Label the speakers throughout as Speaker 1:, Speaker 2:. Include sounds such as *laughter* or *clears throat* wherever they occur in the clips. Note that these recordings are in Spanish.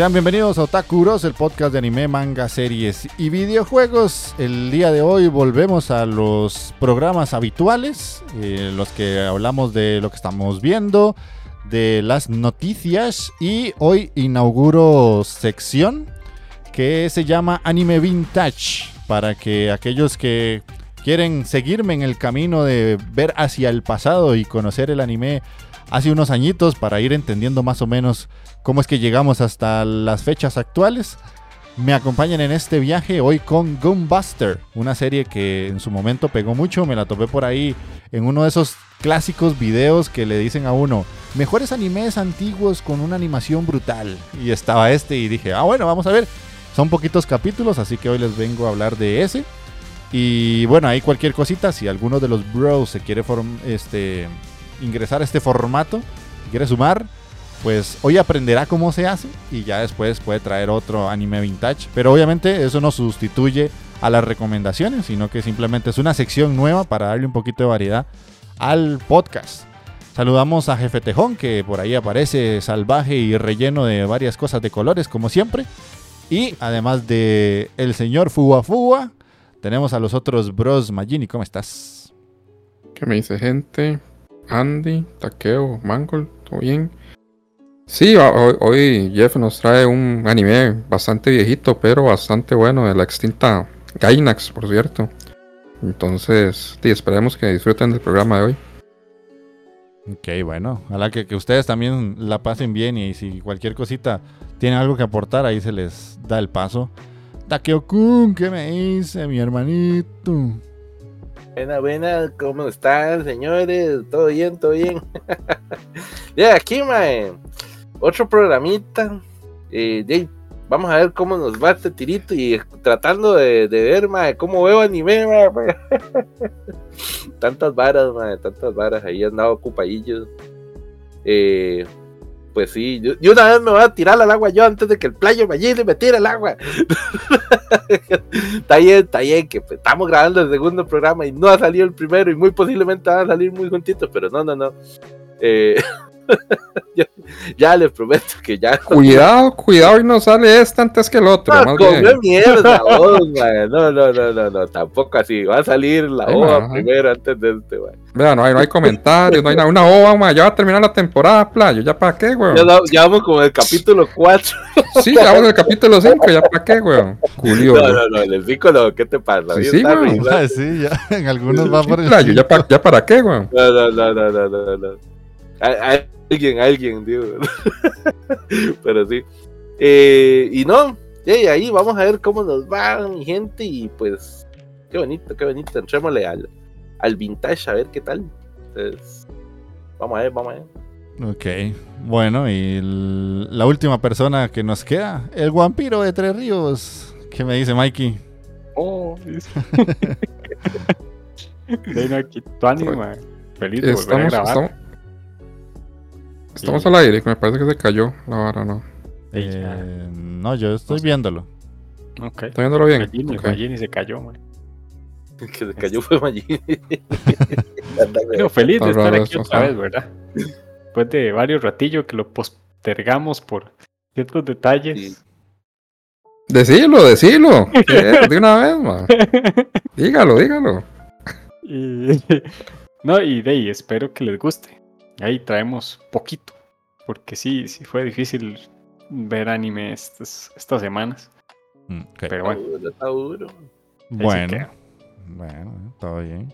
Speaker 1: Sean bienvenidos a Otaku Bros, el podcast de anime, manga, series y videojuegos. El día de hoy volvemos a los programas habituales, eh, los que hablamos de lo que estamos viendo, de las noticias y hoy inauguro sección que se llama Anime Vintage para que aquellos que quieren seguirme en el camino de ver hacia el pasado y conocer el anime hace unos añitos para ir entendiendo más o menos cómo es que llegamos hasta las fechas actuales. Me acompañan en este viaje hoy con Gunbuster, una serie que en su momento pegó mucho, me la topé por ahí en uno de esos clásicos videos que le dicen a uno, mejores animes antiguos con una animación brutal. Y estaba este y dije, ah bueno, vamos a ver. Son poquitos capítulos, así que hoy les vengo a hablar de ese. Y bueno, ahí cualquier cosita, si alguno de los bros se quiere este, ingresar a este formato, quiere sumar, pues hoy aprenderá cómo se hace y ya después puede traer otro anime vintage. Pero obviamente eso no sustituye a las recomendaciones, sino que simplemente es una sección nueva para darle un poquito de variedad al podcast. Saludamos a Jefe Tejón, que por ahí aparece salvaje y relleno de varias cosas de colores, como siempre. Y además de el señor Fuwa Fuwa, tenemos a los otros bros. Magini, ¿cómo estás?
Speaker 2: ¿Qué me dice gente? Andy, Takeo, Mangol, ¿todo bien? Sí, hoy, Jeff nos trae un anime bastante viejito, pero bastante bueno, de la extinta Gainax, por cierto. Entonces, sí, esperemos que disfruten del programa de hoy.
Speaker 1: Ok, bueno, ojalá que, que ustedes también la pasen bien y si cualquier cosita tienen algo que aportar, ahí se les da el paso. Takeo-kun, ¿qué me dice mi hermanito?
Speaker 3: Buena, buena, ¿cómo están, señores? ¿Todo bien, todo bien? *laughs* ya, aquí, mae otro programita. Eh, vamos a ver cómo nos va este tirito y tratando de, ver, mae, cómo veo anime, mae. *laughs* tantas varas, mae, tantas varas. Ahí andaba ocupadillos. Eh, pues sí, yo, una vez me voy a tirar al agua yo antes de que el playo me y me tire al agua. *laughs* está bien, está bien, que pues, estamos grabando el segundo programa y no ha salido el primero y muy posiblemente van a salir muy juntitos, pero no, no, no. Eh, *laughs* *laughs* ya, les prometo que ya.
Speaker 2: Cuidado, cuidado y no sale este antes que el otro.
Speaker 3: No, mierda, *laughs* no, no, no, no, no, tampoco así. Va a salir la ova primero antes de este,
Speaker 2: Vea, no hay, no hay comentarios, no hay nada. Una ova, ya va a terminar la temporada, playo. ¿Ya para qué, weón?
Speaker 3: Ya, vamos con el capítulo 4. *laughs*
Speaker 2: sí, ya vamos en el capítulo 5, ¿ya para qué, weón?
Speaker 3: Julio. No, no, no, el 5 no, ¿qué te pasa?
Speaker 2: Sí, sí,
Speaker 1: ah, sí, ya, en algunos va por el.
Speaker 2: Playo, ¿ya, ya para qué, weón?
Speaker 3: No, no, no, no, no, no. Alguien, alguien, digo. *laughs* Pero sí. Eh, y no, y ahí vamos a ver cómo nos va mi gente y pues qué bonito, qué bonito. Entrémosle al, al vintage a ver qué tal. Entonces, vamos a ver, vamos a ver.
Speaker 1: Ok, bueno, y la última persona que nos queda, el vampiro de Tres Ríos. ¿Qué me dice Mikey?
Speaker 4: Oh, *laughs* aquí tu ánimo, feliz de volver a grabar.
Speaker 2: Estamos al aire, me parece que se cayó la vara, ¿no?
Speaker 1: Eh, no, yo estoy viéndolo.
Speaker 4: Ok.
Speaker 2: ¿Estoy viéndolo bien?
Speaker 4: Magini, se cayó, man.
Speaker 3: que se cayó fue Magini.
Speaker 4: Pero *laughs* feliz de estar aquí otra vez, ¿verdad? Después de varios ratillos que lo postergamos por ciertos detalles.
Speaker 2: Decilo, decilo. de una vez, man. *laughs* Dígalo, dígalo. *laughs*
Speaker 4: No, y de ahí, espero que les guste. Ahí traemos poquito, porque sí, sí fue difícil ver anime estas, estas semanas.
Speaker 1: Mm,
Speaker 4: Pero bueno.
Speaker 3: Está duro.
Speaker 1: Bueno, bueno, todo bien.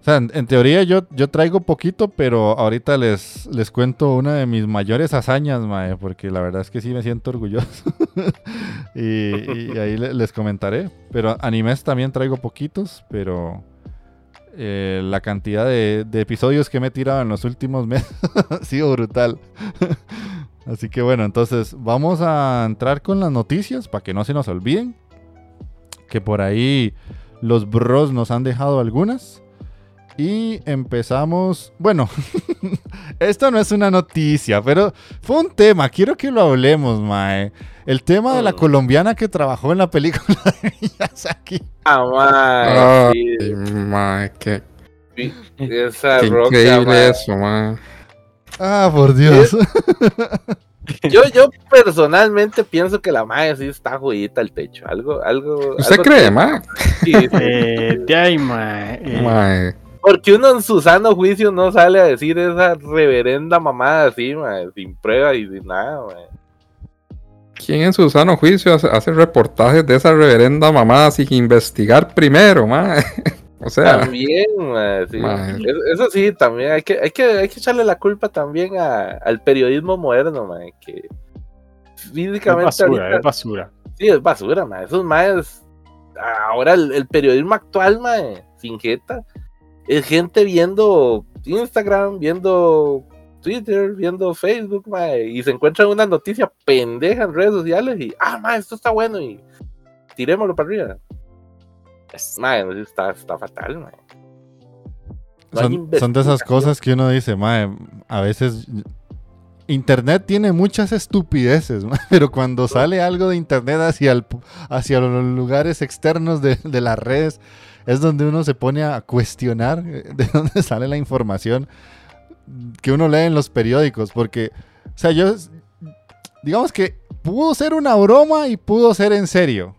Speaker 1: O sea, en, en, teoría yo, yo traigo poquito, pero ahorita les, les cuento una de mis mayores hazañas, mae, porque la verdad es que sí me siento orgulloso. *laughs* y, y, ahí les comentaré. Pero animes también traigo poquitos, pero eh, la cantidad de, de, episodios que me he tirado en los últimos *laughs* meses ha sido brutal. *laughs* Así que bueno, entonces vamos a entrar con las noticias para que no se nos olviden. Que por ahí los bros nos han dejado algunas. Y empezamos. Bueno, *laughs* esto no es una noticia, pero fue un tema. Quiero que lo hablemos, Mae. El tema de la
Speaker 3: Mm.
Speaker 1: colombiana que trabajó en la película *laughs* de Miyazaki.
Speaker 3: Ah, mae,
Speaker 2: Ay,
Speaker 3: sí,
Speaker 2: mae, qué, *laughs*
Speaker 3: sí, esa
Speaker 2: qué
Speaker 3: roca,
Speaker 2: increíble
Speaker 3: mae.
Speaker 2: eso, mae.
Speaker 1: Ah, por Dios.
Speaker 3: Yo, yo personalmente pienso que la madre sí está jodida al techo. Algo, algo.
Speaker 2: ¿Usted
Speaker 3: algo
Speaker 2: cree,
Speaker 3: que-
Speaker 2: mae?
Speaker 3: Sí, sí.
Speaker 4: Eh, de ahí, eh,
Speaker 2: Mae,
Speaker 3: Porque uno en su sano juicio no sale a decir esa reverenda mamada así, mae, sin prueba y sin nada.
Speaker 2: ¿quién en su sano juicio hace, hace reportajes de esa reverenda mamada sin investigar primero, mae? *laughs* O sea,
Speaker 3: También, sí. Es- Eso sí, también hay que, hay que, hay que echarle la culpa también a- al periodismo moderno, mae, que
Speaker 4: es
Speaker 3: físicamente
Speaker 4: basura,
Speaker 3: ahorita-
Speaker 4: es basura.
Speaker 3: Sí, es basura, mae. Esos maes. Ahora el, el periodismo actual, mae, sin jeta. Es gente viendo Instagram, viendo Twitter, viendo Facebook, mae. Y se encuentran una noticia pendeja en redes sociales y, ah, mae, esto está bueno y tirémoslo para arriba. Mae, no, está, está fatal, mae. No
Speaker 1: Son, son de esas cosas que uno dice, mae, a veces Internet tiene muchas estupideces, *laughs* pero cuando sale algo de Internet hacia, el, hacia los lugares externos de, de las redes, es donde uno se pone a cuestionar eh, de *laughs* dónde sale la información que uno lee en los periódicos, porque, o sea, yo, digamos que pudo ser una broma y pudo ser en serio,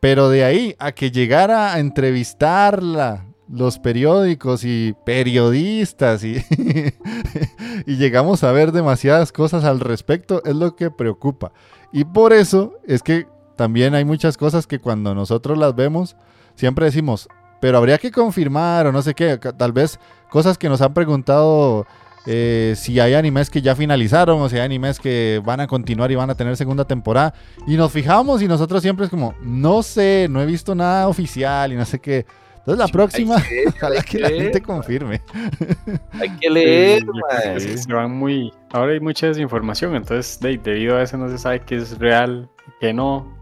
Speaker 1: pero de ahí a que llegara a entrevistarla los periódicos y periodistas y, *laughs* y llegamos a ver demasiadas cosas al respecto, es lo que preocupa. Y por eso es que también hay muchas cosas que cuando nosotros las vemos, siempre decimos, pero habría que confirmar o no sé qué, tal vez cosas que nos han preguntado eh, si hay animes que ya finalizaron o si hay animes que van a continuar y van a tener segunda temporada. Y nos fijamos y nosotros siempre es como, no sé, no he visto nada oficial y no sé qué. Entonces la próxima,
Speaker 3: Hay que, *laughs*
Speaker 1: ojalá que la gente confirme. *laughs*
Speaker 3: hay que leer,
Speaker 4: Sí, es que se van muy. Ahora hay mucha desinformación, entonces de- debido a eso no se sabe qué es real, qué no.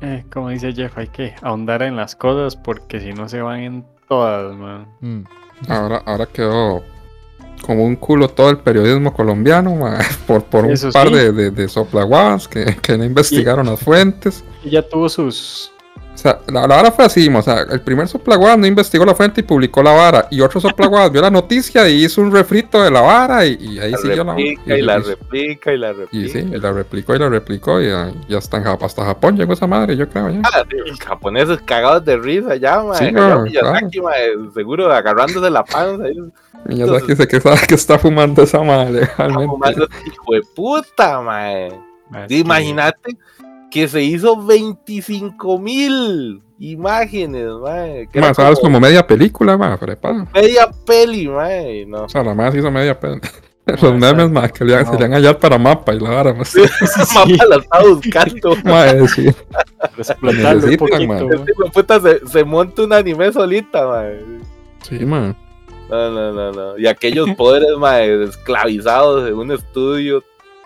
Speaker 4: Eh, como dice Jeff, hay que ahondar en las cosas porque si no se van en todas, man.
Speaker 1: Mm.
Speaker 2: ahora, ahora quedó como un culo todo el periodismo colombiano, mae, *laughs* por, por un
Speaker 4: Eso
Speaker 2: par
Speaker 4: sí.
Speaker 2: de, de, de soplaguas que, que no investigaron las fuentes.
Speaker 4: Y ya tuvo sus.
Speaker 2: O sea, la, la vara fue así, o sea, el primer soplaguas no investigó la fuente y publicó la vara, y otro soplaguas vio la noticia y hizo un refrito de la vara y, y ahí
Speaker 3: La
Speaker 2: siguió la
Speaker 3: replica y la
Speaker 2: y-
Speaker 3: replica y la
Speaker 2: Y
Speaker 3: replica.
Speaker 2: sí, y la replicó y la replicó y ya, ya hasta, en hasta Japón llegó esa madre, yo creo ya.
Speaker 3: Ah, sí, los japoneses cagados de risa ya, mae.
Speaker 2: Sí,
Speaker 3: Miyazaki, mae, seguro agarrándose la panza.
Speaker 2: Miyazaki dice que sabe que está fumando esa madre,
Speaker 3: está
Speaker 2: realmente.
Speaker 3: fumando este hijo de puta,
Speaker 4: es
Speaker 3: Sí,
Speaker 4: que-
Speaker 3: Imagínate que se hizo 25 mil imágenes, mae.
Speaker 2: Más sabes como media película, ma, prepa.
Speaker 3: media peli, mae. No.
Speaker 2: O sea, la se hizo media peli. *laughs* Los memes, más que le, se le han hallado para mapa y la vara, más. *laughs*
Speaker 3: Mamá la estaba buscando. *laughs*
Speaker 2: Madre, sí.
Speaker 4: explotarlo un poquito.
Speaker 3: Este de puta se, se monta un anime solita, mae.
Speaker 2: Sí, man.
Speaker 3: No, no, no, no. Y aquellos poderes, mae, esclavizados en un estudio,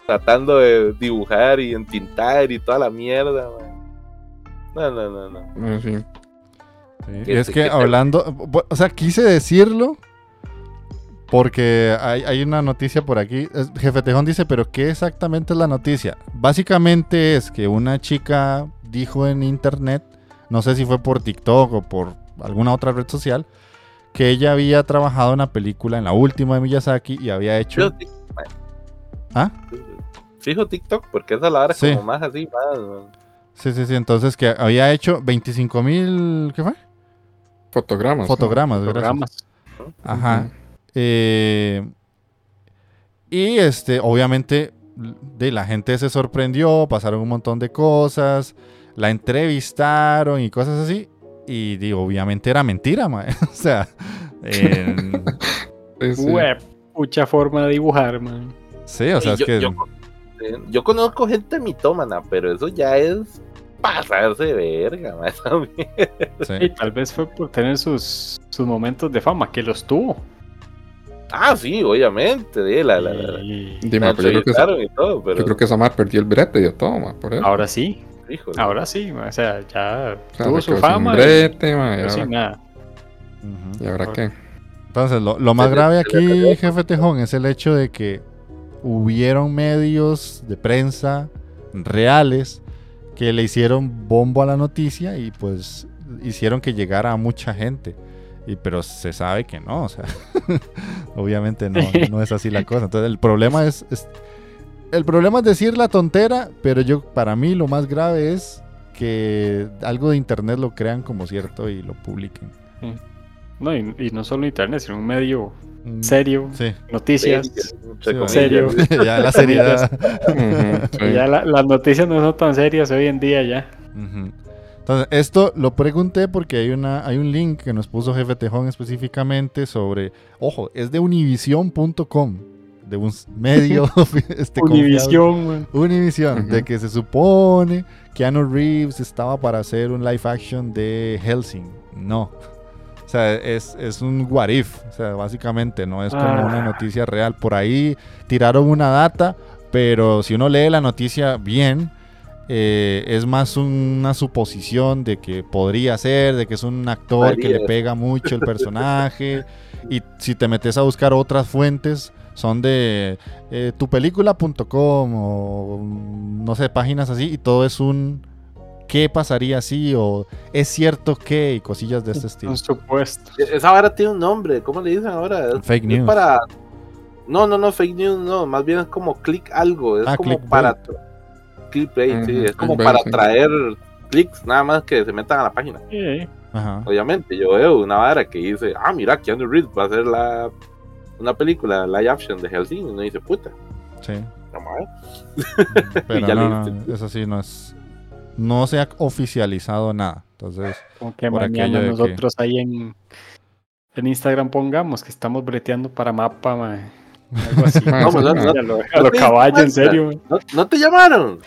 Speaker 3: tratando de dibujar y entintar y toda la mierda, mae. No, no, no, no.
Speaker 2: Sí.
Speaker 1: Sí,
Speaker 3: ¿Qué-
Speaker 1: es que hablando, o sea, quise decirlo porque hay, hay una noticia por aquí. Jefe Tejón dice, pero ¿qué exactamente es la noticia? Básicamente es que una chica dijo en internet, no sé si fue por TikTok o por alguna otra red social, que ella había trabajado en una película, en la última de Miyazaki, y había hecho... ¿Ah?
Speaker 3: Fijo TikTok, porque esa es la hora
Speaker 1: Sí.
Speaker 3: como más así, más. ¿no?
Speaker 1: Sí, sí, sí, entonces que había hecho 25 mil, ¿qué fue?
Speaker 2: Fotogramas.
Speaker 1: Fotogramas, gracias.
Speaker 4: Programas.
Speaker 1: Ajá. Eh, y este, obviamente, de la gente se sorprendió, pasaron un montón de cosas. la entrevistaron y cosas así. Y digo, obviamente era mentira, mae. *laughs* O sea, en- *laughs*
Speaker 2: Sí, sí.
Speaker 4: Hue- Mucha forma de dibujar, man.
Speaker 1: sí, o sea, es
Speaker 3: yo,
Speaker 1: que...
Speaker 3: yo- yo conozco gente mitómana, pero eso ya es pasarse de verga, *laughs*
Speaker 1: sí.
Speaker 4: Y tal vez fue por tener sus, sus momentos de fama, que los tuvo.
Speaker 3: Ah, sí, obviamente, de la, la, la-
Speaker 4: Y
Speaker 2: Dime,
Speaker 3: la
Speaker 2: pero yo creo que
Speaker 3: y todo, pero
Speaker 2: yo creo que esa perdió el brete y todo, ma, por eso.
Speaker 4: ahora sí,
Speaker 3: híjole.
Speaker 4: ahora sí, man, o sea, ya
Speaker 2: O sea,
Speaker 4: tuvo su fama
Speaker 2: sin
Speaker 4: y,
Speaker 2: brete, ma, y ahora,
Speaker 4: nada.
Speaker 1: Ujú.
Speaker 2: ¿y ahora qué?
Speaker 1: Entonces, lo, lo más grave aquí, jefe Tejón, es el hecho de que hubieron medios de prensa reales que le hicieron bombo a la noticia y pues hicieron que llegara a mucha gente. Y, pero se sabe que no, o sea, *laughs* obviamente no, no es así la cosa. Entonces el problema es, es- el problema es decir la tontera, pero yo para mí lo más grave es que algo de internet lo crean como cierto y lo publiquen.
Speaker 4: No, y, y no solo internet, sino un medio
Speaker 1: Mm,
Speaker 4: serio,
Speaker 1: Sí,
Speaker 4: noticias.
Speaker 1: Sí,
Speaker 4: serio. *laughs*
Speaker 1: ya la seriedad.
Speaker 2: Sí.
Speaker 4: Ya la- las noticias no son tan serias hoy en día ya.
Speaker 1: Entonces, esto lo pregunté porque hay, una, hay un link que nos puso Jefe Tejón específicamente sobre, ojo, es de univision.com, de un medio *laughs* *laughs* este.
Speaker 4: Univision.
Speaker 1: Univision, de que se supone que Keanu Reeves estaba para hacer un live action de Helsing. No. O sea, es, es un what if. O sea, básicamente no es como
Speaker 4: Ah.
Speaker 1: una noticia real. Por ahí tiraron una data, pero si uno lee la noticia bien, eh, es más una suposición de que podría ser, de que es un actor que le pega mucho el *laughs* personaje. y si te metes a buscar otras fuentes, son de eh, tupelícula.com o mm, no sé, páginas así, y todo es un qué pasaría si o es cierto que y cosillas de este estilo.
Speaker 4: Un supuesto.
Speaker 3: Esa vara tiene un nombre, ¿cómo le dicen ahora?
Speaker 1: Fake
Speaker 3: es
Speaker 1: news.
Speaker 3: para... No, no, no, fake news, no, más bien es como click algo, es
Speaker 1: Ah,
Speaker 3: como
Speaker 1: clickbait.
Speaker 3: para... Clickbait, sí,
Speaker 2: Ujú,
Speaker 3: es como para
Speaker 2: sí.
Speaker 3: traer clics, nada más que se metan a la página.
Speaker 4: Sí,
Speaker 1: Ajá.
Speaker 3: Obviamente, yo veo una vara que dice, ah, mira, Keanu Reeves va a hacer la, una película live action de Helsinki, y uno dice, puta,
Speaker 1: Sí.
Speaker 3: ver.
Speaker 1: Pero *laughs*
Speaker 3: ya
Speaker 1: no, no, eso sí no es no se ha oficializado nada. Entonces,
Speaker 4: como que
Speaker 1: Por
Speaker 4: mañana
Speaker 1: que-
Speaker 4: nosotros ahí en, en Instagram pongamos que estamos breteando para mapa, man. Algo así. *laughs*
Speaker 3: No,
Speaker 2: sí,
Speaker 3: pues, *laughs* no,
Speaker 2: ma.
Speaker 3: no.
Speaker 4: a lo, a lo caballo, en serio.
Speaker 3: ¿No, no te llamaron?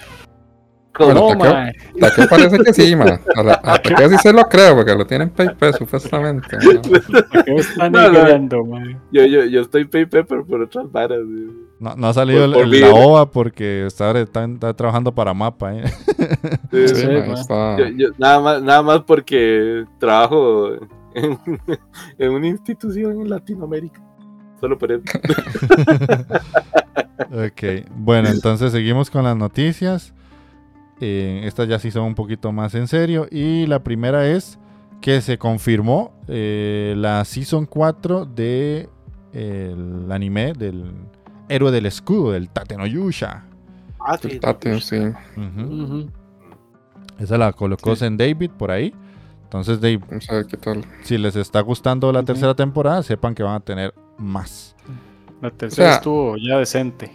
Speaker 3: ¿Cómo
Speaker 2: Bueno,
Speaker 3: no?
Speaker 4: No,
Speaker 2: Taqueo-
Speaker 4: man.
Speaker 2: Taqueo parece que sí, ma. A, la, a Taqueo sí se lo creo, porque lo tienen PayPal supuestamente. ma.
Speaker 4: ¿Qué me están
Speaker 3: No, no.
Speaker 4: man?
Speaker 3: Yo, yo, yo estoy pay pepper por otras varas.
Speaker 1: no, no ha salido
Speaker 3: Por- por
Speaker 1: el-
Speaker 3: mí.
Speaker 1: la OVA porque está, está- está trabajando para Mapa. ¿eh?
Speaker 3: Sí,
Speaker 2: Sí,
Speaker 4: Sí,
Speaker 2: ma,
Speaker 4: ma.
Speaker 2: está-
Speaker 3: yo- yo- nada, más, nada más porque trabajo en, *laughs* en una institución en Latinoamérica. Solo por eso. *laughs*
Speaker 1: Ok, bueno, entonces seguimos con las noticias. Eh, estas ya sí son un poquito más en serio. Y la primera es que se confirmó eh, la Season 4 de el anime del héroe del escudo, del Tate no Yusha.
Speaker 3: Ah, sí.
Speaker 2: el Tate, sí.
Speaker 1: Esa la colocó
Speaker 4: Sí.
Speaker 1: Zen David por ahí. Entonces, Dave,
Speaker 2: Vamos a ver qué tal.
Speaker 1: si les está gustando la tercera temporada, sepan que van a tener más.
Speaker 4: La tercera
Speaker 2: O sea,
Speaker 4: estuvo ya decente.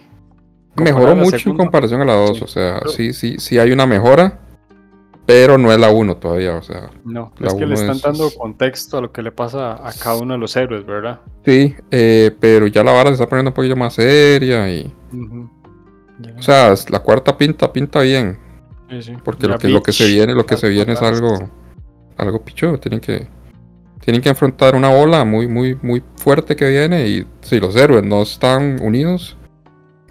Speaker 2: Mejoró mucho en comparación a la 2.
Speaker 4: Sí.
Speaker 2: O sea, sí, sí, sí hay una mejora, pero no es la 1 todavía. O sea,
Speaker 4: No, es que le están
Speaker 2: es-
Speaker 4: dando contexto a lo que le pasa a cada uno de los héroes, ¿verdad?
Speaker 2: sí, eh, pero ya la vara se está poniendo un poquillo más seria. y. O sea, la cuarta pinta, pinta bien.
Speaker 4: Sí, sí.
Speaker 2: Porque lo que, lo que se viene, lo que se viene es algo, algo pichudo. Tienen que, tienen que enfrentar una ola muy, muy, muy fuerte que viene. Y si los héroes no están unidos,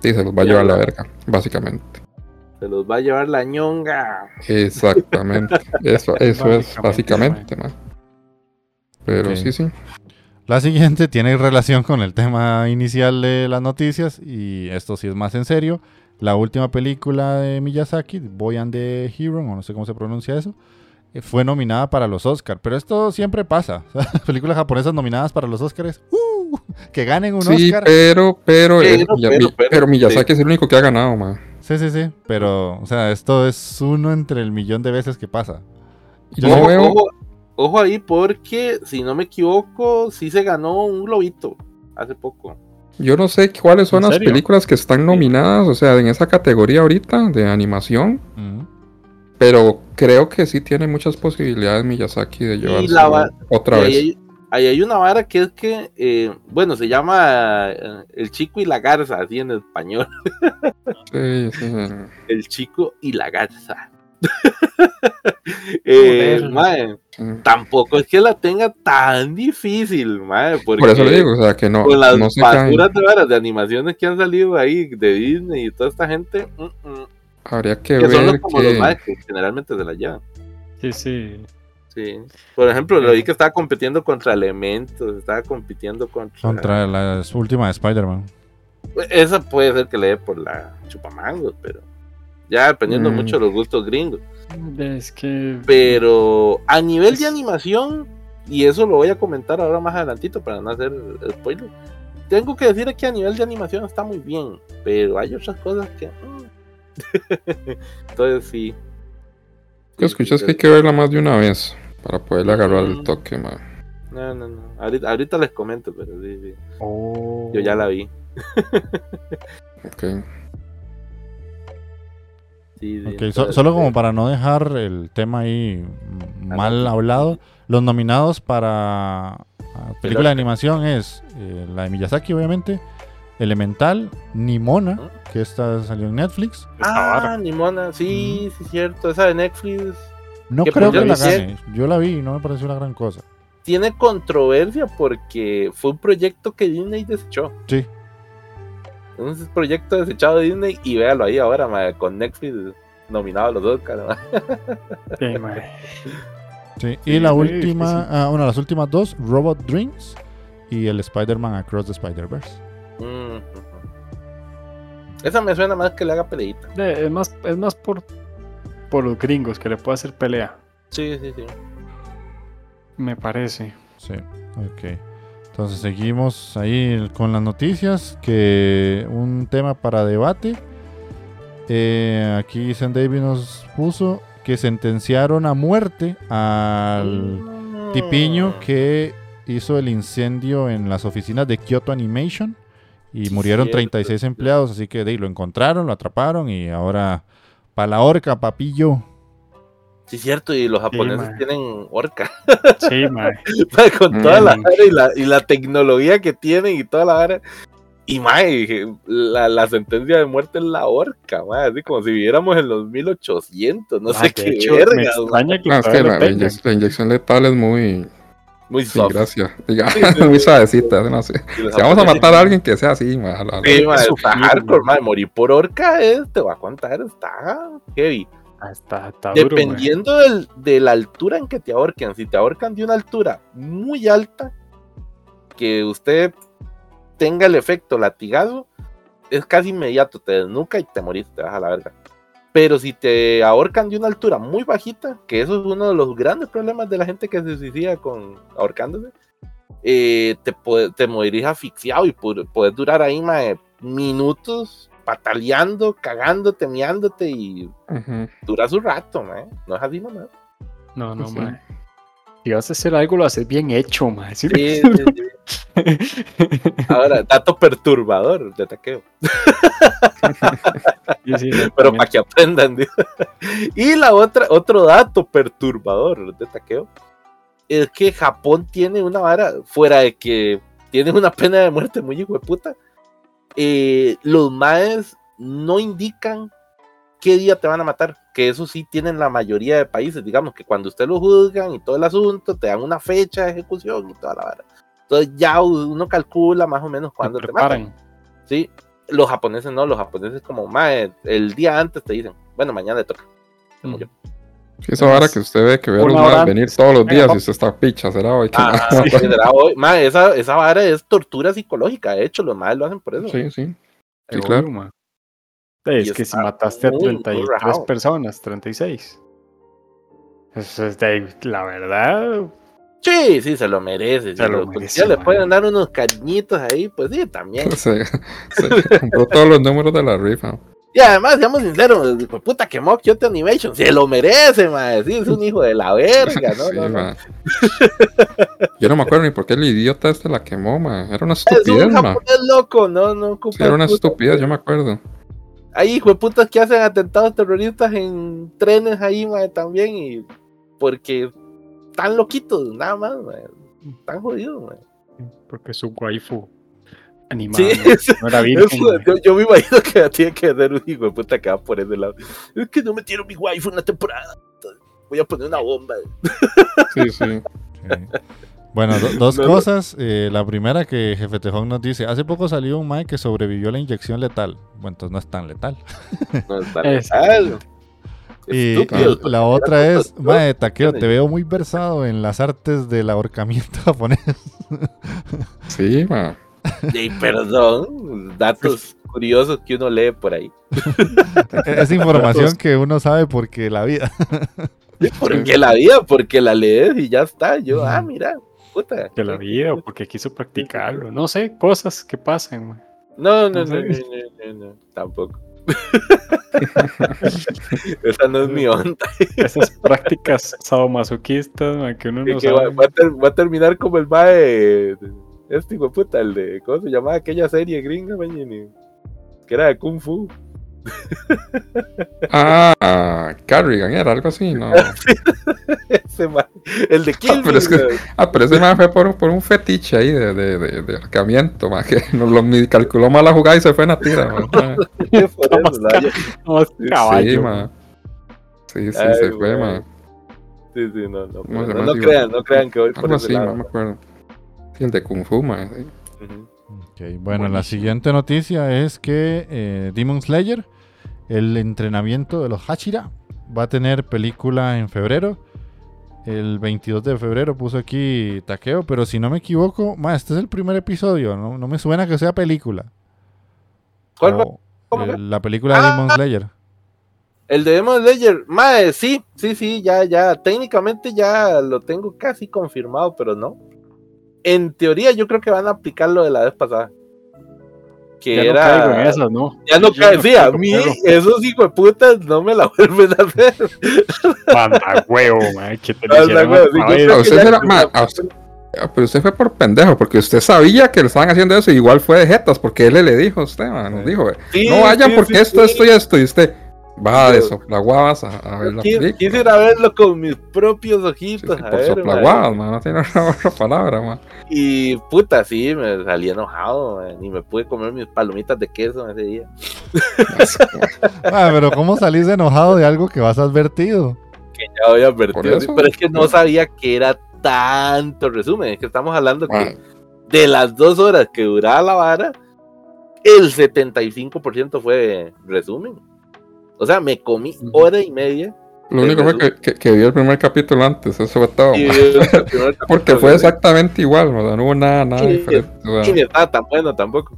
Speaker 2: sí, se los va a llevar la verga, básicamente.
Speaker 3: Se los va a llevar la ñonga.
Speaker 2: Exactamente. *laughs* Eso, eso es
Speaker 4: Básicamente,
Speaker 2: man. Pero sí, sí.
Speaker 1: La siguiente tiene relación con el tema inicial de las noticias y esto sí es más en serio. La última película de Miyazaki, Boy and the Hero, o no sé cómo se pronuncia eso, eh, fue nominada para los Oscars. Pero esto siempre pasa. *laughs* películas japonesas nominadas para los Oscars, ¡uh! *laughs* que ganen un
Speaker 2: Sí,
Speaker 1: Oscar.
Speaker 2: pero, pero, eh,
Speaker 3: Pero,
Speaker 2: Miya-
Speaker 3: pero,
Speaker 2: Mi-
Speaker 3: pero,
Speaker 2: pero Miyazaki es el único que ha ganado, man.
Speaker 1: Sí, sí, sí. Pero, o sea, esto es uno entre el millón de veces que pasa.
Speaker 2: Y
Speaker 1: Yo
Speaker 2: no
Speaker 3: ojo,
Speaker 2: veo,
Speaker 3: ojo, ojo ahí porque, si no me equivoco, sí se ganó un globito hace poco.
Speaker 2: yo no sé cuáles son
Speaker 4: ¿En
Speaker 2: las
Speaker 4: serio?
Speaker 2: películas que están nominadas, o sea, en esa categoría ahorita de animación. Pero creo que sí tiene muchas posibilidades Miyazaki de llevarse
Speaker 3: la va-
Speaker 2: otra
Speaker 3: Y
Speaker 2: vez.
Speaker 3: Ahí, ahí hay una vara que es que, eh, bueno, se llama eh, El Chico y la Garza, así en español. *laughs*
Speaker 2: Sí, sí.
Speaker 3: El Chico y la Garza. *laughs* eh,
Speaker 2: sí.
Speaker 3: tampoco es que la tenga tan difícil, mae, porque
Speaker 2: Por eso le digo, o sea, que no,
Speaker 3: con las
Speaker 2: no se
Speaker 3: basuras de varas de animaciones que han salido ahí de Disney y toda esta gente, mm, mm,
Speaker 2: Habría que,
Speaker 3: que son los, como los maes que generalmente se la llevan.
Speaker 4: Sí, sí.
Speaker 3: Sí. Por ejemplo, lo vi que estaba compitiendo contra Elementos, estaba compitiendo contra.
Speaker 1: Contra la última de Spider-Man.
Speaker 3: Esa puede ser que le dé por la chupamangos, pero. Ya dependiendo
Speaker 2: Mm.
Speaker 3: mucho de los gustos gringos.
Speaker 4: Es que.
Speaker 3: Pero a nivel de animación, y eso lo voy a comentar ahora más adelantito para no hacer spoiler. Tengo que decir que a nivel de animación está muy bien, pero hay otras cosas que. mm. *laughs* Entonces sí.
Speaker 2: Que escuchas que hay que verla más de una vez para poderle agarrar el toque, man.
Speaker 3: No, no, no. Ahorita, ahorita les comento, pero sí, sí.
Speaker 4: Oh.
Speaker 3: Yo ya la vi.
Speaker 2: Ok.
Speaker 3: Sí, sí,
Speaker 1: Ok, so- solo como
Speaker 3: eh,
Speaker 1: para no dejar el tema ahí mal hablado, los nominados para película de
Speaker 3: Oscar.
Speaker 1: animación es eh, la de Miyazaki, obviamente, Elemental, Nimona,
Speaker 3: Ujú.
Speaker 1: que esta salió en Netflix.
Speaker 3: Ah. Nimona, sí, sí, cierto. Esa de Netflix
Speaker 1: No
Speaker 3: Que
Speaker 1: creo
Speaker 3: pues
Speaker 1: que la gane. Yo la vi y no me pareció la gran cosa.
Speaker 3: tiene controversia porque fue un proyecto que Disney desechó.
Speaker 1: Sí.
Speaker 3: Un proyecto desechado de Disney y véalo ahí ahora, con Netflix nominado a los Oscar. mae.
Speaker 4: Sí.
Speaker 1: Sí,
Speaker 4: Sí,
Speaker 1: y la última, ah, bueno, las últimas dos, Robot Dreams y el Spider-Man Across the Spider-Verse.
Speaker 3: Mm. Esa me suena más que le haga peleita.
Speaker 4: Es más, es más por, por los gringos que le puede hacer pelea.
Speaker 3: Sí, sí, sí.
Speaker 4: Me parece.
Speaker 1: Sí, ok. Entonces seguimos ahí con las noticias, que un tema para debate. Eh, aquí Sam David nos puso que sentenciaron a muerte al
Speaker 3: Mm.
Speaker 1: tipiño que hizo el incendio en las oficinas de Kyoto Animation y murieron
Speaker 3: Cierto,
Speaker 1: 36
Speaker 3: cierto.
Speaker 1: empleados, así que de ahí lo encontraron, lo atraparon y ahora para la horca, papillo.
Speaker 3: Sí, cierto, y los japoneses tienen orca.
Speaker 4: Sí, *laughs*
Speaker 3: con toda la
Speaker 2: Mm.
Speaker 3: vara y la, y la tecnología que tienen y toda la vara. Y mae, la, la sentencia de muerte es la horca, mae, así como si viviéramos en los 1800, no
Speaker 4: Ah,
Speaker 3: sé qué
Speaker 4: hecho, me
Speaker 3: verga, mae.
Speaker 4: extraña que
Speaker 2: No, es que
Speaker 4: todavía
Speaker 2: la, la inyección letal es muy
Speaker 3: Muy soft. Sí, sí, *laughs*
Speaker 2: muy
Speaker 3: sí.
Speaker 2: suavecita. no sé. Si vamos a matar a alguien que sea así, ma, a la-
Speaker 3: Sí, está hardcore, morir por horca es, te voy a contar, está heavy.
Speaker 4: Ah, está, está duro.
Speaker 3: Dependiendo del- de la altura en que te ahorquen, si te ahorcan de una altura muy alta, que usted tenga el efecto latigazo, es casi inmediato, te desnuca y te morís, te vas a la verga. Pero si te ahorcan de una altura muy bajita, que eso es uno de los grandes problemas de la gente que se suicida con ahorcándose, eh, te, te morirás asfixiado y pu- puedes durar ahí mae, minutos pataleando, cagándote, meándote y
Speaker 2: Ujú.
Speaker 3: dura su rato, mae. No es así nomás.
Speaker 4: No, no,
Speaker 2: Sí.
Speaker 4: mae. Si vas a hacer algo, lo haces bien hecho, mae. Sí,
Speaker 3: Sí, sí, sí. Ahora, dato perturbador de taqueo. *laughs* Pero para que aprendan. Y la otra, otro dato perturbador de taqueo es que Japón tiene una vara, fuera de que tiene una pena de muerte muy hijo de puta. eh, los maes no indican qué día te van a matar. Que eso sí tienen la mayoría de países. Digamos que cuando usted lo juzgan y todo el asunto, te dan una fecha de ejecución y toda la vara. Entonces ya uno calcula más o menos cuándo te matan. Sí, los japoneses no, los japoneses como, mae, el día antes te dicen, bueno, mañana le toca.
Speaker 4: Mm.
Speaker 2: Sí, esa vara que usted ve que ve a los más
Speaker 4: antes.
Speaker 2: venir todos los días y usted está picha, será hoy que
Speaker 3: Ah, sí, *laughs* será hoy. Mae, esa, esa vara es tortura psicológica, de hecho, los maes lo hacen por eso.
Speaker 2: Sí, sí. Sí, claro.
Speaker 4: mae. Es
Speaker 3: Y
Speaker 4: que si mataste a
Speaker 3: muy, muy
Speaker 4: 33
Speaker 3: rajado.
Speaker 4: personas, 36. Eso es de, la verdad.
Speaker 3: Sí, sí, se lo merece.
Speaker 4: Se
Speaker 3: si
Speaker 4: lo merece,
Speaker 3: policías le pueden dar unos cariñitos ahí, pues sí, también. *laughs*
Speaker 2: Se, se compró todos los números de la rifa.
Speaker 3: Y además, seamos sinceros, puta quemó Kyoto Animation, se lo merece, mae. Sí, es un hijo de la verga, ¿no? *laughs*
Speaker 2: Sí,
Speaker 3: no.
Speaker 2: Yo no me acuerdo ni por qué el idiota este la quemó, ma. Era una
Speaker 3: Es
Speaker 2: estupidez,
Speaker 3: un
Speaker 2: ma.
Speaker 3: japonés loco, no, no ocupa
Speaker 2: Sí, era una estupidez, yo me acuerdo.
Speaker 3: Hay hijo de putas que hacen atentados terroristas en trenes ahí, mae, también, y porque están loquitos, nada más, mae. Están jodidos, mae.
Speaker 4: Porque su waifu animada
Speaker 3: Sí,
Speaker 4: no, era virgen.
Speaker 3: Yo, yo me imagino que tiene que hacer un hijo de puta que va por ese lado. Es que no metieron mi waifu en la temporada. Voy a poner una bomba.
Speaker 2: Sí, sí.
Speaker 1: Sí. Bueno, do- dos
Speaker 3: No, no.
Speaker 1: cosas. Eh, la primera que Jefe Tejón nos dice, hace poco salió un Mae que sobrevivió a la inyección letal. Bueno, entonces no es tan letal. *laughs*
Speaker 3: No
Speaker 4: Es-
Speaker 3: legal.
Speaker 1: Y
Speaker 3: Estúpidos,
Speaker 1: la otra es, Mae, Taqueo, te veo muy versado en las artes del ahorcamiento *laughs* japonés.
Speaker 2: Sí, ma.
Speaker 3: Ey, perdón, datos *laughs* curiosos que uno lee por ahí.
Speaker 1: es información que uno sabe porque la vida.
Speaker 3: Porque la vida, porque la lees y ya está. Yo, ah, mira, puta.
Speaker 4: De la vida, o porque quiso practicarlo. No sé, cosas que pasan. mae.
Speaker 3: No, no,
Speaker 4: No
Speaker 3: no, no, tampoco. *laughs* Esa no es mi onda. *laughs*
Speaker 4: Esas prácticas sadomasoquistas que uno no
Speaker 3: va,
Speaker 4: sabe.
Speaker 3: va a terminar como el mae. Este hijo de puta, el de. ¿Cómo se llamaba aquella serie gringa? Que era de Kung Fu. *laughs*
Speaker 2: Ah, Carrigan era algo así, ¿no? *laughs*
Speaker 3: Ese. El de Kill
Speaker 2: Ah, pero es que-. Ah, pero ese man fue por, por un fetiche ahí de, de, de, de ahorcamiento, ma, que *laughs* nos lo mi- calculó mal la jugada y se fue en la tira, ma.
Speaker 3: Por eso, la-
Speaker 4: No, es caballo.
Speaker 2: Sí. Sí, sí,
Speaker 3: Ay,
Speaker 2: se fue,
Speaker 3: güey.
Speaker 2: ma.
Speaker 3: Sí, sí, no, no.
Speaker 2: ¿Cómo se
Speaker 3: No, no
Speaker 2: Digo,
Speaker 3: crean, no crean que voy por
Speaker 2: así,
Speaker 3: lado.
Speaker 2: no me acuerdo. Sí, el de Kung Fu, ma. sí.
Speaker 3: Ujú.
Speaker 1: Ok, bueno, la siguiente noticia es que eh, Demon Slayer, el entrenamiento de los Hachira, va a tener película en febrero. El 22 de febrero puso aquí Taqueo, pero si no me equivoco, ma, este es el primer episodio, no, no me suena que sea película.
Speaker 3: ¿Cuál va?
Speaker 1: O,
Speaker 3: ¿Cómo
Speaker 1: eh, la película de
Speaker 3: Ah.
Speaker 1: Demon Slayer.
Speaker 3: El de Demon Slayer, mae, sí, sí, sí, ya, ya, técnicamente ya lo tengo casi confirmado, pero no. En teoría, yo creo que van a aplicar lo de la vez pasada. Que
Speaker 4: Ya no
Speaker 3: era.
Speaker 4: caigo en esas, ¿no?
Speaker 3: Ya no cae, sí, a mí esos hijos de putas no me la *laughs* vuelven a hacer.
Speaker 4: Manda huevo, mae, que te
Speaker 3: Manda huevo, sí,
Speaker 2: A usted
Speaker 3: ya-
Speaker 2: se la- ma, a usted- ah, pero usted fue por pendejo, porque usted sabía que le estaban haciendo eso y igual fue de jetas, porque él le dijo a usted, ma, nos dijo,
Speaker 3: Sí,
Speaker 2: no vayan
Speaker 3: sí,
Speaker 2: porque
Speaker 3: sí,
Speaker 2: esto,
Speaker 3: sí.
Speaker 2: esto y esto, y usted va de
Speaker 3: Yo-
Speaker 2: soplaguabas a, a ver la película.
Speaker 3: Quisiera verlo con mis propios
Speaker 2: Sí,
Speaker 3: ojitos.
Speaker 2: sí,
Speaker 3: a
Speaker 2: por
Speaker 3: ver,
Speaker 2: soplaguadas,
Speaker 3: mae.
Speaker 2: ma, no tiene *laughs* otra palabra, ma.
Speaker 3: Y puta, sí, me salí enojado, ni me pude comer mis palomitas de queso ese día. *laughs*
Speaker 1: Ah, pero ¿cómo salís enojado de algo que vas advertido?
Speaker 3: que ya había advertido,
Speaker 2: eso.
Speaker 3: pero es que no sabía que era tanto resumen, es que estamos hablando que de las dos horas que duraba la vara, el 75% fue resumen. O sea, me comí hora y media.
Speaker 2: Lo único fue que, que, que vio el primer capítulo antes, eso fue todo.
Speaker 3: y
Speaker 2: ma.
Speaker 3: el primer *laughs*
Speaker 2: Porque fue exactamente igual, o sea, no hubo nada, nada
Speaker 3: Sí,
Speaker 2: diferente. o
Speaker 3: Y
Speaker 2: sea,
Speaker 3: ni estaba tan bueno tampoco.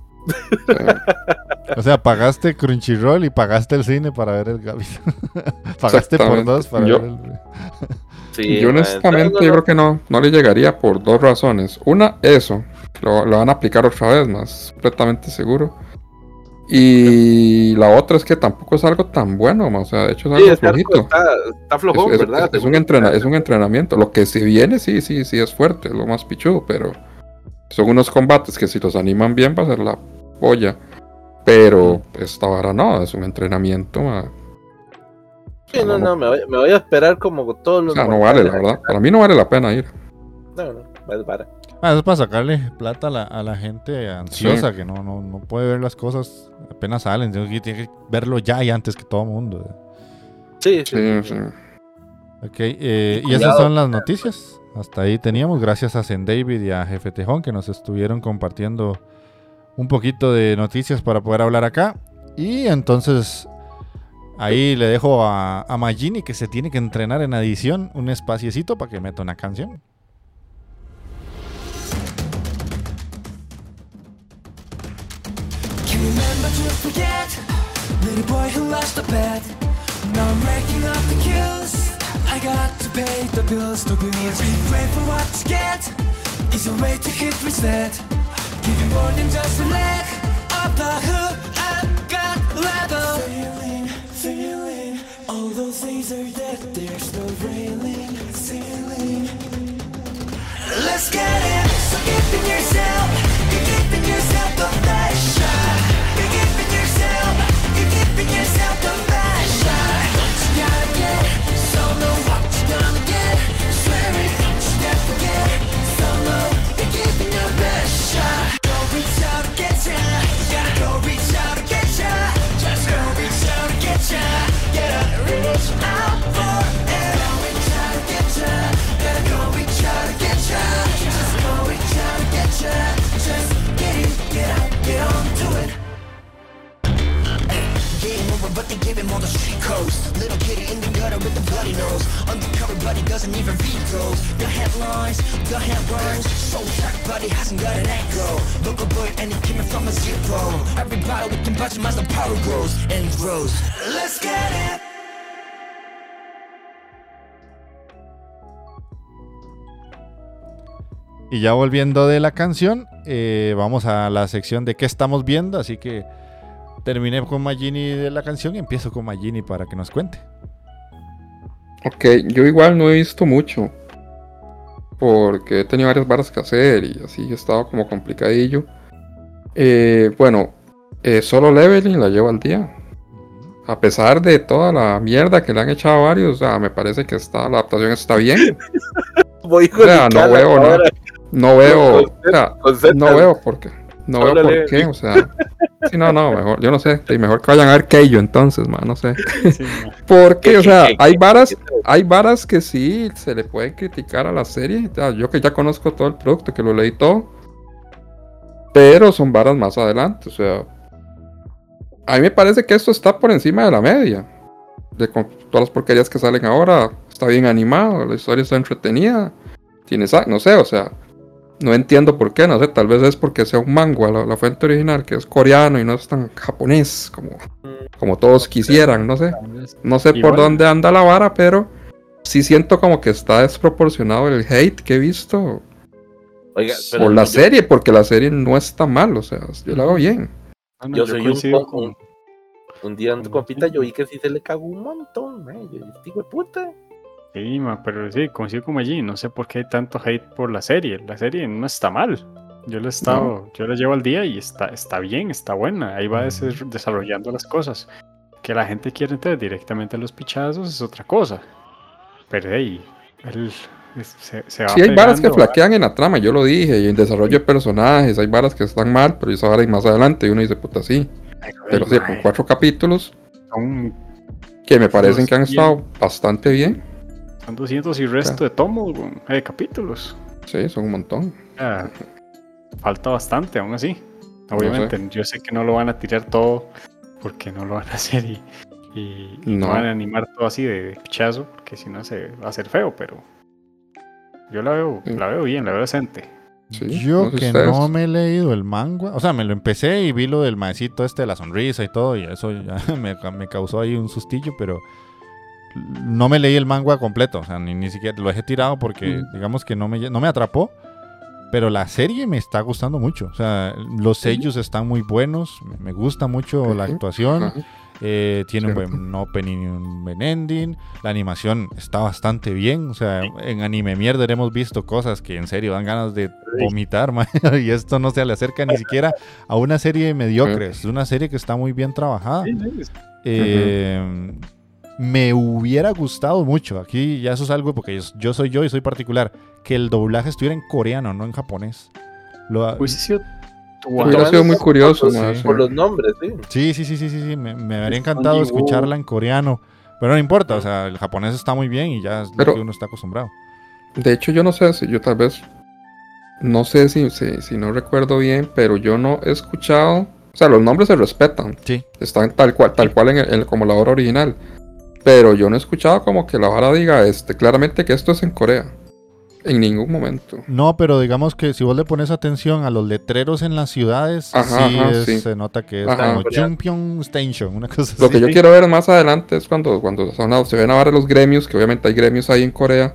Speaker 1: O sea, pagaste Crunchyroll y pagaste el cine para ver el capítulo. *laughs* pagaste por dos para
Speaker 2: Yo-
Speaker 1: ver el... *laughs*
Speaker 3: Sí,
Speaker 2: yo honestamente yo
Speaker 3: no,
Speaker 2: creo que no, no le llegaría por dos razones. Una, eso, lo, lo van a aplicar otra vez, más completamente seguro. Y la otra es que tampoco es algo tan bueno, ma, o sea, de hecho es
Speaker 3: sí,
Speaker 2: algo
Speaker 3: está,
Speaker 2: flojito.
Speaker 3: está, está
Speaker 2: Es,
Speaker 3: flojón,
Speaker 2: es-
Speaker 3: ¿verdad?
Speaker 2: es un entrena- es un entrenamiento. Lo que si viene, sí, sí, sí es fuerte, es lo más pichudo, pero son unos combates que si los animan bien va a ser la polla. Pero esta vara no, es un entrenamiento, ma.
Speaker 3: Sí, no, no, me voy, me voy a esperar como todos
Speaker 2: O
Speaker 3: los.
Speaker 2: sea, no vale, la verdad. Para mí no vale la pena ir.
Speaker 3: No, no, vale, para.
Speaker 1: Ah, eso es para sacarle plata a la, a la gente ansiosa que no, no, no puede ver las cosas apenas salen. Tiene que, tiene que verlo ya y antes que todo el mundo.
Speaker 3: Sí, sí.
Speaker 2: Sí,
Speaker 3: sí,
Speaker 2: sí.
Speaker 1: Ok, eh, y esas son las noticias. Hasta ahí teníamos, gracias a Zen David y a Jefe Tejón que nos estuvieron compartiendo un poquito de noticias para poder hablar acá. Y entonces ahí le dejo a, a Magini que se tiene que entrenar en adición un espaciecito para que meta una canción.
Speaker 5: Forget. Little boy who lost a bet. Now I'm racking up the kills. I got to pay the bills, the bills. Pray for what you get. Is a way to hit reset. You more than just a leg. Of the hood I've got level Feeling, feeling All those things are dead There's no railing, ceiling Let's get it. So give yourself. You give in yourself the Helping yourself,
Speaker 1: Y ya volviendo de la canción, eh, vamos a la sección de qué estamos viendo. Así que terminé con Magini de la canción y empiezo con Magini para que nos cuente.
Speaker 2: Ok, yo igual no he visto mucho. Porque he tenido varias barras que hacer y así he estado como complicadillo. Eh, bueno, eh, solo leveling la llevo al día. A pesar de toda la mierda que le han echado a varios, o sea, me parece que está, la adaptación está bien. *laughs*
Speaker 3: Voy
Speaker 2: O sea,
Speaker 3: con
Speaker 2: no nada.
Speaker 3: ahora.
Speaker 2: No veo,
Speaker 3: Con
Speaker 2: o sea,
Speaker 3: con Z.
Speaker 2: no veo por qué. No veo por qué, o sea. Sí, no, no, mejor, yo no sé. sí, Mejor que vayan a ver Keio entonces, man, no sé.
Speaker 4: Sí. *laughs*
Speaker 2: Porque, o sea,
Speaker 3: ¿Qué- qué-
Speaker 2: hay varas,
Speaker 3: qué-
Speaker 2: hay varas que sí se le puede criticar a la serie. o sea, yo que ya conozco todo el producto, que lo leí todo. Pero son varas más adelante, o sea. A mí me parece que esto está por encima de la media. De con todas las porquerías que salen ahora. Está bien animado, la historia está entretenida. Tiene no sé, o sea. No entiendo por qué, no sé, tal vez es porque sea un manga, la, la fuente original, que es coreano y no es tan japonés como, como todos quisieran, no sé. No sé por dónde anda la vara, pero sí siento como que está desproporcionado el hate que he visto
Speaker 3: Oiga, pero
Speaker 2: por la
Speaker 3: yo-
Speaker 2: serie, porque la serie no está mal, o sea, yo la veo bien.
Speaker 3: Yo soy un, con- un, un día en tu compita, yo vi que sí se le cagó un montón, man. Yo "Este hijo de puta.
Speaker 4: Sí, pero sí, coincido con allí. No sé por qué hay tanto hate por la serie. La serie no está mal. Yo la he estado, yo la llevo al día y está, está bien, está buena. Ahí va des- desarrollando las cosas. Que la gente quiere entrar directamente a los pichazos es otra cosa. Pero hey, él es- se, se va
Speaker 2: Sí, hay varas que flaquean en la trama, yo lo dije, y en desarrollo de personajes, hay varas que están mal, pero esa vara más adelante, y uno dice, puta, sí.
Speaker 4: Ay,
Speaker 2: Pero sí, con cuatro capítulos
Speaker 4: son,
Speaker 2: que me parecen que han estado bastante bien.
Speaker 4: Son 200 y resto de tomos, weón, eh, capítulos.
Speaker 2: Sí, son un montón.
Speaker 4: Ah, falta bastante, aún así. Obviamente, yo sé que no lo van a tirar todo porque no lo van a *laughs* hacer y, y- y no.
Speaker 2: No.
Speaker 4: van a animar todo así de pichazo, porque si no se va a hacer feo, pero yo la veo,
Speaker 2: Sí.
Speaker 4: la veo bien, la veo decente.
Speaker 2: Sí,
Speaker 1: Yo
Speaker 2: no sé
Speaker 1: que
Speaker 2: ustedes.
Speaker 1: no me he leído el manga, o sea, me lo empecé y vi lo del maecito este de la sonrisa y todo, y eso ya *laughs* me, me causó ahí un sustillo, pero no me leí el manga completo, o sea, ni, ni siquiera lo dejé tirado porque
Speaker 2: Mm.
Speaker 1: digamos que no me, no me atrapó, pero la serie me está gustando mucho, o sea, los sellos están muy buenos, me- gusta mucho la actuación, eh, tiene un buen opening y un buen ending. La animación está bastante bien. O sea, en anime mierda hemos visto cosas que en serio dan ganas de vomitar, *laughs* man, y esto no se le acerca ni siquiera a una serie mediocre. Es una serie que está muy bien trabajada. Eh, Me hubiera gustado mucho. Aquí ya eso es algo porque yo, yo soy yo y soy particular. Que el doblaje estuviera en coreano, no en japonés. Lo-
Speaker 4: Hubiese sido
Speaker 2: Hubiera sido muy curioso,
Speaker 1: sí.
Speaker 3: Por los nombres, sí.
Speaker 1: Sí, sí, sí, sí, sí, sí, Me, me habría encantado escucharla en coreano. Pero no importa, o sea, el japonés está muy bien y ya es
Speaker 2: Pero-
Speaker 1: lo que uno está acostumbrado.
Speaker 2: De hecho, yo no sé si yo tal vez. No sé si, si, si no recuerdo bien, pero yo no he escuchado. O sea, los nombres se respetan.
Speaker 1: Sí.
Speaker 2: Están tal cual, tal cual en el- en- como la obra original. Pero yo no he escuchado como que la vara diga este, claramente que esto es en Corea. En ningún momento.
Speaker 1: No, pero digamos que si vos le pones atención a los letreros en las ciudades,
Speaker 2: Ajá,
Speaker 1: sí,
Speaker 2: ajá,
Speaker 1: es-
Speaker 2: sí.
Speaker 1: se nota que es
Speaker 2: Ajá.
Speaker 1: como Jumpyeong Station, una cosa
Speaker 2: Lo
Speaker 1: así.
Speaker 2: que yo quiero ver más adelante es cuando, cuando son a- se ven ahora los gremios, que obviamente hay gremios ahí en Corea.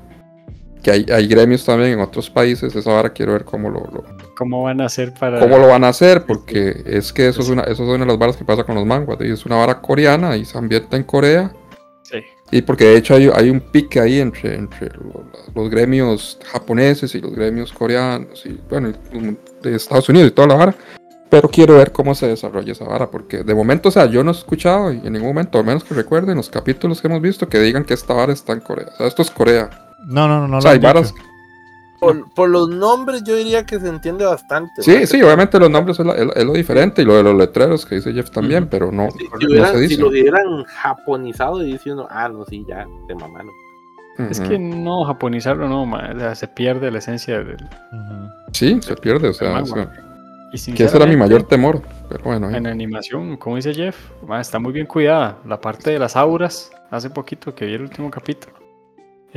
Speaker 2: Que hay, hay gremios también en otros países. Esa vara quiero ver cómo lo, lo-
Speaker 4: cómo van a hacer para
Speaker 2: cómo lo van a hacer, porque es que eso es una, eso es una de las varas que pasa con los manguas. Es una vara coreana y se ambienta en Corea.
Speaker 4: Sí.
Speaker 2: Y porque de hecho hay, hay un pique ahí entre, entre lo- los, gremios japoneses y los gremios coreanos y bueno, de Estados Unidos y toda la vara. Pero quiero ver cómo se desarrolla esa vara, porque de momento, o sea, yo no he escuchado y en ningún momento, al menos que recuerden los capítulos que hemos visto, que digan que esta vara está en Corea. O sea, esto es Corea.
Speaker 1: No, no, no, no.
Speaker 2: o
Speaker 1: lo
Speaker 2: sea, hay
Speaker 1: han
Speaker 2: varas.
Speaker 1: dicho.
Speaker 3: Por, por los nombres yo diría que se entiende bastante.
Speaker 2: Sí,
Speaker 3: ¿no?
Speaker 2: sí, obviamente los nombres es, la- es- es lo diferente y lo de los letreros que dice Jeff también, pero no,
Speaker 3: Si, si
Speaker 2: no
Speaker 3: hubieran-
Speaker 2: se
Speaker 3: si
Speaker 2: dice.
Speaker 3: lo hubieran japonizado y dice uno, ah, no, sí, ya, te mamaron.
Speaker 4: Es
Speaker 2: Ujú.
Speaker 4: que no, japonizarlo no, ma, o sea, se pierde la esencia del...
Speaker 1: Ujú.
Speaker 2: Sí, se pierde, o sea,
Speaker 4: manga.
Speaker 2: o sea,
Speaker 4: Y
Speaker 2: que ese era mi mayor temor. Pero bueno, eh.
Speaker 4: En animación, como dice Jeff, ma, está muy bien cuidada. La parte de las auras hace poquito que vi el último capítulo.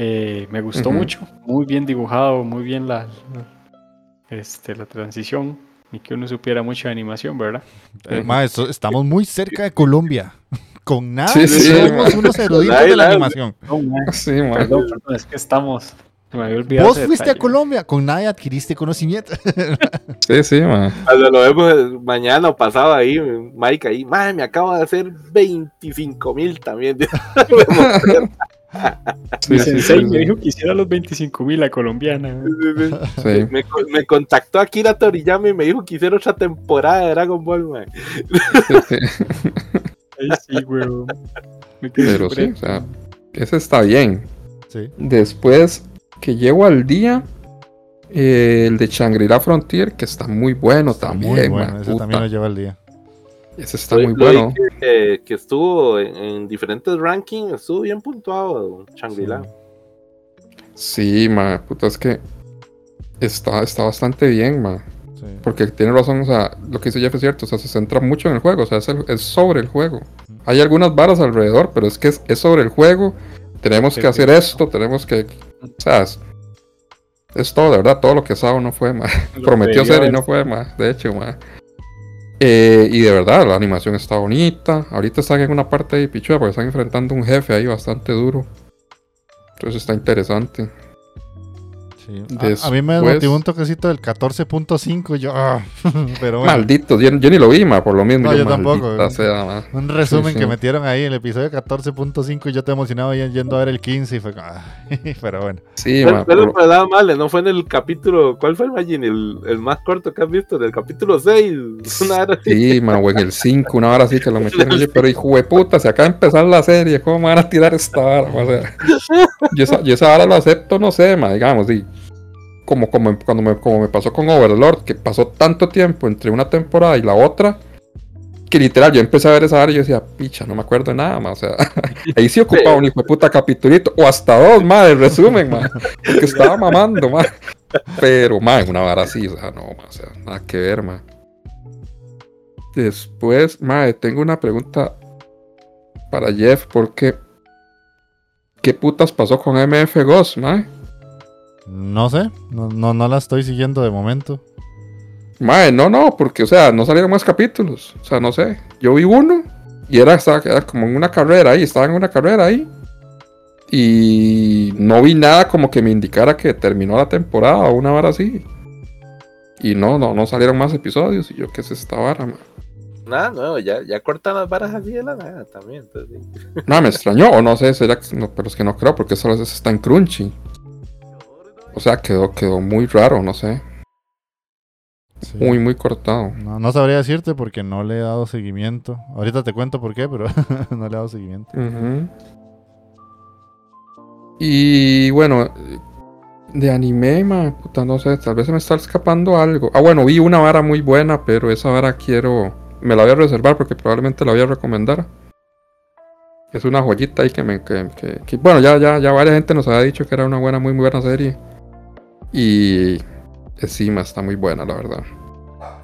Speaker 4: Eh, me gustó mucho, muy bien dibujado, muy bien la, la- este, la transición. Y que uno supiera mucho de animación, ¿verdad?
Speaker 1: Eh, estamos muy cerca de Colombia. *laughs* Con nada,
Speaker 2: Sí, sí,
Speaker 1: somos unos eruditos de la animación.
Speaker 4: No,
Speaker 2: Sí, ma.
Speaker 4: perdón, perdón, es que estamos. Se me había olvidado.
Speaker 1: Vos fuiste a. Colombia, con nadie adquiriste conocimiento. *laughs*
Speaker 2: Sí, sí, ma.
Speaker 3: Cuando lo vemos mañana o pasado ahí, Mike ahí, madre, me acabo de hacer 25 mil también. *laughs*
Speaker 2: Sí,
Speaker 4: Mi
Speaker 2: sí,
Speaker 4: sensei
Speaker 2: sí,
Speaker 4: me dijo que hiciera los 25 mil a colombiana.
Speaker 3: me, me contactó Akira Toriyama y me dijo que hiciera otra temporada de Dragon Ball, man.
Speaker 2: Sí,
Speaker 4: Ay, sí, weón.
Speaker 2: Pero sí, o sea, ese está bien.
Speaker 1: Sí.
Speaker 2: Después que llego al día, eh, el de Shangri-La Frontier, que está muy bueno también.
Speaker 1: Muy bueno, ese
Speaker 2: puta.
Speaker 1: también lo lleva el día.
Speaker 2: Ese está
Speaker 3: Lo-
Speaker 2: muy
Speaker 3: lo
Speaker 2: bueno.
Speaker 3: Que, que estuvo en, en diferentes rankings, estuvo bien puntuado Shangri-La.
Speaker 2: Sí, ma, puta, es que está, está bastante bien, ma.
Speaker 1: Sí.
Speaker 2: Porque tiene razón, o sea, lo que dice Jeff es cierto, o sea, se centra mucho en el juego, o sea, es, el- es sobre el juego. Hay algunas varas alrededor, pero es que es, es sobre el juego. Tenemos
Speaker 4: Sí,
Speaker 2: que
Speaker 4: sí.
Speaker 2: hacer esto, tenemos que. O sea, es, es todo, de verdad, todo lo que Sao no fue, ma. *laughs* Prometió ser y no fue, ma. De hecho, ma. Eh, y de verdad, la animación está bonita. Ahorita están en una parte ahí pichuda porque están enfrentando un jefe ahí bastante duro. Entonces está interesante.
Speaker 1: Sí. A, a mí me motivó un toquecito del 14.5. Yo, ah, *laughs* pero bueno.
Speaker 2: Maldito, yo, yo ni lo vi, ma, por lo mismo.
Speaker 1: No, yo tampoco,
Speaker 2: sea.
Speaker 1: Un resumen
Speaker 2: sí.
Speaker 1: que metieron ahí, el episodio 14.5 y yo te emocionaba y- yendo a ver el 15 y fue como, *laughs* ay, pero bueno.
Speaker 2: Sí,
Speaker 3: Pero,
Speaker 2: ma,
Speaker 3: pero, pero nada mal, no fue en el capítulo, ¿cuál fue el Magin? El, el más corto que has visto, del capítulo 6. *laughs* Una hora así.
Speaker 2: Sí, ma, o en el 5, una hora así que lo metieron allí, pero hijo de puta, se acaba de empezar la serie, ¿cómo me van a tirar esta vara? O sea, yo, esa, yo esa vara lo acepto, no sé, ma, digamos, y como, como, cuando me, como me pasó con Overlord, que pasó tanto tiempo entre una temporada y la otra, que literal yo empecé a ver esa vara y yo decía, picha, no me acuerdo de nada, ma, o sea, *laughs* ahí sí ocupaba un hijo de puta capitulito, o hasta dos, ma, de resumen, ma, porque estaba mamando, ma, pero, ma, una vara así, o sea, no, ma, o sea, nada que ver, ma. Después, madre, tengo una pregunta para Jeff, porque ¿qué putas pasó con MF Ghost, madre?
Speaker 1: No sé, no, no, no la estoy siguiendo de momento.
Speaker 2: Madre, no, no, porque, o sea, no salieron más capítulos, o sea, no sé, yo vi uno y era, estaba- era como en una carrera ahí, estaba en una carrera ahí y no vi nada como que me indicara que terminó la temporada o una vara así. Y no, no, no salieron más episodios y yo, ¿qué es esta vara, ma?
Speaker 3: Nada nuevo, ya, ya cortan las varas así de la nada también. Entonces.
Speaker 2: No, me extrañó, o no sé, será que- no, pero es que no creo, porque eso veces está en Crunchy. O sea, quedó, quedó muy raro, no sé.
Speaker 1: Sí.
Speaker 2: Muy, muy cortado.
Speaker 1: No, no sabría decirte porque no le he dado seguimiento. Ahorita te cuento por qué, pero *laughs* no le he dado seguimiento.
Speaker 2: Y bueno, de anime, ma, puta, no sé, tal vez se me está escapando algo. Ah, bueno, vi una vara muy buena, pero esa vara quiero. Me la voy a reservar porque probablemente la voy a recomendar. Es una joyita ahí que me. que- que- que- bueno, ya, ya, ya varias gente nos había dicho que era una buena, muy, muy buena serie. Y. Encima está muy buena, la verdad.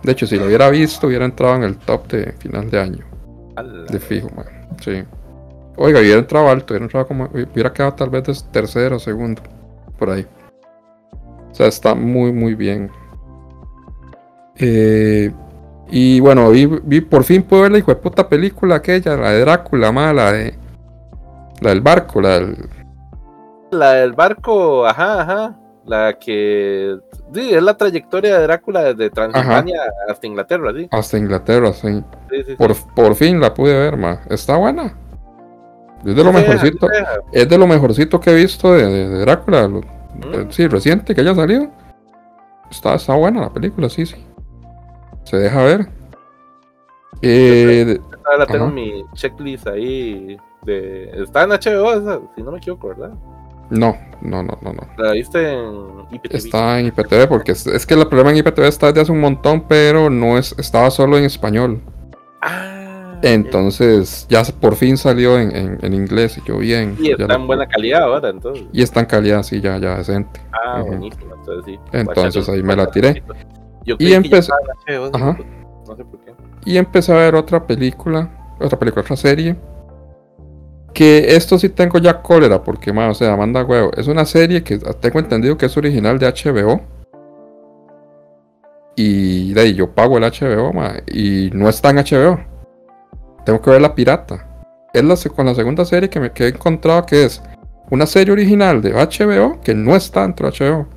Speaker 2: De hecho, si lo hubiera visto, hubiera entrado en el top de final de año. De fijo, man. Sí. Oiga, hubiera entrado alto, hubiera entrado como. Hubiera quedado tal vez de tercero o segundo. Por ahí. O sea, está muy, muy bien. Eh, y bueno, vi, vi- por fin pude ver la hijo de puta película aquella, la de Drácula, mala, la de. La del barco, la del.
Speaker 3: La del barco, ajá, ajá. La que. Sí, es la trayectoria de Drácula desde Transilvania hasta Inglaterra, sí.
Speaker 2: Hasta Inglaterra, sí.
Speaker 3: Sí, sí, sí.
Speaker 2: Por, por fin la pude ver, ma. Está buena. Es de lo mejorcito. Es de lo mejorcito que he visto de, de- de Drácula. lo- eh,
Speaker 3: Mm.
Speaker 2: sí, reciente que haya salido. Está, está buena la película, sí, sí. Se deja ver. Eh,
Speaker 3: Ahora tengo mi checklist ahí. De... Está en HBO, esa, si no me equivoco, ¿verdad?
Speaker 2: No, no, no, no, no.
Speaker 3: La viste en IPTV.
Speaker 2: Está en IPTV porque es, es que el problema en IPTV está desde hace un montón, pero no es, estaba solo en español.
Speaker 3: Ah,
Speaker 2: Entonces ya por fin salió en, en- en inglés y yo bien.
Speaker 3: Y está en buena calidad ahora, entonces.
Speaker 2: y está en calidad, sí, ya, ya decente.
Speaker 3: Ah, buenísimo, entonces sí.
Speaker 2: Entonces, ahí me la tiré.
Speaker 3: Yo
Speaker 2: Y empecé-.
Speaker 3: No sé por qué.
Speaker 2: Y empecé a ver otra película, otra película, otra serie. Que esto sí tengo ya cólera, porque, ma, o sea, manda huevo. Es una serie que tengo entendido que es original de HBO. Y de yo pago el HBO, y no está en HBO. Tengo que ver la pirata. Es la, con la segunda serie que, me, que he encontrado que es una serie original de HBO que no está dentro de HBO.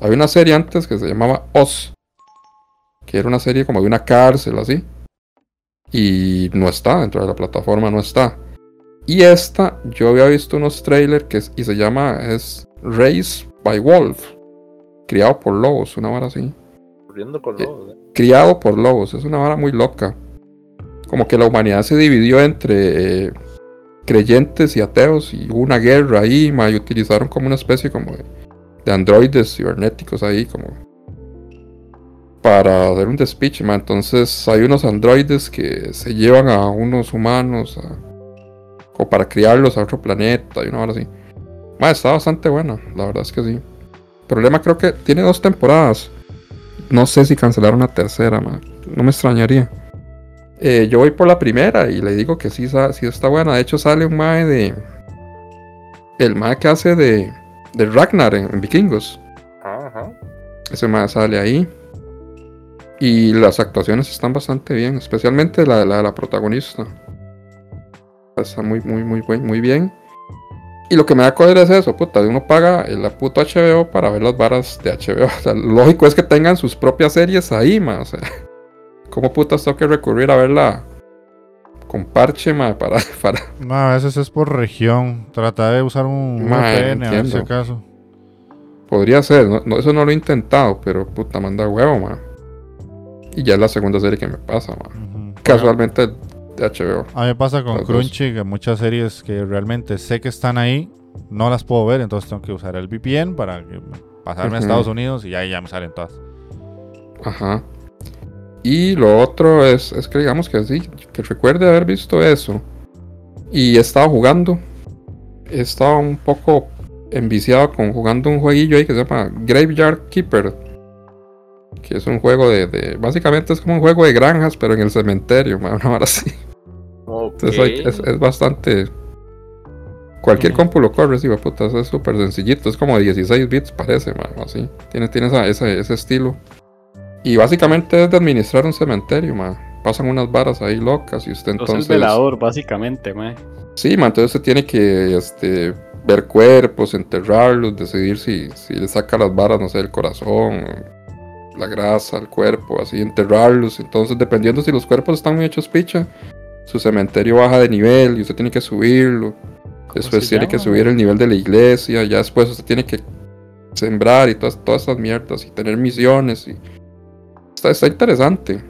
Speaker 2: Había una serie antes que se llamaba Oz, que era una serie como de una cárcel así. Y no está dentro de la plataforma, no está. Y esta, yo había visto unos trailers que es- y se llama es Race by Wolf, criado por lobos, una vara así
Speaker 3: Corriendo con
Speaker 2: Eh,
Speaker 3: lobos. ¿eh?
Speaker 2: criado por lobos. Es una vara muy loca. Como que la humanidad se dividió entre eh, creyentes y ateos y hubo una guerra ahí, ma, y utilizaron como una especie como de, de androides cibernéticos ahí como para hacer un despiche, ma. Entonces hay unos androides que se llevan a unos humanos a- o para criarlos a otro planeta y una hora así. Ma, está bastante buena, la verdad es que sí. El problema creo que tiene dos temporadas. No sé si cancelaron la tercera. No me extrañaría. Eh, yo voy por la primera y le digo que sí, sí está buena. De hecho, sale un mae de. El mae que hace de. De Ragnar en, en Vikingos.
Speaker 3: Ajá.
Speaker 2: Ese mae sale ahí. Y las actuaciones están bastante bien. Especialmente la, la, la protagonista. Está muy, muy, muy, buen- muy bien. Y lo que me da cólera es eso, puta. Uno paga el la puto HBO para ver las varas de HBO. *laughs* O sea, lógico es que tengan sus propias series ahí, ma. O sea, *laughs* ¿cómo putas tengo que recurrir a verla con parche, ma? Para, *laughs* para.
Speaker 1: No, a veces es por región. Trata de usar un
Speaker 2: Ma,
Speaker 1: VPN si
Speaker 2: entiendo.
Speaker 1: acaso.
Speaker 2: Podría ser, no, no, eso no lo he intentado, pero puta, manda huevo, ma. Y ya es la segunda serie que me pasa, ma. Casualmente HBO.
Speaker 1: A mí me pasa con. Crunchy que muchas series que realmente sé que están ahí, no las puedo ver, entonces tengo que usar el VPN para pasarme a. Estados Unidos y ahí ya me salen todas.
Speaker 2: Ajá. Y lo otro es, es que digamos que sí, que recuerde haber visto eso. Y he estado jugando. He estado un poco enviciado con jugando un jueguillo ahí que se llama Graveyard Keeper. Que es un juego de, de- Básicamente es como un juego de granjas, pero en el cementerio, *laughs* una hora así.
Speaker 3: Ok.
Speaker 2: Entonces hay- es, es bastante. Cualquier
Speaker 4: Ujú.
Speaker 2: compu lo corre, sí, puta, es súper sencillito, es como 16 bits, parece, man, o así. Tiene, tiene esa- ese, ese estilo. Y básicamente es de administrar un cementerio, man. Pasan unas varas ahí locas y usted entonces.
Speaker 4: el velador, básicamente, mae.
Speaker 2: Sí, man, entonces usted tiene que este, ver cuerpos, enterrarlos, decidir si, si le saca las varas, no sé, el corazón, la grasa, el cuerpo, así, enterrarlos. Entonces, dependiendo si los cuerpos están muy hechos picha, su cementerio baja de nivel y usted tiene que subirlo. Después tiene que subir el nivel de la iglesia, ya después usted tiene que sembrar y todas, todas esas mierdas y tener misiones. Y... Está, está interesante.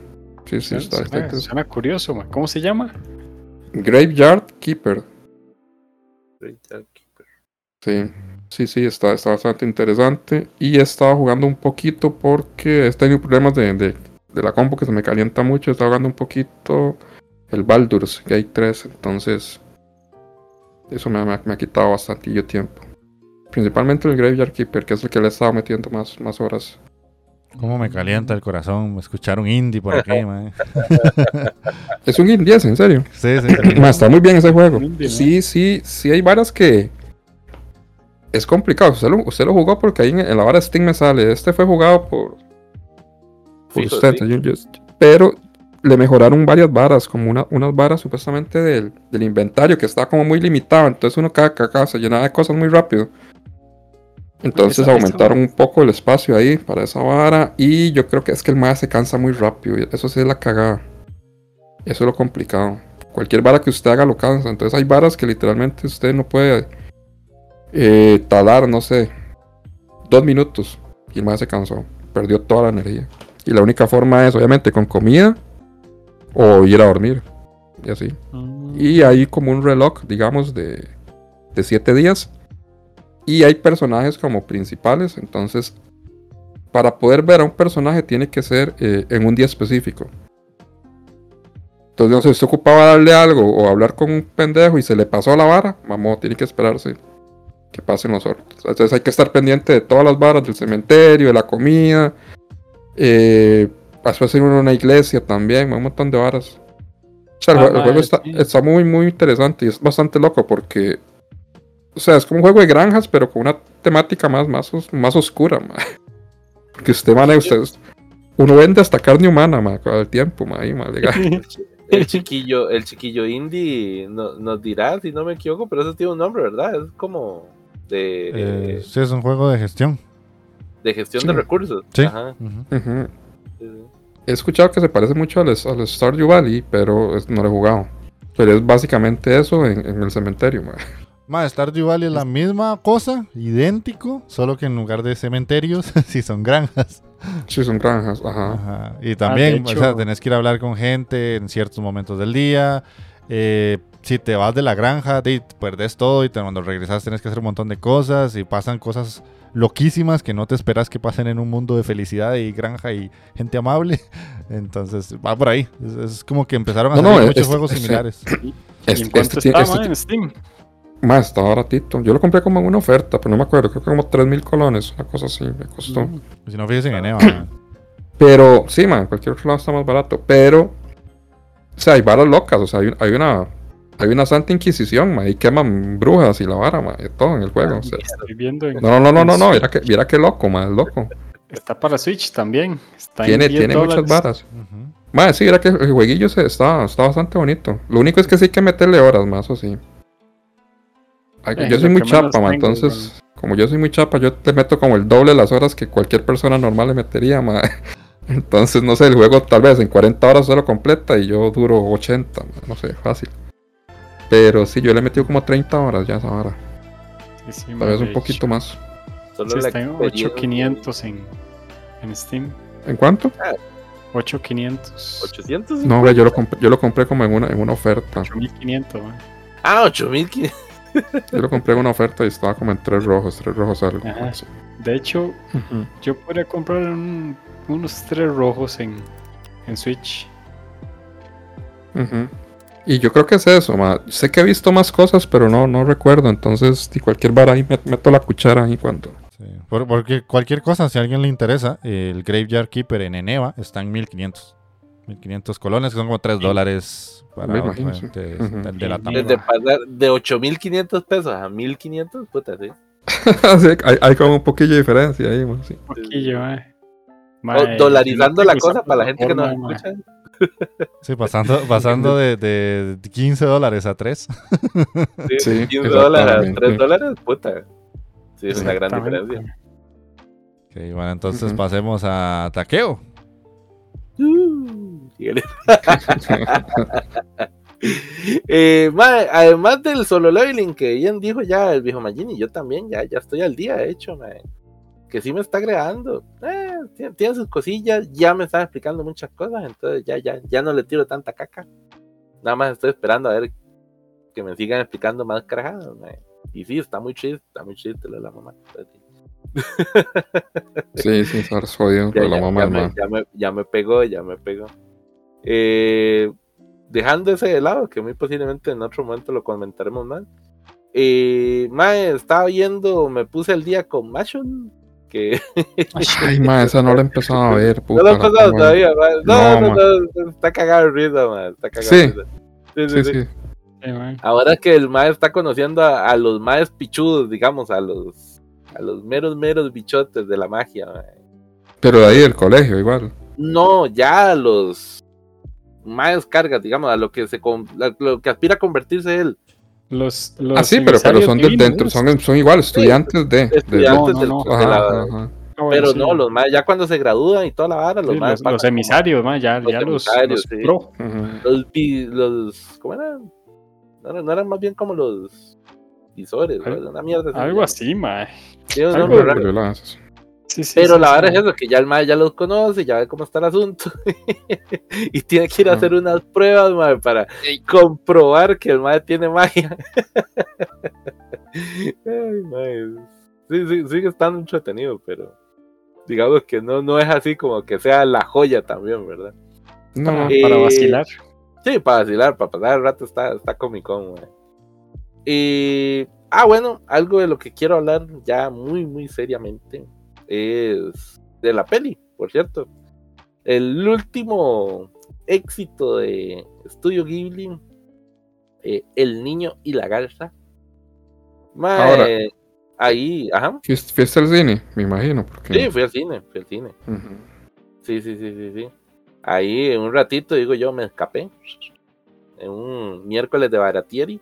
Speaker 2: Sí, sí, está, interesante.
Speaker 4: suena curioso, mae. ¿Cómo se llama?
Speaker 2: Graveyard Keeper.
Speaker 3: Aquí, pero-
Speaker 2: Sí, sí, sí, está, está bastante interesante. Y he estado jugando un poquito porque he tenido problemas de, de, de la compu que se me calienta mucho. He estado jugando un poquito el Baldur's Gate 3. Entonces, eso me, me ha- me ha quitado bastantillo tiempo. Principalmente el Graveyard Keeper, que es el que le he estado metiendo más, más horas.
Speaker 1: Cómo me calienta el corazón escuchar un indie por aquí, *laughs* man.
Speaker 2: Es un indie, en serio.
Speaker 1: Sí, sí.
Speaker 2: Está muy bien ese juego.
Speaker 4: Un indie, ¿no?
Speaker 2: Sí, sí, sí hay varas que es complicado. Usted lo, usted lo jugó porque ahí en, en la vara Steam me sale. Este fue jugado por, por
Speaker 3: Fijo,
Speaker 2: usted,
Speaker 3: sí.
Speaker 2: Pero le mejoraron varias varas, como una, unas varas supuestamente del, del inventario que está como muy limitado. Entonces uno cada, cada se llenaba de cosas muy rápido. Entonces
Speaker 4: Esa- esa-
Speaker 2: aumentaron un poco el espacio ahí para esa vara. Y yo creo que es que el más se cansa muy rápido. y Eso sí es la cagada. Eso es lo complicado. Cualquier vara que usted haga lo cansa. Entonces hay varas que literalmente usted no puede eh, talar, no sé, dos minutos. Y el más se cansó. Perdió toda la energía. Y la única forma es, obviamente, con comida o ir a dormir. Y así.
Speaker 4: Mm,
Speaker 2: Y hay como un reloj, digamos, de, de siete días. Y hay personajes como principales. Entonces, para poder ver a un personaje tiene que ser eh, en un día específico. Entonces, no sé, si usted ocupaba darle algo o hablar con un pendejo y se le pasó la vara, mamó, tiene que esperarse que pasen los otros. Entonces hay que estar pendiente de todas las varas del cementerio, de la comida. Eh, ir a una iglesia también, un montón de varas. O sea, el,
Speaker 4: Ah,
Speaker 2: jue- el juego está, está muy, muy interesante y es bastante loco porque. O sea, es como un juego de granjas, pero con una temática más, más, os- más oscura, ma. *laughs* Porque usted, man, usted, uno vende hasta carne humana, ma, con el tiempo, ma, ahí, ma, legal. *laughs*
Speaker 3: El chiquillo, el chiquillo indie no- nos dirá, si no me equivoco, pero eso tiene un nombre, ¿verdad? Es como de, de,
Speaker 1: Eh, sí, es un juego de gestión.
Speaker 3: de gestión
Speaker 2: sí.
Speaker 3: de recursos.
Speaker 1: Sí.
Speaker 3: Ajá, sí, sí.
Speaker 2: He escuchado que se parece mucho al, al Stardew Valley, pero es- no lo he jugado. Pero es básicamente eso en, en el cementerio, ma.
Speaker 1: Ma, Stardew Valley es la misma cosa, idéntico, solo que en lugar de cementerios, *laughs* sí son granjas.
Speaker 2: Sí, son granjas, ajá.
Speaker 1: Ajá. Y también,
Speaker 4: de
Speaker 1: o sea, tenés que ir a hablar con gente en ciertos momentos del día. Eh, si te vas de la granja, te perdés todo y te- cuando regresas tenés que hacer un montón de cosas y pasan cosas loquísimas que no te esperas que pasen en un mundo de felicidad y granja y gente amable. *laughs* Entonces, va por ahí. Es, es como que empezaron a
Speaker 2: No, no,
Speaker 1: muchos
Speaker 2: este-
Speaker 1: juegos
Speaker 2: este-
Speaker 1: similares.
Speaker 4: ¿Y
Speaker 2: Este,
Speaker 4: en cuánto
Speaker 2: este
Speaker 4: está,
Speaker 2: este
Speaker 4: en Steam?
Speaker 2: Ma, está baratito. Yo lo compré como en una oferta, pero no me acuerdo. Creo que como 3.000 colones, una cosa así me costó.
Speaker 4: Mm.
Speaker 1: Si no, fíjense en Eneva. ma.
Speaker 2: Pero, sí, man, cualquier otro lado está más barato. Pero, o sea, hay varas locas. O sea, hay, hay una hay una santa inquisición, man. Y queman brujas y la vara, man. y todo en el juego. o sea.
Speaker 4: Estoy viendo en-
Speaker 2: No, no, no, no, no. Mira que, mira qué loco, man. Es loco.
Speaker 4: Está para Switch también. Está en
Speaker 2: Tiene,
Speaker 4: 10
Speaker 2: tiene muchas varas. Man, sí, mira que el jueguillo se, está, está bastante bonito. Lo único es que sí hay que meterle horas más, o sí. Ay,
Speaker 4: Eh,
Speaker 2: yo soy muy
Speaker 4: que
Speaker 2: chapa,
Speaker 4: tengo,
Speaker 2: Entonces, como yo soy muy chapa, yo te meto como el doble de las horas que cualquier persona normal le metería, man. *laughs* Entonces, no sé, el juego tal vez en 40 horas se lo completa y yo duro 80, man, no sé, fácil. Pero sí, yo le he metido como 30 horas ya a esa hora.
Speaker 4: Sí, sí,
Speaker 2: Tal vez un poquito más.
Speaker 3: Solo
Speaker 4: Sí,
Speaker 3: la
Speaker 4: está en
Speaker 3: experiencia-
Speaker 4: 8500 en, en Steam.
Speaker 2: ¿En cuánto?
Speaker 4: 8500.
Speaker 3: 800.
Speaker 2: No, ve, yo lo compré, yo lo compré como en una, en una oferta.
Speaker 4: 8500, mae.
Speaker 3: Ah, 8500. *laughs*
Speaker 2: Yo lo compré en una oferta y estaba como en tres rojos, tres rojos algo.
Speaker 4: Ajá.
Speaker 2: Sí.
Speaker 4: De hecho,
Speaker 2: Ujú.
Speaker 4: yo podría comprar un- unos tres rojos en, en Switch.
Speaker 2: Ujú. Y yo creo que es eso, ma. Sé que he visto más cosas, pero no, no recuerdo. Entonces, de cualquier vara ahí met- meto la cuchara ahí cuando.
Speaker 1: Sí, por- porque cualquier cosa, si a alguien le interesa, el Graveyard Keeper en Eneva está en 1500. 1500 colones, que son como 3 dólares para
Speaker 2: Me imagino, sí.
Speaker 1: de,
Speaker 2: Ujú.
Speaker 1: de- de la
Speaker 4: Sí,
Speaker 1: tabla.
Speaker 3: Desde pasar de 8500 pesos a 1500, puta, sí. *laughs*
Speaker 2: Sí, hay, hay como un poquillo de diferencia ahí, ma, sí.
Speaker 4: Un poquillo, mae.
Speaker 3: O
Speaker 4: Mae,
Speaker 3: dolarizando la cosa para la gente que nos escucha.
Speaker 1: Sí, pasando, *laughs* pasando de, de 15 dólares a 3.
Speaker 3: Sí,
Speaker 2: Sí,
Speaker 3: 15 dólares a
Speaker 2: exactamente.
Speaker 3: 3 dólares, puta. Sí, es una gran diferencia.
Speaker 1: Ok, bueno, entonces
Speaker 2: Ujú.
Speaker 1: pasemos a Taqueo.
Speaker 3: Uh. *laughs* Eh, mae, además del solo leveling que bien dijo ya el viejo Magini, yo también ya, ya estoy al día, de hecho, mae. Que sí me está agregando. Eh, tiene, tiene sus cosillas, ya me está explicando muchas cosas, entonces ya, ya, ya no le tiro tanta caca. Nada más estoy esperando a ver que me sigan explicando más carajadas. Y sí, está muy chiste, está muy chiste lo de la mamá.
Speaker 2: Sí, sí, *laughs* jodido
Speaker 3: Ya,
Speaker 2: la
Speaker 3: ya-
Speaker 2: mamá,
Speaker 3: ya me, ya me- ya me pegó, ya me pegó. Eh, dejando ese de lado, que muy posiblemente en otro momento lo comentaremos más. Eh, mae, estaba viendo, me puse al día con Mashon, que
Speaker 2: Ay, ma, esa no la he empezado a ver, *laughs*
Speaker 3: no
Speaker 2: puta.
Speaker 3: he
Speaker 2: la tengo ahí.
Speaker 3: todavía, mae. No,
Speaker 2: No,
Speaker 3: no,
Speaker 2: ma.
Speaker 3: no, está cagado de risa, mae, está cagado
Speaker 2: Sí.
Speaker 3: de risa. Sí, sí,
Speaker 2: Sí,
Speaker 3: sí. Ahora que el mae está conociendo a, a los maes pichudos, digamos, a los a los meros meros bichotes de la magia, mae.
Speaker 2: Pero de ahí del colegio, igual.
Speaker 3: No, ya a los más cargas, digamos, a lo que se con- a lo que aspira a convertirse él.
Speaker 4: Los, los
Speaker 2: Ah, sí, pero, pero son del dentro, son, son igual, estudiantes de. de-
Speaker 3: Estudiantes
Speaker 4: no,
Speaker 3: del-
Speaker 4: no.
Speaker 3: de la-
Speaker 2: ajá, ajá.
Speaker 4: Ah,
Speaker 3: Pero
Speaker 4: sí.
Speaker 3: no, los más ya cuando se gradúan y toda la vara, los
Speaker 4: Sí,
Speaker 3: más
Speaker 4: los, los emisarios, mae, ya,
Speaker 3: Los
Speaker 4: ya los,
Speaker 3: emisarios,
Speaker 4: los
Speaker 3: sí.
Speaker 4: pro.
Speaker 3: Los, ¿cómo eran? No, eran? no eran más bien como los visores,
Speaker 4: Al-
Speaker 3: ¿no? una mierda.
Speaker 4: Algo así,
Speaker 3: un
Speaker 4: algo
Speaker 2: Pero la haces.
Speaker 4: Sí, sí,
Speaker 3: Pero
Speaker 4: sí,
Speaker 3: la
Speaker 4: sí,
Speaker 3: vara es eso, que ya el mae ya los conoce, ya ve cómo está el asunto. *laughs* y tiene que ir a hacer unas pruebas, mae, para comprobar que el mae tiene magia. *laughs* Ay, mae. Sí, sí, sigue estando entretenido, pero digamos que no, no es así como que sea la joya también, ¿verdad?
Speaker 2: No,
Speaker 4: Para,
Speaker 3: Eh,
Speaker 4: para vacilar.
Speaker 3: Sí, para vacilar, para pasar el rato está, está Comic Con, mae. Y. Ah, bueno, algo de lo que quiero hablar ya muy, muy seriamente es de la peli, por cierto. El último éxito de Estudio Ghibli, eh, El Niño y la Garza.
Speaker 2: Ahora.
Speaker 3: ahí, ajá.
Speaker 2: Fuiste, al cine, me imagino. Porque...
Speaker 3: Sí, fui al cine, fui al cine. Sí, sí, sí, sí, sí. Ahí en un ratito, digo yo, me escapé. En un miércoles de Baratieri.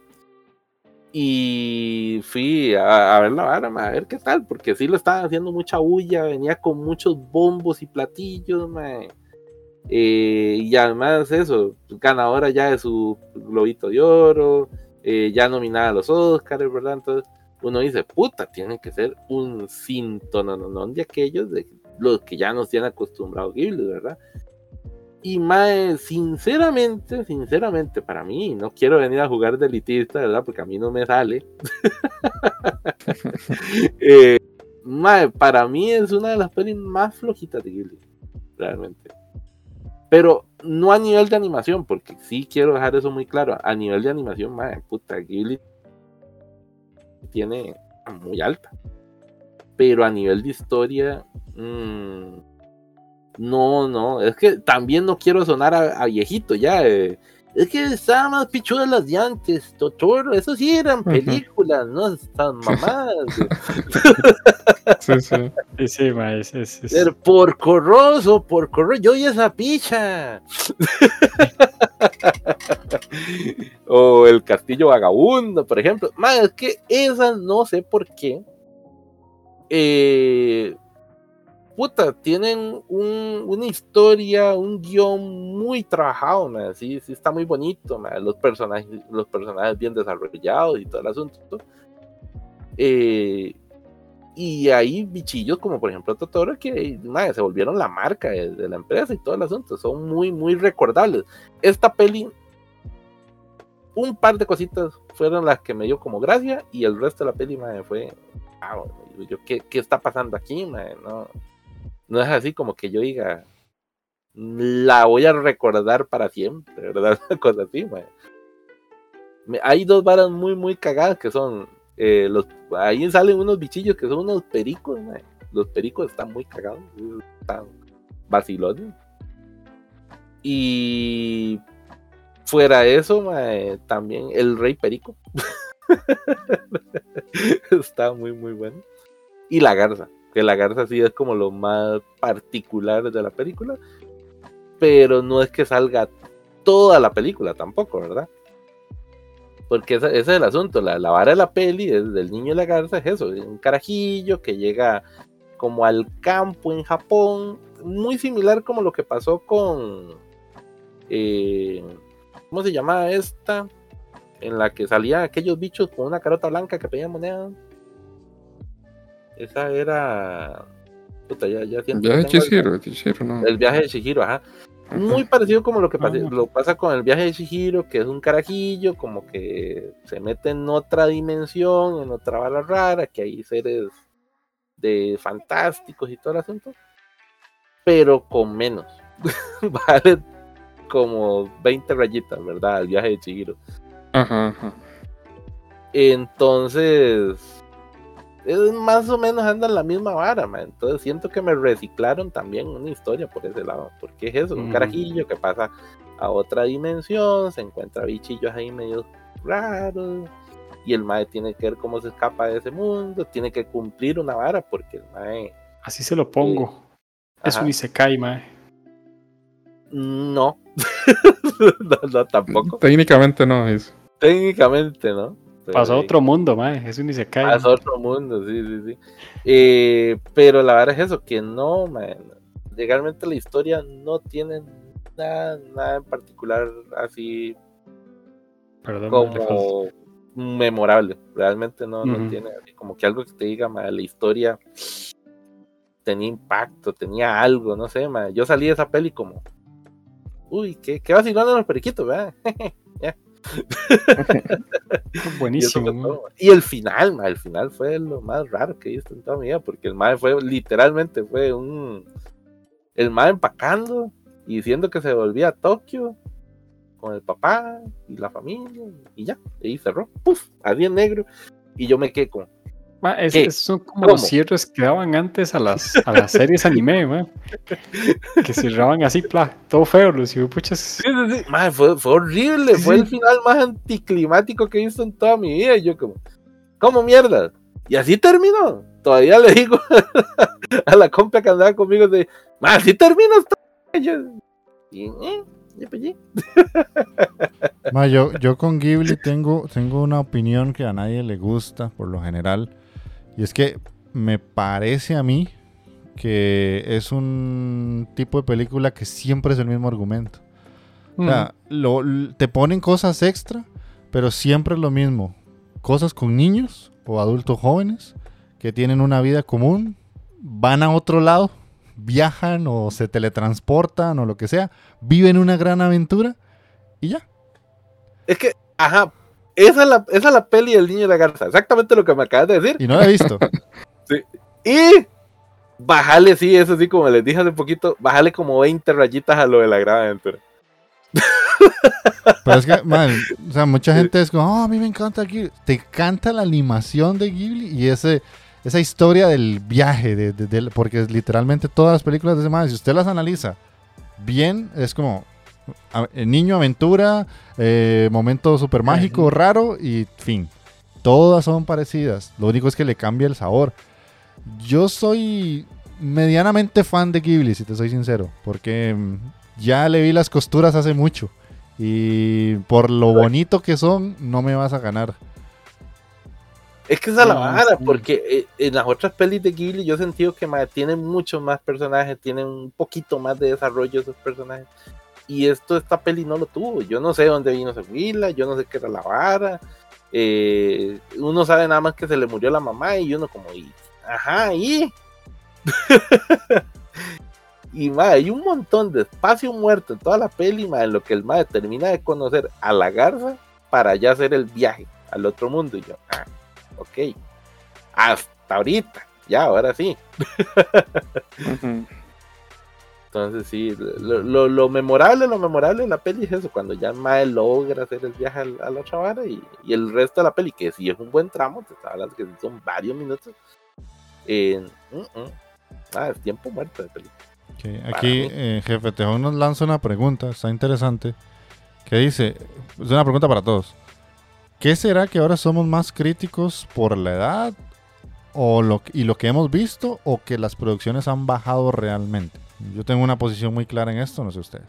Speaker 3: Y fui a, ver la vara, a ver qué tal, porque sí lo estaban haciendo mucha bulla, venía con muchos bombos y platillos. Eh, y además eso, ganadora ya de su globito de oro, eh, ya nominada a los Oscars, ¿verdad? Entonces uno dice, puta, tiene que ser un cintononón de aquellos de los que ya nos tienen acostumbrados Ghibli, ¿verdad? Y más, sinceramente, sinceramente, para mí, no quiero venir a jugar de elitista, ¿verdad? Porque a mí no me sale. *laughs* Eh, mae, para mí es una de las pelis más flojitas de Ghibli, realmente. Pero no a nivel de animación, porque sí quiero dejar eso muy claro. A nivel de animación, mae, puta, Ghibli tiene muy alta. Pero a nivel de historia, mm, no, no, es que también no quiero sonar a, a viejito ya. eh. Es que estaban más pichudas las de antes, Totoro, eso sí eran películas, no están mamadas. *laughs*
Speaker 2: Sí, sí.
Speaker 4: Sí, sí, ma, es, es- es-
Speaker 3: Ser porco roso, porco roso, yo y esa picha. *laughs* o el castillo vagabundo, por ejemplo. Más es que esas no sé por qué. Eh, puta, tienen un- una historia, un guion muy trabajado, ma, sí, sí está muy bonito, los personajes, los personajes bien desarrollados y todo el asunto. Eh, y hay bichillos como por ejemplo Totoro que madre, se volvieron la marca de, de la empresa y todo el asunto. Son muy, muy recordables. Esta peli, un par de cositas fueron las que me dio como gracia y el resto de la peli madre, fue, ah, yo, ¿qué, qué está pasando aquí? madre? No, no es así como que yo diga, la voy a recordar para siempre, ¿verdad? *laughs* Una cosa así. Me- Hay dos varas muy, muy cagadas que son eh, los, ahí salen unos bichillos que son unos pericos, mae. Los pericos están muy cagados, están vacilones. Y fuera eso, mae, también el rey perico. *laughs* está muy, muy bueno. Y la garza, que la garza sí es como lo más particular de la película. Pero no es que salga toda la película tampoco, ¿verdad? Porque ese, es el asunto, la, la vara de la peli es del niño y la garza, es eso, es un carajillo que llega como al campo en Japón, muy similar como lo que pasó con, eh, ¿cómo se llamaba esta? En la que salían aquellos bichos con una carota blanca que pedían moneda. Esa era... Puta, ya, ya siento
Speaker 2: Viaje de
Speaker 3: tengo el-
Speaker 2: Chihiro, Chihiro, no.
Speaker 3: el viaje de Shihiro, ajá. Muy parecido como lo que pasa, lo pasa con el viaje de Shihiro, que es un carajillo, como que se mete en otra dimensión, en otra bala rara, que hay seres de fantásticos y todo el asunto, pero con menos. *laughs* vale como 20 rayitas, ¿verdad? El viaje de Shihiro.
Speaker 2: Ajá, ajá.
Speaker 3: Entonces, es más o menos anda en la misma vara, ma. Entonces siento que me reciclaron también una historia por ese lado. Porque es eso, un
Speaker 4: Mm.
Speaker 3: carajillo que pasa a otra dimensión, se encuentra bichillos ahí medio raros. Y el mae tiene que ver cómo se escapa de ese mundo, tiene que cumplir una vara porque el mae.
Speaker 4: Así se lo pongo. Es
Speaker 3: Ajá.
Speaker 4: un Isekai, ma.
Speaker 3: No. *laughs* no, no, tampoco.
Speaker 2: Técnicamente no es.
Speaker 3: Técnicamente, ¿no?
Speaker 4: Pasó a otro mundo, ma. Es un Isekai.
Speaker 3: Ah, es otro mundo, sí, sí, sí. Eh, pero la verdad es eso, que no, man. Legalmente la historia no tiene nada, nada en particular así
Speaker 4: Perdón,
Speaker 3: como memorable. Realmente no, no tiene así como que algo que te diga, man, la historia tenía impacto, tenía algo, no sé, man. Yo salí de esa peli como, uy, qué, qué vacilón los periquitos, ¿verdad? *laughs* *laughs*
Speaker 4: Buenísimo.
Speaker 3: todo. Y el final, ma, el final fue lo más raro que he visto en toda mi vida, porque el mae fue literalmente fue un el mae empacando y diciendo que se volvía a Tokio con el papá y la familia y ya, y ahí cerró, puf, así en negro y yo me quedé
Speaker 4: Ma, es-
Speaker 3: ¿Qué?
Speaker 4: es- son como
Speaker 3: ¿Cómo?
Speaker 4: los cierres que daban antes a las, a las *laughs* series anime, ma. Que cerraban así, pla, todo feo, los puchas.
Speaker 3: Sí, sí, sí. Fue, fue horrible,
Speaker 4: Sí,
Speaker 3: fue el final más anticlimático que he visto en toda mi vida. Y yo como, ¿cómo mierda? Y así terminó. Todavía le digo *laughs* a la compa que andaba conmigo de, "Ma, así y, eh, pues,
Speaker 1: yo, yo con Ghibli tengo, tengo una opinión que a nadie le gusta por lo general. Y es que me parece a mí que es un tipo de película que siempre es el mismo argumento. O sea, lo- l- te ponen cosas extra, pero siempre es lo mismo. Cosas con niños o adultos jóvenes que tienen una vida común, van a otro lado, viajan o se teletransportan o lo que sea, viven una gran aventura y ya.
Speaker 3: Es que, ajá, esa es, la, esa es la peli del niño y la garza. Exactamente lo que me acabas de decir.
Speaker 1: Y no la he visto. *laughs*
Speaker 3: Y bájale, sí, eso sí, como les dije hace poquito, bájale como 20 rayitas a lo de la gran aventura.
Speaker 1: Pero es que, man, o sea, mucha gente es como, "Oh, a mí me encanta Ghibli. Te encanta la animación de Ghibli y ese, esa historia del viaje, de, de- del- porque literalmente todas las películas de ese man, si usted las analiza bien, es como niño, aventura, eh, momento super mágico, raro y fin. Todas son parecidas. Lo único es que le cambia el sabor. Yo soy medianamente fan de Ghibli, si te soy sincero, porque mm, ya le vi las costuras hace mucho. Y por lo bonito que son, no me vas a ganar.
Speaker 3: Es que esa es la vara, porque eh, en las otras pelis de Ghibli yo he sentido que tienen muchos más personajes, tienen un poquito más de desarrollo esos personajes. Y esto, esta peli no lo tuvo. Yo no sé dónde vino ese Willa, yo no sé qué era la vara. eh, uno sabe nada más que se le murió la mamá y uno como, y, ajá, y... *laughs* y ma, hay un montón de espacio muerto en toda la peli, ma, en lo que el ma termina de conocer a la garza para ya hacer el viaje al otro mundo. Y yo, ah, ok. Hasta ahorita, ya, ahora sí.
Speaker 2: Ujú.
Speaker 3: Entonces sí, lo, lo- lo memorable, lo memorable de la peli es eso, cuando ya mae logra hacer el viaje a la otra vara y, y el resto de la peli, que sí es un buen tramo, te estaba hablando que son varios minutos. eh. Ah, es tiempo muerto de peli.
Speaker 1: Ok,
Speaker 3: Para
Speaker 1: Aquí, eh, Jefe Tejón nos lanza una pregunta, está interesante, que dice, es una pregunta para todos. ¿Qué será que ahora somos más críticos por la edad o lo, y lo que hemos visto o que las producciones han bajado realmente? Yo tengo una posición muy clara en esto, no sé ustedes.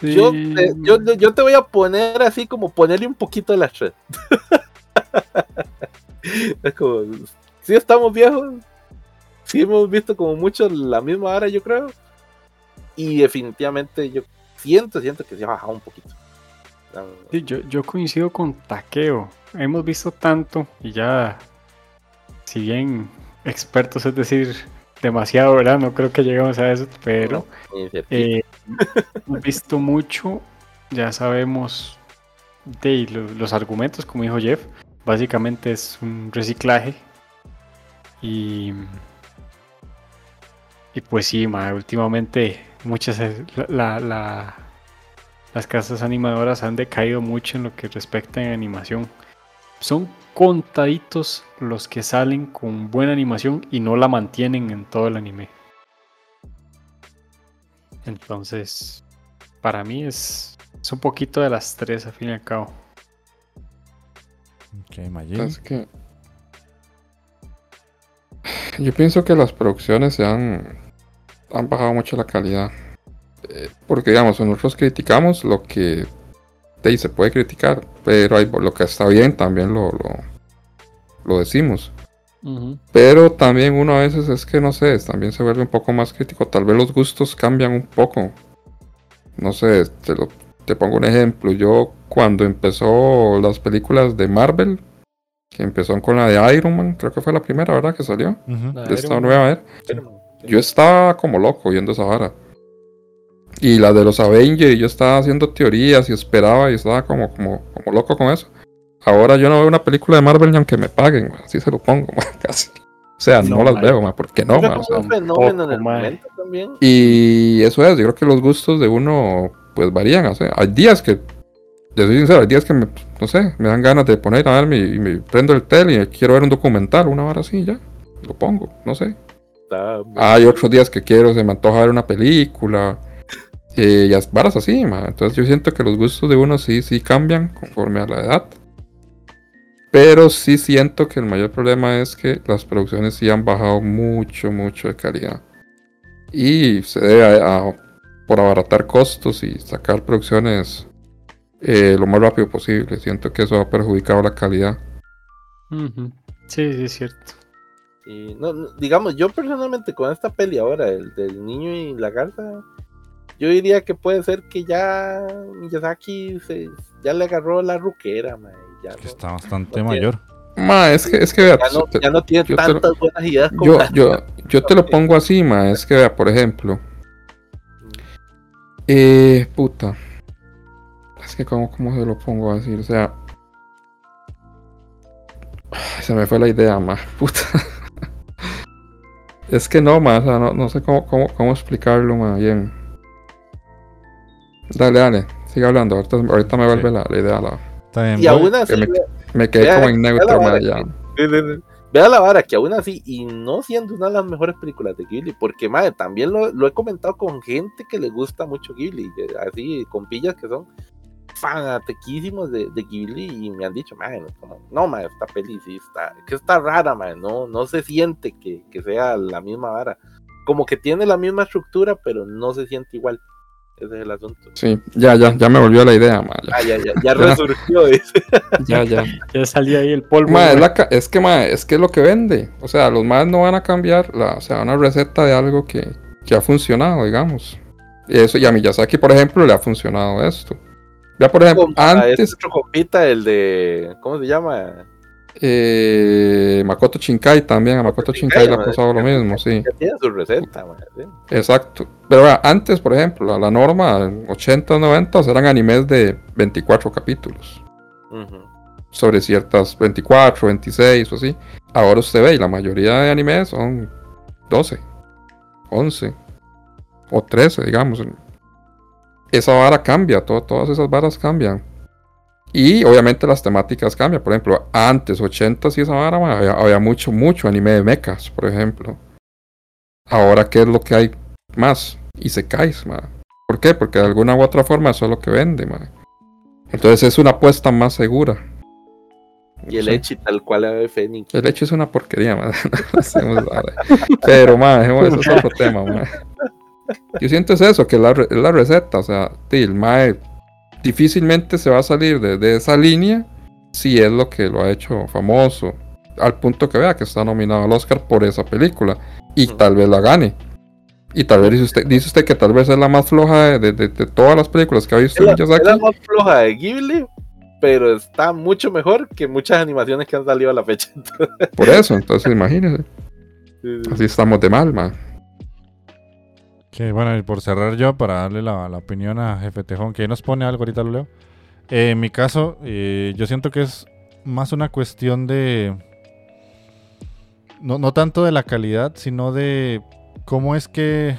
Speaker 3: Yo, te, yo, yo te voy a poner así como ponerle un poquito de la shred. *laughs* es como, si estamos viejos, sí hemos visto como mucho la misma hora, yo creo. Y definitivamente yo siento, siento que se ha bajado un poquito.
Speaker 4: Sí, yo, yo coincido con Takeo. Hemos visto tanto y ya, si bien expertos, es decir, demasiado, ¿verdad? No creo que lleguemos a eso, pero eh, hemos visto mucho, ya sabemos de lo- los argumentos, como dijo Jeff, básicamente es un reciclaje y y pues sí, ma, últimamente muchas eh, la, la- las casas animadoras han decaído mucho en lo que respecta a animación. Son contaditos los que salen con buena animación y no la mantienen en todo el anime. Entonces, para mí es, es un poquito de las tres, al fin y al cabo.
Speaker 1: Ok, Mayim.
Speaker 2: Es que *sighs* yo pienso que las producciones se han, han bajado mucho la calidad. Eh, Porque digamos, nosotros criticamos lo que ahí se puede criticar, pero hay, lo que está bien también lo, lo, lo decimos. Pero también uno a veces es que no sé, también se vuelve un poco más crítico. Tal vez los gustos cambian un poco. No sé, te, lo- te pongo un ejemplo. Yo cuando empezó las películas de Marvel, que empezó con la de Iron Man, creo que fue la primera, ¿verdad? Que salió. De esta nueva era. Yo estaba como loco viendo esa vara. Y la de los Avengers, yo estaba haciendo teorías y esperaba y estaba como, como, como loco con eso. Ahora yo no veo una película de Marvel ni aunque me paguen, ma, así se lo pongo, *laughs* casi. O sea, no,
Speaker 4: No,
Speaker 2: las veo, ma, ¿por qué no?
Speaker 3: fue
Speaker 2: ma? O sea,
Speaker 3: un fenómeno en el
Speaker 4: tampoco, mae.
Speaker 3: momento también.
Speaker 2: y eso es, yo creo que los gustos de uno pues varían. o sea, hay días que yo soy sincero, hay días que me, no sé, me dan ganas de poner a verme y me prendo el tele y quiero ver un documental, una hora así, ya, lo pongo, no sé. Hay otros días que quiero, se me antoja ver una película. Eh, y as- varas así, ma. Entonces yo siento que los gustos de uno sí, sí cambian conforme a la edad. Pero sí siento que el mayor problema es que las producciones sí han bajado mucho, mucho de calidad. Y se debe a, a- por abaratar costos y sacar producciones eh, lo más rápido posible. Siento que eso ha perjudicado la calidad.
Speaker 4: Sí, sí, es cierto.
Speaker 3: Y no, no, digamos, yo personalmente con esta peli ahora, el del niño y la garza, yo diría que puede ser que ya Miyazaki se, ya le agarró la ruquera, ma, y ya,
Speaker 1: Que
Speaker 3: no,
Speaker 1: está bastante
Speaker 3: no
Speaker 1: mayor.
Speaker 2: Ma, es que, es que vea,
Speaker 3: ya, no,
Speaker 2: te-
Speaker 3: ya no tiene
Speaker 2: lo-
Speaker 3: tantas buenas ideas como
Speaker 2: yo, yo, yo te lo pongo así, ma. Es que vea, por ejemplo. Eh, puta. Es que cómo, cómo se lo pongo a decir, o sea. *sighs* Se me fue la idea, ma. *laughs* Puta. Es que no, ma, o sea, no, no sé cómo, cómo, cómo explicarlo, ma, bien. Dale, dale, sigue hablando, ahorita, ahorita me vuelve la, la idea, la-
Speaker 1: Está bien.
Speaker 3: Y
Speaker 1: voy-
Speaker 3: aún así,
Speaker 2: me-
Speaker 3: vea-
Speaker 2: me quedé
Speaker 3: Vea,
Speaker 2: como en
Speaker 3: vea
Speaker 2: neutro,
Speaker 3: la
Speaker 2: ma,
Speaker 3: vara
Speaker 2: ya.
Speaker 3: Vea la vara que aún así, y no siendo una de las mejores películas de Ghibli, porque madre, también lo, lo he comentado con gente que le gusta mucho Ghibli, eh, así, con pillas que son fanatiquísimos de, de Ghibli y me han dicho, madre, como, no, madre, esta peli sí está, que está rara, madre, no, no se siente que, que sea la misma vara. Como que tiene la misma estructura, pero no se siente igual. Ese es el asunto.
Speaker 2: Sí, ya, ya, ya me volvió la idea, ma, ya,
Speaker 3: Ah, ya, ya, ya resurgió. dice. *laughs*
Speaker 2: ya, ya.
Speaker 4: Ya salió ahí el polvo.
Speaker 2: Ma, es, la ca- es que ma, es que es lo que vende. O sea, los más no van a cambiar la, o sea, una receta de algo que, que ha funcionado, digamos. Y eso, y a Miyazaki, por ejemplo, le ha funcionado esto. Ya, por ejemplo,
Speaker 3: Compa, este
Speaker 2: antes,
Speaker 3: otro compita, el de. ¿Cómo se llama?
Speaker 2: Eh, Makoto Shinkai también, a Makoto Shinkai le ha pasado lo mismo, sí.
Speaker 3: Tiene su receta, sí.
Speaker 2: Exacto. Pero vea, antes, por ejemplo, la, la norma, en 80, 90 eran animes de 24 capítulos.
Speaker 3: Ujú.
Speaker 2: sobre ciertas 24, 26 o así. Ahora usted ve y la mayoría de animes son 12, 11 o 13, digamos. Esa vara cambia, to- todas esas varas cambian. Y obviamente las temáticas cambian. Por ejemplo, antes, 80 y esa vara, había, había mucho, mucho anime de mechas, por ejemplo. Ahora, ¿qué es lo que hay más? Y se cae, ¿Por qué? Porque de alguna u otra forma eso es lo que vende, ma. Entonces es una apuesta más segura.
Speaker 3: Y el
Speaker 2: Sí.
Speaker 3: Echi tal cual ave Fénix.
Speaker 2: El hecho es una porquería, madre. *laughs* No. Pero, dejemos eso es otro tema. Yo siento es eso, que la, la receta, o sea, el mae difícilmente se va a salir de, de esa línea si es lo que lo ha hecho famoso. Al punto que vea que está nominado al Oscar por esa película. Y tal vez la gane. Y tal vez dice usted, dice usted que tal vez es la más floja de, de- todas las películas que ha visto
Speaker 3: Es la, es
Speaker 2: Miyazaki.
Speaker 3: la más floja de Ghibli, pero está mucho mejor que muchas animaciones que han salido a la fecha. *laughs*
Speaker 2: Por eso, entonces imagínense. Así estamos de mal, man.
Speaker 1: Que bueno, y por cerrar yo, para darle la, la opinión a Jefe Tejón, que nos pone algo, ahorita lo leo. Eh, en mi caso, eh, yo siento que es más una cuestión de. No, no tanto de la calidad, sino de cómo es que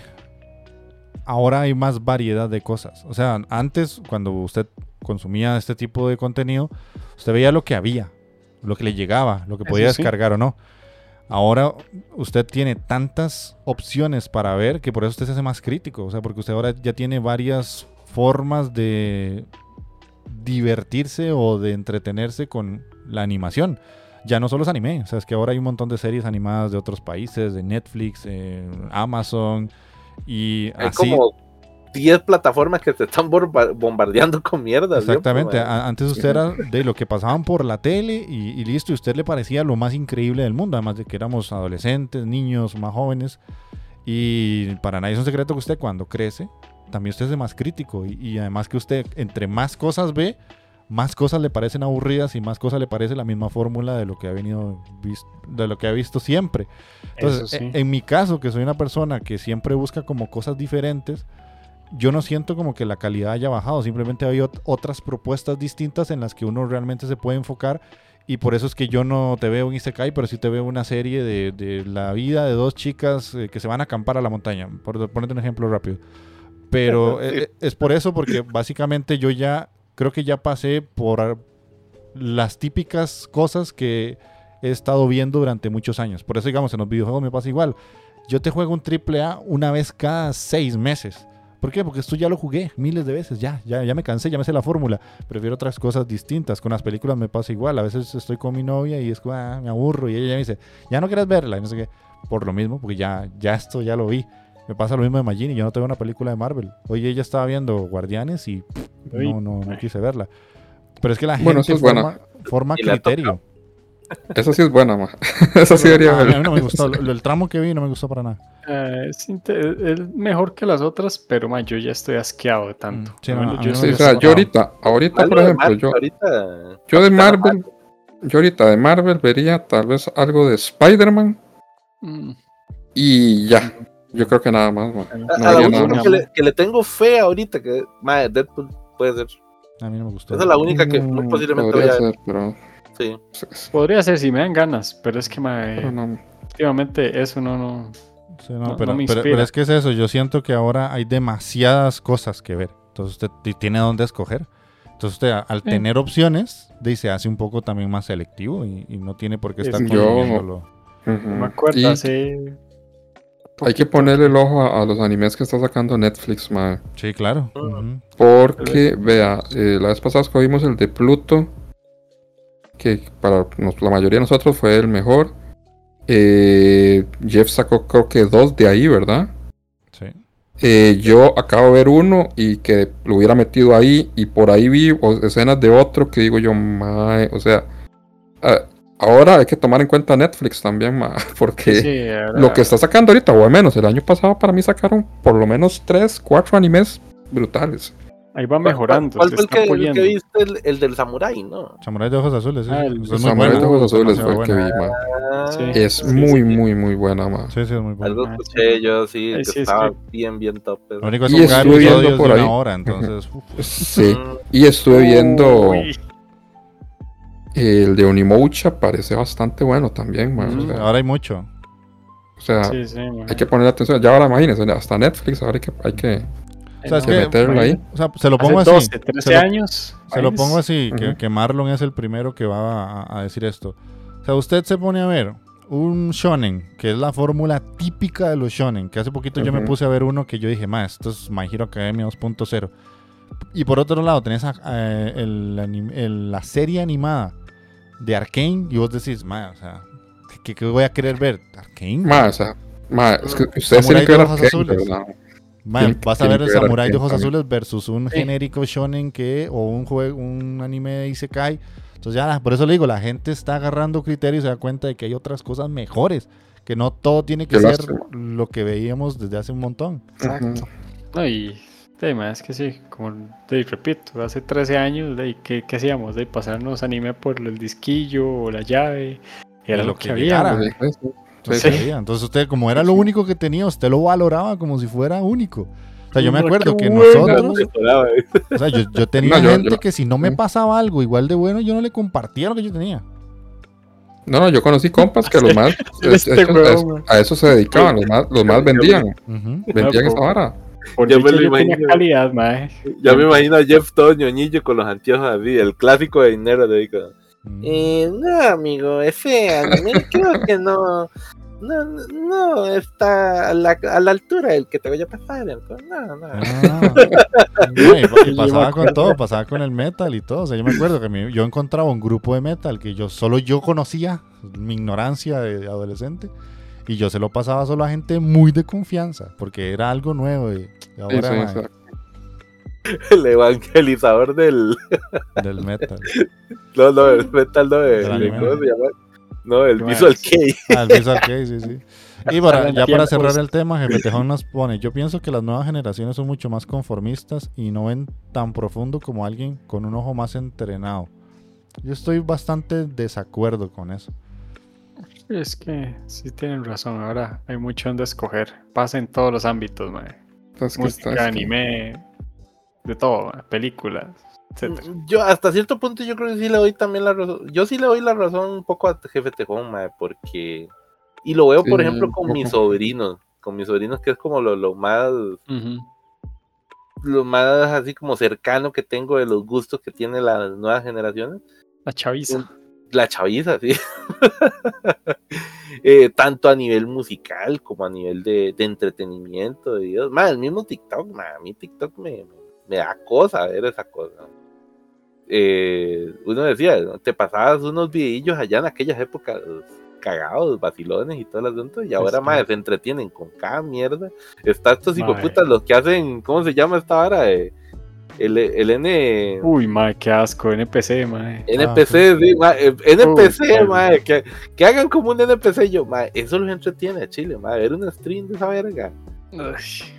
Speaker 1: ahora hay más variedad de cosas. O sea, antes, cuando usted consumía este tipo de contenido, usted veía lo que había, lo que le llegaba, lo que podía
Speaker 4: sí.
Speaker 1: descargar o no. Ahora usted tiene tantas opciones para ver que por eso usted se hace más crítico. O sea, porque usted ahora ya tiene varias formas de divertirse o de entretenerse con la animación. Ya no solo es anime, o sea, es que ahora hay un montón de series animadas de otros países, de Netflix, eh, Amazon y
Speaker 3: Hay
Speaker 1: así.
Speaker 3: como 10 plataformas que te están bombardeando con mierda.
Speaker 1: Exactamente. Antes usted era de lo que pasaban por la tele y, y listo, y usted le parecía lo más increíble del mundo, además de que éramos adolescentes, niños, más jóvenes. Y para nadie es un secreto que usted cuando crece, también usted es más crítico. Y, y además que usted, entre más cosas ve, más cosas le parecen aburridas y más cosas le parece la misma fórmula de lo que ha venido vis- de lo que ha visto siempre. Entonces,
Speaker 4: sí.
Speaker 1: e- en mi caso, que soy una persona que siempre busca como cosas diferentes, yo no siento como que la calidad haya bajado, simplemente hay ot- otras propuestas distintas en las que uno realmente se puede enfocar y por eso es que yo no te veo en Isekai, pero sí te veo una serie de, de la vida de dos chicas eh, que se van a acampar a la montaña, por ponerte un ejemplo rápido. Pero *laughs*
Speaker 3: Sí.
Speaker 1: eh, eh, es por eso, porque básicamente yo ya creo que ya pasé por las típicas cosas que he estado viendo durante muchos años. Por eso, digamos, en los videojuegos me pasa igual. Yo te juego un triple A una vez cada seis meses. ¿Por qué? Porque esto ya lo jugué miles de veces, ya, ya, ya me cansé, ya me sé la fórmula. Prefiero otras cosas distintas. Con las películas me pasa igual. A veces estoy con mi novia y es como, ah, me aburro. Y ella ya me dice, ya no quieres verla. Y no sé qué. Por lo mismo, porque ya, ya esto ya lo vi. Me pasa lo mismo de Magini. Yo no tengo una película de Marvel. Hoy ella estaba viendo Guardianes y pff, no, no, no quise verla. Pero es que la gente
Speaker 2: Bueno, eso es
Speaker 1: forma, forma criterio.
Speaker 2: Esa sí es buena, ma. *laughs* Esa sí debería
Speaker 1: Ah, a mí no me gustó. Lo- El tramo que vi no me gustó para nada.
Speaker 4: Eh, es, es mejor que las otras, pero ma, yo ya estoy asqueado de tanto.
Speaker 1: Mm, sí, no, a
Speaker 4: yo
Speaker 2: Sí,
Speaker 1: me
Speaker 2: o sea, yo ahorita, ahorita, por ejemplo,
Speaker 3: Marvel,
Speaker 2: yo,
Speaker 3: ahorita.
Speaker 2: yo de
Speaker 3: está
Speaker 2: Marvel, yo ahorita de Marvel vería tal vez algo de Spider-Man
Speaker 4: Mm,
Speaker 2: y ya. Yo creo que nada más, ma.
Speaker 3: A,
Speaker 2: No
Speaker 3: a la
Speaker 2: había nada más.
Speaker 3: que le, que le tengo fe ahorita, que madre, Deadpool puede ser.
Speaker 1: A mí no me gustó.
Speaker 3: Esa es la única que muy
Speaker 2: Mm,
Speaker 3: posiblemente voy a ver.
Speaker 2: ser, pero,
Speaker 3: Sí.
Speaker 4: Podría ser si me dan ganas, pero es que ma,
Speaker 2: pero no.
Speaker 4: últimamente eso no, no.
Speaker 1: Sí, no,
Speaker 4: No-
Speaker 1: pero,
Speaker 4: no me
Speaker 1: pero-
Speaker 4: inspira.
Speaker 1: pero es que es eso, yo siento que ahora hay demasiadas cosas que ver. Entonces usted ti- tiene dónde escoger. Entonces usted al
Speaker 4: Sí.
Speaker 1: tener opciones, de, se hace un poco también más selectivo y, y no tiene por qué estar.
Speaker 2: Yo-
Speaker 1: consumiéndolo.
Speaker 4: No me acuerdo, hace
Speaker 2: hay que ponerle el ojo a, a los animes que está sacando Netflix, ma.
Speaker 1: Sí, claro.
Speaker 3: Ujú.
Speaker 2: Porque, vea, eh, la vez pasada escogimos el de Pluto, que para nos- la mayoría de nosotros fue el mejor. Eh, Jeff sacó creo que dos de ahí, ¿verdad?
Speaker 1: Sí.
Speaker 2: Eh, yo acabo de ver uno y que lo hubiera metido ahí y por ahí vi o- escenas de otro que digo yo, mae, o sea, ah, ahora hay que tomar en cuenta Netflix también, ma, *laughs* porque
Speaker 4: sí,
Speaker 2: lo que está sacando ahorita, o al menos el año pasado para mí sacaron por lo menos 3, 4 animes brutales.
Speaker 4: Ahí va mejorando.
Speaker 3: ¿Cuál fue el que, el viste? El, el del Samurái, ¿no?
Speaker 1: Samurai de ojos azules, sí.
Speaker 4: Ah, el
Speaker 1: bueno.
Speaker 2: de Ojos Azules fue el que vi, ma.
Speaker 3: Ah,
Speaker 4: Sí.
Speaker 2: Es
Speaker 4: sí,
Speaker 2: muy,
Speaker 4: sí.
Speaker 2: muy, muy buena, ma.
Speaker 1: Sí, sí, es muy bueno.
Speaker 3: Algo escuché yo, sí,
Speaker 4: Ay,
Speaker 3: que
Speaker 4: sí, es
Speaker 3: estaba
Speaker 4: que-
Speaker 3: bien, bien top.
Speaker 1: Lo único es
Speaker 2: Y
Speaker 1: que
Speaker 2: estuve viendo por
Speaker 1: de una
Speaker 2: ahí.
Speaker 1: hora, *laughs* entonces...
Speaker 2: Sí. Y estuve viendo
Speaker 4: Uy,
Speaker 2: el de Onimoucha, parece bastante bueno también, ma. O sea,
Speaker 1: Ahora hay mucho.
Speaker 2: o sea,
Speaker 4: sí, sí, ma.
Speaker 2: hay que poner atención. Ya ahora imagínense, hasta Netflix, ahora hay que, hay que,
Speaker 1: O sea, es
Speaker 4: No,
Speaker 2: que
Speaker 1: que-
Speaker 2: meterlo ahí.
Speaker 1: O sea, se lo
Speaker 4: Hace
Speaker 1: pongo así.
Speaker 4: 12, 13
Speaker 1: se lo-
Speaker 4: años.
Speaker 1: Se lo pongo así, que,
Speaker 2: Ujú.
Speaker 1: que Marlon es el primero que va a, a decir esto. O sea, usted se pone a ver un shonen, que es la fórmula típica de los shonen, que hace poquito yo me puse a ver uno que yo dije, ma, esto es My Hero Academia 2.0. Y por otro lado, tenés a- eh, el el- la serie animada de Arkane y vos decís, ma, o sea, ¿qué, qué voy a querer ver? ¿Arkane?
Speaker 2: Ma, o sea, ma, es que ustedes tienen que ver
Speaker 1: ojos
Speaker 2: Arcane,
Speaker 1: azules.
Speaker 2: ¿Verdad?
Speaker 1: Ma,
Speaker 2: Tienen-
Speaker 1: vas a ver
Speaker 2: ver
Speaker 1: Samurai de Ojos. Azules versus un
Speaker 4: Sí.
Speaker 1: genérico shonen que o un juego, un anime de Isekai. Entonces ya, por eso le digo, la gente está agarrando criterios y se da cuenta de que hay otras cosas mejores, que no todo tiene que
Speaker 2: Qué
Speaker 1: ser
Speaker 2: lástima.
Speaker 1: lo que veíamos desde hace un montón.
Speaker 4: Exacto. No, y de más es que sí, como de, repito, hace 13 años, de, ¿qué, qué hacíamos? De pasarnos anime por el disquillo o la llave. Era lo,
Speaker 1: lo
Speaker 4: que,
Speaker 1: que
Speaker 4: había. ¿No?
Speaker 2: Sí, sí.
Speaker 1: Entonces,
Speaker 2: Sí.
Speaker 1: veía. Entonces usted, como era lo único que tenía, usted lo valoraba como si fuera único. O sea, yo me acuerdo que nosotros, o sea, yo, yo tenía
Speaker 2: No, yo-
Speaker 1: gente
Speaker 2: yo-
Speaker 1: que si no me pasaba algo igual de bueno, yo no le compartía lo que yo tenía.
Speaker 2: No, no, yo conocí compas que los más *laughs*
Speaker 4: Este
Speaker 2: a eso se dedicaban, los más, los más vendían, vendían esa vara.
Speaker 4: Por
Speaker 3: Ya me lo
Speaker 4: yo tenía
Speaker 3: imagino.
Speaker 4: calidad.
Speaker 3: Ya me imagino a Jeff todo ñoñillo con los anteojos así, el clásico de dinero de digo. Eh, no, amigo, es fea, creo *laughs* que no, no, no está a la, a la altura del que te voy a pasar, no, no.
Speaker 1: Ah. *laughs* No, y, y pasaba con todo, pasaba con el metal y todo. O sea, yo me acuerdo que mi- yo encontraba un grupo de metal que yo solo yo conocía, mi ignorancia de adolescente, y yo se lo pasaba solo a gente muy de confianza, porque era algo nuevo. Y, y ahora,
Speaker 2: sí. *laughs*
Speaker 3: El evangelizador del, *laughs*
Speaker 1: del metal.
Speaker 3: no, no, el metal, no, de,
Speaker 1: Del
Speaker 3: de-
Speaker 1: anime.
Speaker 3: ¿cómo se llama? No, el Visual
Speaker 4: es-
Speaker 3: Kei.
Speaker 1: Ah, el Visual Kei, sí, sí. Y para, ya para cerrar el tema, Jefe Tejón nos pone, yo pienso que las nuevas generaciones son mucho más conformistas y no ven tan profundo como alguien con un ojo más entrenado. Yo estoy bastante desacuerdo con eso.
Speaker 4: Es que sí tienen razón, ahora hay mucho donde escoger. Pasa en todos los ámbitos.
Speaker 2: Entonces, ¿qué
Speaker 4: Música, anime, de todo, películas, etcétera.
Speaker 3: Yo hasta cierto punto yo creo que sí le doy también la razón. Yo sí le doy la razón un poco a Jefe Tejón, mae, porque... Y lo veo, por
Speaker 2: Sí,
Speaker 3: ejemplo, con mis sobrinos. Con mis sobrinos, que es como lo, lo más... Lo más así como cercano que tengo de los gustos que tienen las nuevas generaciones.
Speaker 4: La chaviza.
Speaker 3: La chaviza, sí. *laughs* Eh, tanto a nivel musical como a nivel de, de entretenimiento, de. Más, el mismo TikTok, ma, a mí TikTok me, me, me da cosa ver esa cosa. Eh, uno decía, ¿no? te pasabas unos videillos allá en aquellas épocas cagados, vacilones y todo el asunto, y ahora más se entretienen con cada mierda. Está estos hijoputas los que hacen, ¿cómo se llama esta vara? Eh, el, el N.
Speaker 4: Uy, mae, qué asco. NPC, mae.
Speaker 3: NPC, sí, ma, eh, NPC,
Speaker 4: Uy,
Speaker 3: ma, que, que hagan como un NPC, yo, ma, eso los entretiene Chile, ma, ver un stream de esa verga.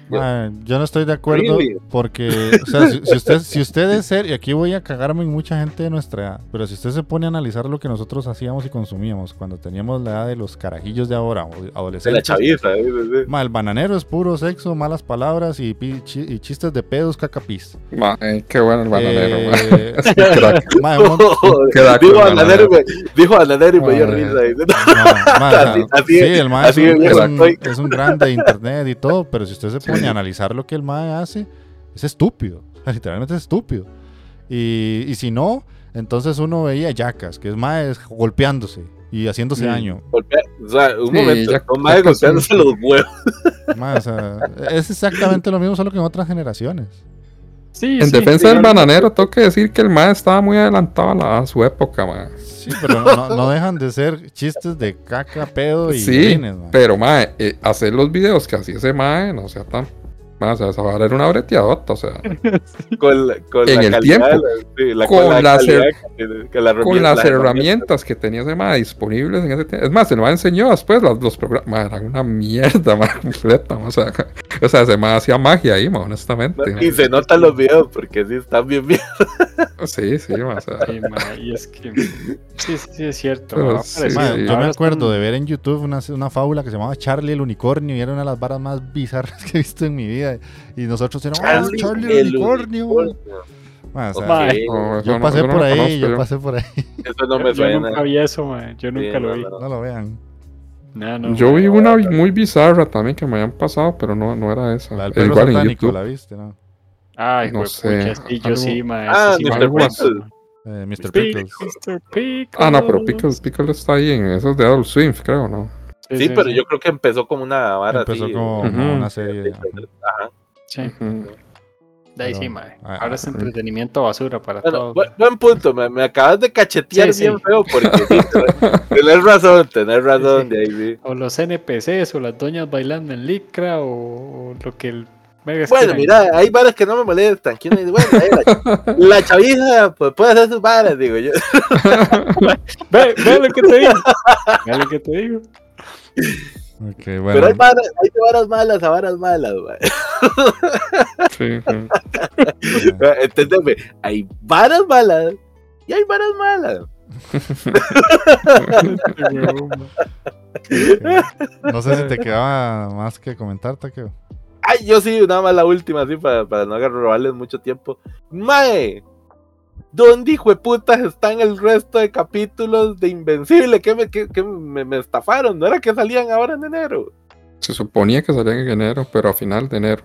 Speaker 1: Ma, yo no estoy de acuerdo porque, o sea, si, si usted, si usted es serio, y aquí voy a cagarme en mucha gente de nuestra edad, pero si usted se pone a analizar lo que nosotros hacíamos y consumíamos cuando teníamos la edad de los carajillos de ahora, o
Speaker 3: De la
Speaker 1: adolescentes.
Speaker 3: chaviza, eh, sí, sí.
Speaker 1: Ma, el bananero es puro sexo, malas palabras y, y chistes de pedos, cacapis.
Speaker 2: Ma, eh, qué bueno el bananero, ma.
Speaker 1: Eh,
Speaker 2: Es un crack.
Speaker 1: ma, un *laughs*
Speaker 3: dijo Bananero, y me- dijo Bananero y me dio risa. dice,
Speaker 1: ma, *laughs* ma,
Speaker 3: Así- así
Speaker 1: sí,
Speaker 3: es-
Speaker 1: el ma es
Speaker 3: así
Speaker 1: es un- es un grande de internet y todo, pero si usted se pone analizar lo que el ma hace, es estúpido. Literalmente es estúpido. Y, y si no, entonces uno veía yacas, que es más golpeándose y haciéndose
Speaker 4: Mm.
Speaker 1: daño.
Speaker 3: golpea- o sea, un
Speaker 2: Sí,
Speaker 3: momento,
Speaker 2: ya-
Speaker 3: más golpeándose los huevos.
Speaker 1: Ma, o sea, es exactamente lo mismo, solo que en otras generaciones.
Speaker 4: Sí,
Speaker 2: En
Speaker 4: sí,
Speaker 2: defensa del bananero, tengo que decir que el ma estaba muy adelantado a, la- a su época, ma.
Speaker 1: Sí, pero no, no dejan de ser chistes de caca, pedo y
Speaker 2: Sí,
Speaker 1: orines, ma.
Speaker 2: Pero, ma, eh, hacer los videos que hacía ese ma, no sea tan. Ma, o sea, esa vara era una breteadota, o sea. *laughs*
Speaker 3: Con, la- con
Speaker 2: En
Speaker 3: la
Speaker 2: el
Speaker 3: calidad,
Speaker 2: tiempo.
Speaker 3: la- sí, la-
Speaker 2: Con
Speaker 3: la
Speaker 2: las
Speaker 3: que que
Speaker 2: con herramientas que tenía ese ma disponibles en ese tiempo. Es más, se lo enseñó después los, los programas. Ma, eran una mierda, ma, *laughs* completa, ma, O sea, o sea, ese ma hacía magia ahí, ma, honestamente. ma.
Speaker 3: Y se notan los videos porque sí están bien bien. *laughs*
Speaker 2: Sí, sí, ma, o sea.
Speaker 4: Sí, mae, y es que. Sí, sí, sí, es cierto.
Speaker 2: Pero
Speaker 4: mae,
Speaker 2: sí,
Speaker 1: Ma, yo me acuerdo de ver en YouTube una, una fábula que se llamaba Charlie el unicornio y era una de las varas más bizarras que he visto en mi vida. Y nosotros éramos "Ah, Charlie, el, unicornio. Ma, o sea,
Speaker 4: Mae.
Speaker 2: no, eso
Speaker 1: yo
Speaker 2: no-
Speaker 1: pasé
Speaker 2: no
Speaker 1: por ahí,
Speaker 2: conozco
Speaker 1: yo
Speaker 2: yo.
Speaker 1: pasé por ahí. *laughs*
Speaker 3: Eso no
Speaker 4: yo,
Speaker 3: me
Speaker 4: yo
Speaker 3: suena.
Speaker 4: nunca vi eso. Yo nunca
Speaker 3: Sí,
Speaker 4: lo vi.
Speaker 3: no.
Speaker 1: No lo vean.
Speaker 4: No, no,
Speaker 2: Yo vi una muy bizarra también que me habían pasado, pero no, no era esa.
Speaker 1: La del perro
Speaker 2: igual en
Speaker 1: satánico,
Speaker 2: YouTube.
Speaker 1: la viste, ¿no?
Speaker 4: Ay,
Speaker 2: no sé,
Speaker 4: sí, yo sí.
Speaker 3: Ah,
Speaker 4: sí
Speaker 3: Mr. Pickles.
Speaker 1: Eh, Mr.
Speaker 4: Pickles.
Speaker 2: Ah, no, pero Pickles, Pickles está ahí en esos de Adult Swim, creo, ¿no?
Speaker 3: Sí, pero yo creo que empezó como una vara
Speaker 1: Empezó
Speaker 3: así.
Speaker 1: como una serie. ajá.
Speaker 3: Ajá.
Speaker 4: Sí, de ahí sí, mae.
Speaker 1: ah,
Speaker 4: Ahora es entretenimiento basura para
Speaker 3: Bueno,
Speaker 4: todos.
Speaker 3: buen, buen punto, me, me acabas de cachetear
Speaker 4: Sí,
Speaker 3: bien
Speaker 4: sí.
Speaker 3: feo porque tenés, tenés razón, tenés razón
Speaker 4: Sí.
Speaker 3: de ahí, sí.
Speaker 4: O los NPCs, o las doñas bailando en licra, o, o lo que el.
Speaker 3: Bueno, mira, hay varas que no me molestan. ¿Quién me dice? Bueno, la, la chavija pues, puede hacer sus varas, digo yo. *laughs*
Speaker 4: Ve, ve lo que te digo. Ve lo que te digo.
Speaker 3: Pero hay varas, hay varas malas a varas malas, güey.
Speaker 2: Sí, sí.
Speaker 3: Enténdeme, hay varas malas y hay varas malas. *laughs*
Speaker 1: No sé si te quedaba más que comentar, Takeo.
Speaker 3: Ay, yo sí, nada más la última, así, para, para no robarles mucho tiempo. Mae, ¿dónde hijo de putas están el resto de capítulos de Invencible? que me, que, que me, me estafaron? ¿No era que salían ahora en enero?
Speaker 2: Se suponía que salían en enero, pero a final de enero.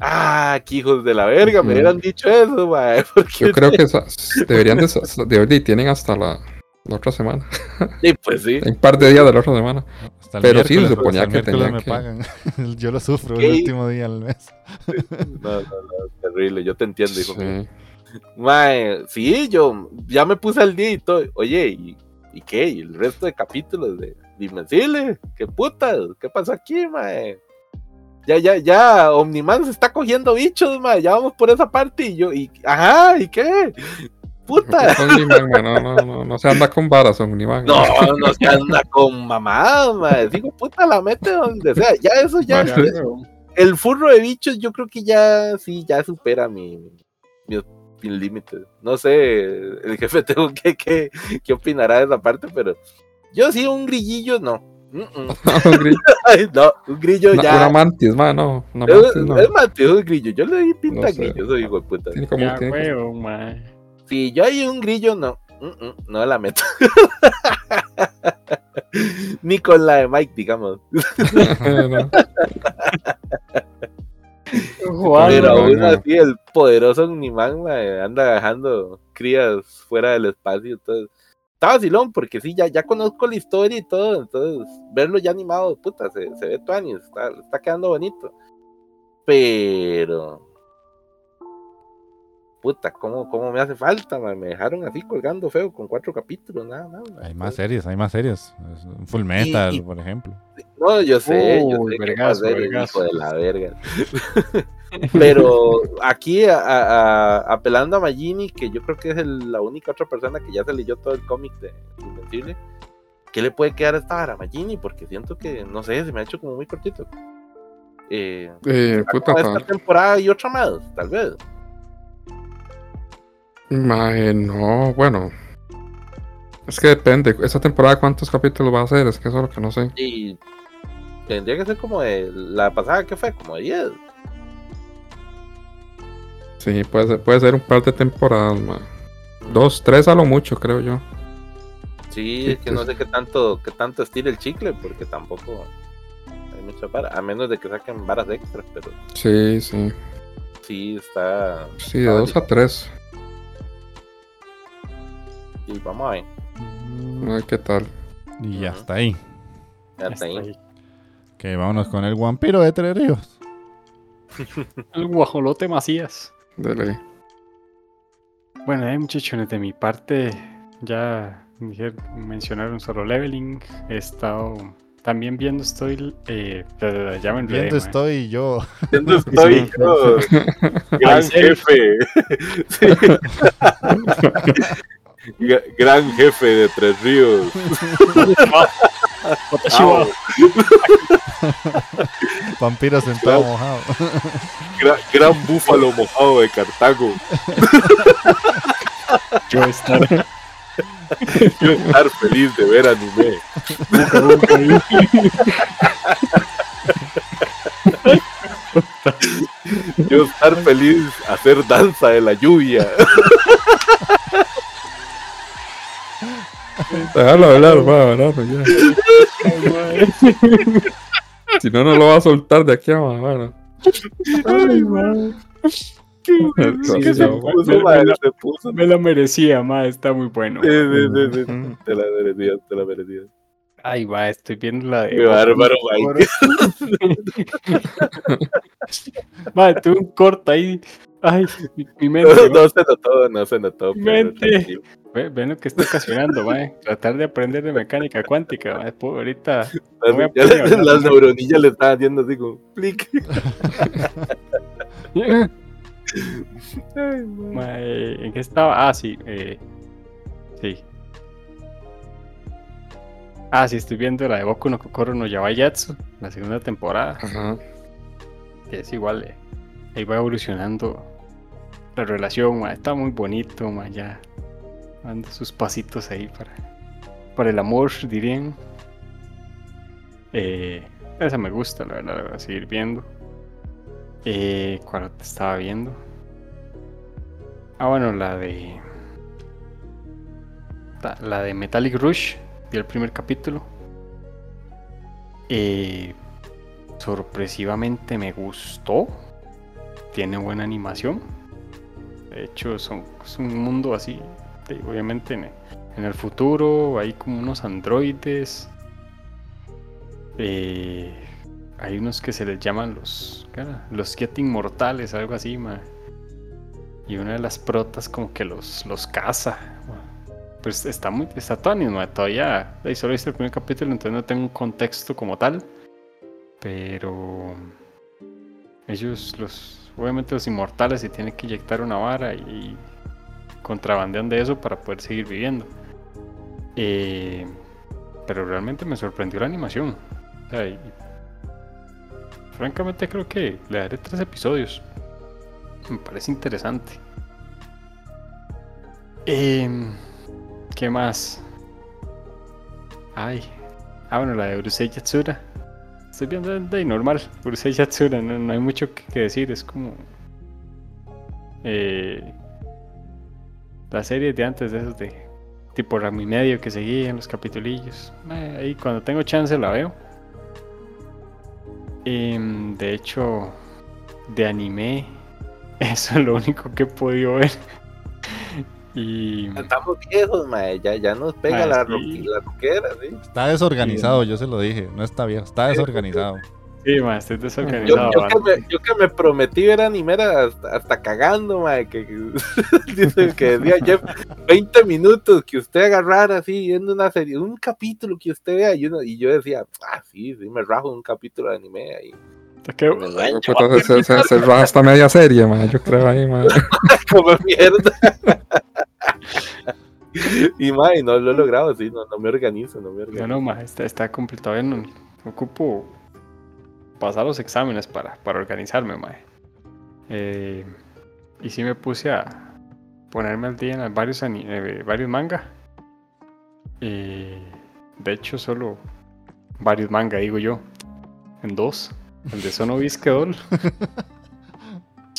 Speaker 3: Ah, qué hijos de la verga, me hubieran dicho eso, mae. *laughs*
Speaker 2: Yo creo que *laughs* deberían de, de, de- tienen hasta la, la otra semana.
Speaker 3: Sí, pues sí.
Speaker 2: Un par de días de la otra semana.
Speaker 1: Hasta el
Speaker 2: Pero sí, se suponía que tenían
Speaker 1: me
Speaker 2: que-
Speaker 1: pagan. *laughs* Yo lo sufro
Speaker 3: ¿Qué?
Speaker 1: el último día del mes.
Speaker 3: No, no, no, terrible, yo te entiendo, hijo.
Speaker 2: Sí.
Speaker 3: Mae, sí, yo ya me puse al día y todo. Oye, ¿y, y qué? ¿Y el resto de capítulos de Invencible? ¿Qué putas? ¿Qué pasó aquí, mae? Ya, ya, ya, Omniman se está cogiendo bichos, mae. Ya vamos por esa parte y yo, y, ajá, ¿y qué? Puta. *laughs*
Speaker 2: No, no, no, no se anda con varas, Omniman.
Speaker 3: No, no se anda con mamadas, mae. Digo, puta, la mete donde sea. Ya eso, ya.
Speaker 2: Mae,
Speaker 3: El furro de bichos, yo creo que ya, sí, ya supera mi, mi, mi límite. No sé, el jefe *laughs* tengo que, que, que opinará de esa parte, pero yo sí, un grillillo, no. Mm, mm. *laughs*
Speaker 2: Un grillo- *laughs*
Speaker 3: Ay, no, un grillo
Speaker 2: Una,
Speaker 3: ya.
Speaker 2: una mantis, man, no. Una
Speaker 3: es,
Speaker 2: mantis, no.
Speaker 3: es Mateo, un grillo. Yo le di pinta
Speaker 2: No sé.
Speaker 3: grillo, soy hijo de puta.
Speaker 2: Tiene como,
Speaker 4: Ya,
Speaker 2: tiene
Speaker 4: huevo, mae.
Speaker 3: Si yo hay un grillo, no. Mm, mm, no la meto. Ni con la de Mike, digamos.
Speaker 2: no.
Speaker 4: Juan,
Speaker 3: Pero aún
Speaker 2: no.
Speaker 3: así, el poderoso Omniman anda dejando crías fuera del espacio. Entonces, está vacilón, porque sí, ya, ya conozco la historia y todo. Entonces, verlo ya animado, puta, se, se ve está, está quedando bonito. Pero. Puta, ¿cómo, cómo me hace falta? Me dejaron así colgando feo con cuatro capítulos, nada, nada.
Speaker 1: Hay más series, hay más series. Full Metal,
Speaker 3: y-
Speaker 1: por ejemplo.
Speaker 3: No, yo sé, yo sé que
Speaker 4: vergazo,
Speaker 3: va a ser
Speaker 4: vergazo.
Speaker 3: hijo de la verga. *laughs* Pero aquí a- a- a- apelando a Magini, que yo creo que es el- la única otra persona que ya se leyó todo el cómic de Invencible, ¿qué le puede quedar a esta vara a Magini? Porque siento que, no sé, se me ha hecho como muy cortito. Eh,
Speaker 2: Eh, puta,
Speaker 3: esta temporada y otra más, tal vez.
Speaker 2: Mae, no, bueno. Es que depende. ¿Esta temporada cuántos capítulos va a ser? Es que eso es lo que no sé.
Speaker 3: Y tendría que ser como de la pasada que fue, como de 10.
Speaker 2: Sí, puede ser, puede ser un par de temporadas, mae. Dos, tres a lo mucho, creo yo.
Speaker 3: Sí, es que no
Speaker 2: pues.
Speaker 3: sé qué tanto, qué tanto estira el chicle, porque tampoco hay mucha vara, a menos de que saquen varas extras, pero
Speaker 2: Sí, sí.
Speaker 3: sí está.
Speaker 2: Sí, de dos a tres.
Speaker 3: Y vamos a ver.
Speaker 2: A ver qué tal.
Speaker 1: Y ya está ahí.
Speaker 3: Ya
Speaker 4: Está
Speaker 3: está ahí.
Speaker 4: ahí.
Speaker 1: Que vámonos con el vampiro de Tres Ríos. *laughs*
Speaker 4: El guajolote Macías.
Speaker 2: Dele.
Speaker 4: Bueno, eh, muchachones, de mi parte, ya dije- mencionaron solo leveling. He estado también viendo, estoy. Eh, ya- me enredé,
Speaker 1: Viendo estoy yo.
Speaker 3: Siendo *laughs* estoy yo, *laughs* gran jefe. Gran jefe de Tres Ríos. *laughs*
Speaker 1: Vampiro sentado mojado.
Speaker 3: Gra- gran búfalo mojado de Cartago.
Speaker 4: yo estar.
Speaker 3: Quiero estar feliz de ver anime. Quiero estar feliz hacer danza de la lluvia.
Speaker 2: Déjalo hablar, va, hablar, ya. Si no, no lo va a soltar de aquí a abajo.
Speaker 4: Ay, mae.
Speaker 3: que *laughs* se
Speaker 2: yo,
Speaker 3: puso, madre, se puso.
Speaker 4: Me la merecía, ma, está muy bueno.
Speaker 3: Sí, sí, sí, sí. Te la merecías, te la merecías.
Speaker 4: Ay, va, estoy viendo la de.
Speaker 3: Qué bárbaro. *laughs*
Speaker 4: Ma, tuve un corte ahí. Ay, mi, mi *laughs*
Speaker 3: No,
Speaker 4: mente.
Speaker 3: no se notó, no se notó. pero
Speaker 4: Mente.
Speaker 3: tranquilo.
Speaker 4: Ve- Ven lo que está ocasionando, *laughs* ma. Tratar de aprender de mecánica cuántica, ma. Pues, ahorita. No
Speaker 3: las, neuronillas le estaban haciendo así como *laughs*
Speaker 4: eh, ¿En qué estaba? Ah, sí. Eh, sí. Ah, sí, estoy viendo la de Boku no Kokoro no Yabayatsu, la segunda temporada.
Speaker 2: Ajá.
Speaker 4: que es igual, eh, ahí va evolucionando la relación, ma, está muy bonito, ma, ya dando sus pasitos ahí para, para el amor, dirían. Eh, esa me gusta, la verdad, la voy a seguir viendo. Eh, ¿Cuál te estaba viendo? Ah, bueno, la de. La, la de Metallic Rush, vi el primer capítulo. Eh, sorpresivamente me gustó. Tiene buena animación. De hecho, son, es un mundo así. Obviamente en, el futuro hay como unos androides. Eh, hay unos que se les llaman los, ¿qué era? los Getting Mortales, algo así, ma. Y una de las protas como que los, los caza. Pues está muy, está todo animado, todavía. ahí solo visto el primer capítulo, entonces no tengo un contexto como tal. Pero ellos, los, obviamente los inmortales, se tienen que inyectar una vara y contrabandean de eso para poder seguir viviendo. Eh, pero realmente me sorprendió la animación. Francamente creo que le daré tres episodios. Me parece interesante. Em, ¿Qué más? Ay. Ah, bueno, la de Urusei Yatsura. Estoy viendo de normal. Urusei Yatsura, no, no hay mucho que, que decir. Es como. Eh, la serie de antes de esos de. Tipo Rami Medio que seguían los capitulillos. Eh, ahí cuando tengo chance la veo. Em, de hecho, de anime, *laughs* eso es lo único que he podido ver. *laughs* Y
Speaker 3: Estamos viejos, mae. Ya, ya nos pega
Speaker 4: Ah,
Speaker 3: la,
Speaker 4: sí.
Speaker 3: roquera, sí.
Speaker 1: Está desorganizado, yo se lo dije. No está bien, está desorganizado.
Speaker 4: Sí, ma, estoy
Speaker 3: Yo,
Speaker 4: desorganizado.
Speaker 3: yo
Speaker 4: ma.
Speaker 3: que me, yo que me prometí ver anime era hasta, hasta cagando, mae, que, que- *laughs* dice que decía Jeff, 20 minutos que usted agarrara así viendo una serie, un capítulo que usted vea y, uno, y yo decía, ah, sí, sí, me rajo un capítulo de anime ahí.
Speaker 4: Es que-
Speaker 2: se, se, se raja hasta media serie, man, yo creo ahí, man. *laughs*
Speaker 3: como mierda. y mae, no lo he logrado, sí, no, no me organizo, no me
Speaker 4: No,
Speaker 3: organizo.
Speaker 4: no, ma, está, está complicado. No ocupo pasar los exámenes para, para organizarme, ma. Eh, y sí me puse a ponerme al día en varios, eh, varios manga. Eh, de hecho, solo varios manga, digo yo. En dos. El de Sono Bisque Doll.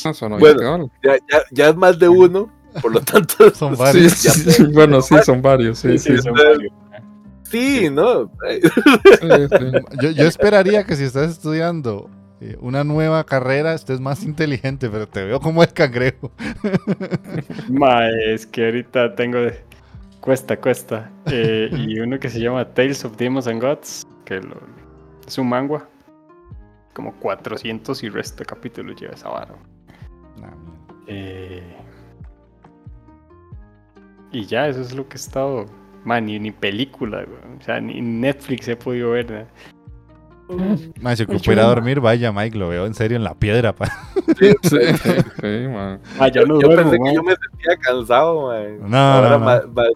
Speaker 2: No
Speaker 3: Bueno. Ya, ya, ya es más de uno, por lo tanto,
Speaker 1: Son *laughs* varios.
Speaker 2: sí, *laughs* sí, bueno, sí, son varios, sí, sí. sí,
Speaker 4: son varios.
Speaker 3: Sí, ¿no?
Speaker 1: Yo, yo esperaría que si estás estudiando eh, una nueva carrera estés más inteligente, pero te veo como el cangrejo.
Speaker 4: Ma, es que ahorita tengo de... Cuesta, cuesta. Eh, y uno que se llama Tales of Demons and Gods, que lo- es un manga. Como 400 y resto de capítulos lleva esa vara. Eh, y ya, eso es lo que he estado... Man, ni, ni película, güey. o sea, ni Netflix he podido ver. ¿no?
Speaker 1: Ma, si ocupo ir a dormir, vaya Mike, lo veo en serio en la piedra. pa.
Speaker 2: Sí, sí, sí, man.
Speaker 4: Ah, no
Speaker 3: yo
Speaker 4: duermo,
Speaker 3: pensé que
Speaker 4: man.
Speaker 3: yo me sentía cansado, man.
Speaker 1: No,
Speaker 3: Ahora
Speaker 1: no, no.
Speaker 3: ma- ma-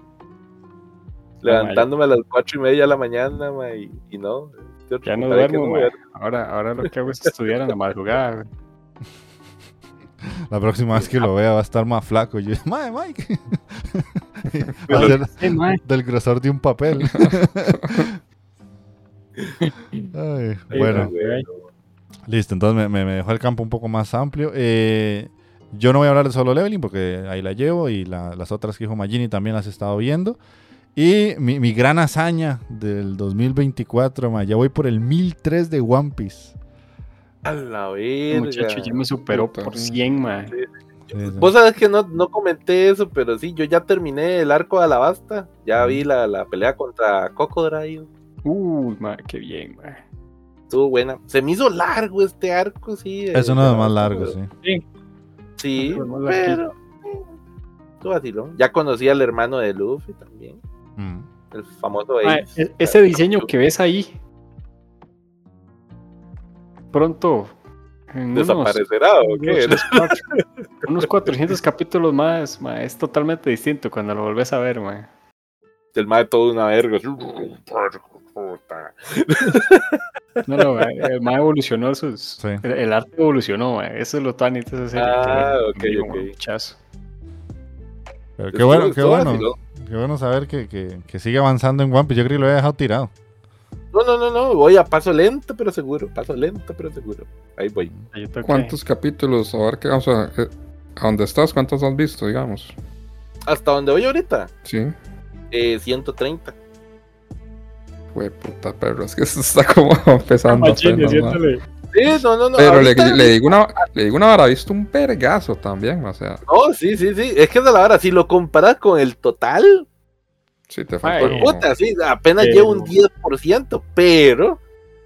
Speaker 3: levantándome a las cuatro y media de la mañana, ma, y, y no.
Speaker 4: Ya no duermo,
Speaker 3: no
Speaker 4: man. Ahora, ahora lo que hago es estudiar en la madrugada. güey.
Speaker 1: La próxima vez que lo *laughs* vea va a estar más flaco. Yo, Mike. *laughs* del grosor de un papel. *laughs* Ay, bueno, listo. Entonces me, dejó el campo un poco más amplio. Eh, yo no voy a hablar de solo leveling porque ahí la llevo y la- las otras que dijo Magini también las he estado viendo. Y mi, mi gran hazaña del 2024, ma, ya voy por el 1003 de One Piece.
Speaker 3: A la verga.
Speaker 4: muchacho ya me superó por
Speaker 2: sí.
Speaker 4: 100, man.
Speaker 1: Sí, sí.
Speaker 3: Vos sabes que no, no comenté eso, pero sí, yo ya terminé el arco de Alabasta. Ya vi la, la pelea contra Crocodile.
Speaker 4: Uy, man, qué bien, man.
Speaker 3: Estuvo buena. Se me hizo largo este arco, sí.
Speaker 1: Es
Speaker 3: de-
Speaker 1: uno de los más largos,
Speaker 3: pero-
Speaker 1: sí.
Speaker 3: Sí,
Speaker 4: larguitos.
Speaker 3: pero. eh, Estuvo vacilón. Ya conocí al hermano de Luffy también.
Speaker 1: Mm.
Speaker 3: El famoso
Speaker 4: Ah,
Speaker 3: Ace.
Speaker 4: e- ese diseño que ves ahí, pronto, en unos,
Speaker 3: ¿Desaparecerá o qué?
Speaker 4: unos *laughs* cuatro- unos 400 capítulos más, ma, es totalmente distinto cuando lo volvés a ver, ma.
Speaker 3: El mae todo una verga.
Speaker 4: No, no, ma, el ma evolucionó sus...
Speaker 1: Sí.
Speaker 4: El, el arte evolucionó, ma, eso es lo tan de esa serie.
Speaker 3: Ah,
Speaker 4: que
Speaker 3: ok,
Speaker 4: dio
Speaker 3: ok.
Speaker 4: muchazo.
Speaker 1: Pero qué bueno, qué bueno. Qué bueno saber que, que, que sigue avanzando en One Piece. Yo creo que lo había dejado tirado.
Speaker 3: No, no, no, no. Voy a paso lento, pero seguro. Paso lento, pero seguro. Ahí voy.
Speaker 4: Que-
Speaker 2: ¿Cuántos capítulos? A ver qué, o sea, eh, ¿a dónde estás? ¿Cuántos has visto, digamos?
Speaker 3: Hasta donde voy ahorita.
Speaker 2: Sí.
Speaker 3: Eh, 130.
Speaker 2: Fue puta perro, es que eso está como *laughs* empezando apenas,
Speaker 4: haciéndole-
Speaker 3: Sí, no, no, no.
Speaker 2: Pero le, digo una, le digo una vara, he visto un pergazo también, o sea,
Speaker 3: No, sí, sí, sí. Es que es de la hora. Si lo comparas con el total,
Speaker 2: sí te
Speaker 4: Ay,
Speaker 2: falta como-
Speaker 3: puta, sí, apenas
Speaker 4: Pero-
Speaker 3: llevo un 10%. Pero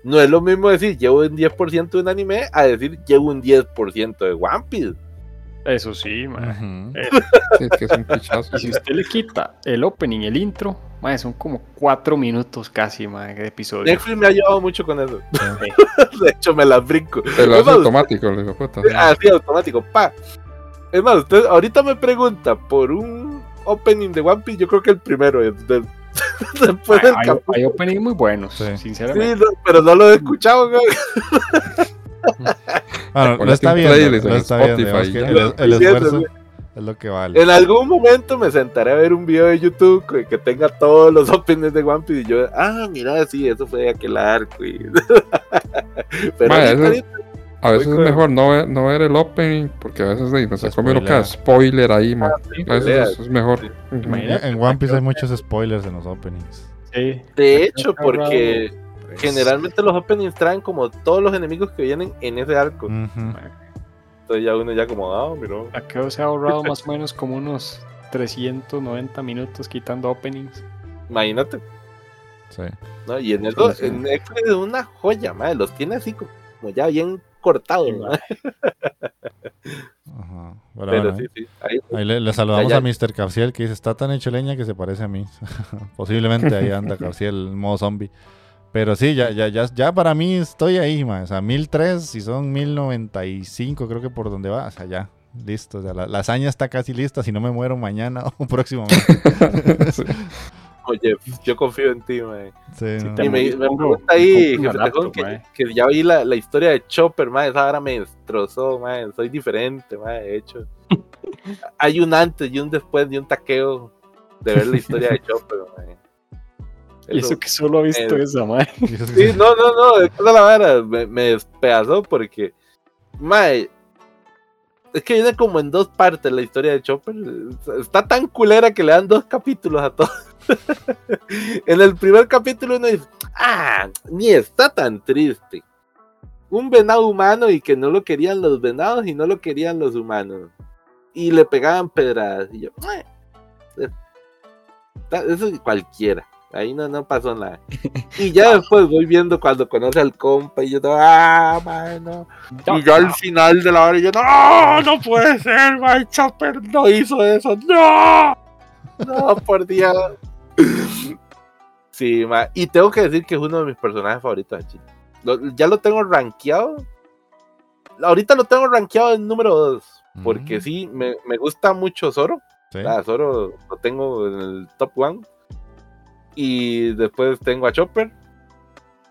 Speaker 3: no es lo mismo decir llevo un 10% de un anime a decir llevo un 10% de One Piece.
Speaker 4: Eso sí, ma.
Speaker 1: Ujú.
Speaker 2: sí, es que es un pichazo. *laughs*
Speaker 4: Y si usted le quita el opening y el intro, ma, son como cuatro minutos casi, ma, de episodio.
Speaker 3: Netflix me ha ayudado mucho con eso.
Speaker 4: Sí. *laughs*
Speaker 3: De hecho, me las brinco.
Speaker 2: Te lo
Speaker 3: Es
Speaker 2: hace
Speaker 3: más,
Speaker 2: automático, le digo, puta. sí.
Speaker 3: Así automático, pa. Es más, usted ahorita me pregunta por un opening de One Piece, yo creo que el primero es de- *laughs* después del
Speaker 4: hay, hay openings muy buenos,
Speaker 1: Sí.
Speaker 4: sinceramente.
Speaker 3: Sí, no, pero no lo he escuchado, güey. *laughs*
Speaker 1: Bueno, lo está viendo. Lo está viendo. Que
Speaker 2: ya.
Speaker 1: el, esfuerzo es lo que vale.
Speaker 3: En algún momento me sentaré a ver un video de YouTube que, que tenga todos los *laughs* openings de One Piece y yo, ah, mira, sí, eso fue de aquel arco. Y... pero
Speaker 2: Ma,
Speaker 3: ahorita-
Speaker 2: eso- A veces es mejor no ver, no ver el opening, porque a veces no se come uno cada spoiler ahí, man.
Speaker 3: sí,
Speaker 2: A veces es, es mejor.
Speaker 3: Sí.
Speaker 1: En One Piece hay muchos spoilers en los openings.
Speaker 4: Sí.
Speaker 3: de hecho, porque
Speaker 1: Pues,
Speaker 3: generalmente los openings traen como todos los enemigos que vienen en ese arco. entonces ya uno ya como, ah, mira.
Speaker 4: Acá se ha ahorrado más o menos como unos 390 minutos quitando openings.
Speaker 3: Imagínate,
Speaker 1: Sí.
Speaker 3: ¿no? Y en
Speaker 2: sí.
Speaker 3: en Netflix es una joya, madre, los tiene así como ya bien cortados,
Speaker 4: Sí.
Speaker 1: Ajá. Pero
Speaker 3: Pero
Speaker 1: bueno,
Speaker 3: sí, sí, ahí
Speaker 1: Ahí le, le saludamos
Speaker 3: Ya, ya.
Speaker 1: a Mr. Capsiel que dice, está tan hecho leña que se parece a mí. *laughs* Posiblemente ahí anda Capsiel en modo zombie. Pero sí, ya, ya, ya, ya para mí estoy ahí, man. O sea, 1003 y son 1095 creo que por donde va. O sea, ya, listo. O sea, la, la hazaña está casi lista si no me muero mañana *laughs* o próximamente. *laughs*
Speaker 3: Oye, yo confío en ti, mae.
Speaker 1: Sí,
Speaker 4: Sí,
Speaker 1: no.
Speaker 3: Y me, me pregunta ahí, jefe que, ya vi la, la historia de Chopper, mae, esa hora me destrozó, mae, soy diferente, mae, de hecho. *laughs* Hay un antes y un después de un taqueo de ver la historia de *laughs* Chopper, mae.
Speaker 4: Y
Speaker 3: Eso-
Speaker 4: que solo ha visto
Speaker 3: eh,
Speaker 4: esa, *laughs*
Speaker 1: que
Speaker 3: Sí, no, no, no, es que la vara me, me despedazó porque, mae, es que viene como en dos partes la historia de Chopper. Está tan culera que le dan dos capítulos a todos. *laughs* en el primer capítulo uno dice, ah, ni está tan triste. Un venado humano y que no lo querían los venados y no lo querían los humanos. Y le pegaban pedradas. Y yo, "Mae, está- eso es cualquiera. Ahí no, no pasó nada. Y ya *laughs* después voy viendo cuando conoce al compa y yo, ah, mano. Y ya al final de la hora yo, no, no puede ser, my Chopper no hizo eso, no. No, por Dios. Sí, ma, y tengo que decir que es uno de mis personajes favoritos de Chile. Lo- ya lo tengo rankeado. Ahorita lo tengo rankeado en número 2. Porque sí, me, me gusta mucho Zoro.
Speaker 1: Sí.
Speaker 3: Ah, Zoro lo tengo en el top 1. Y después tengo a Chopper.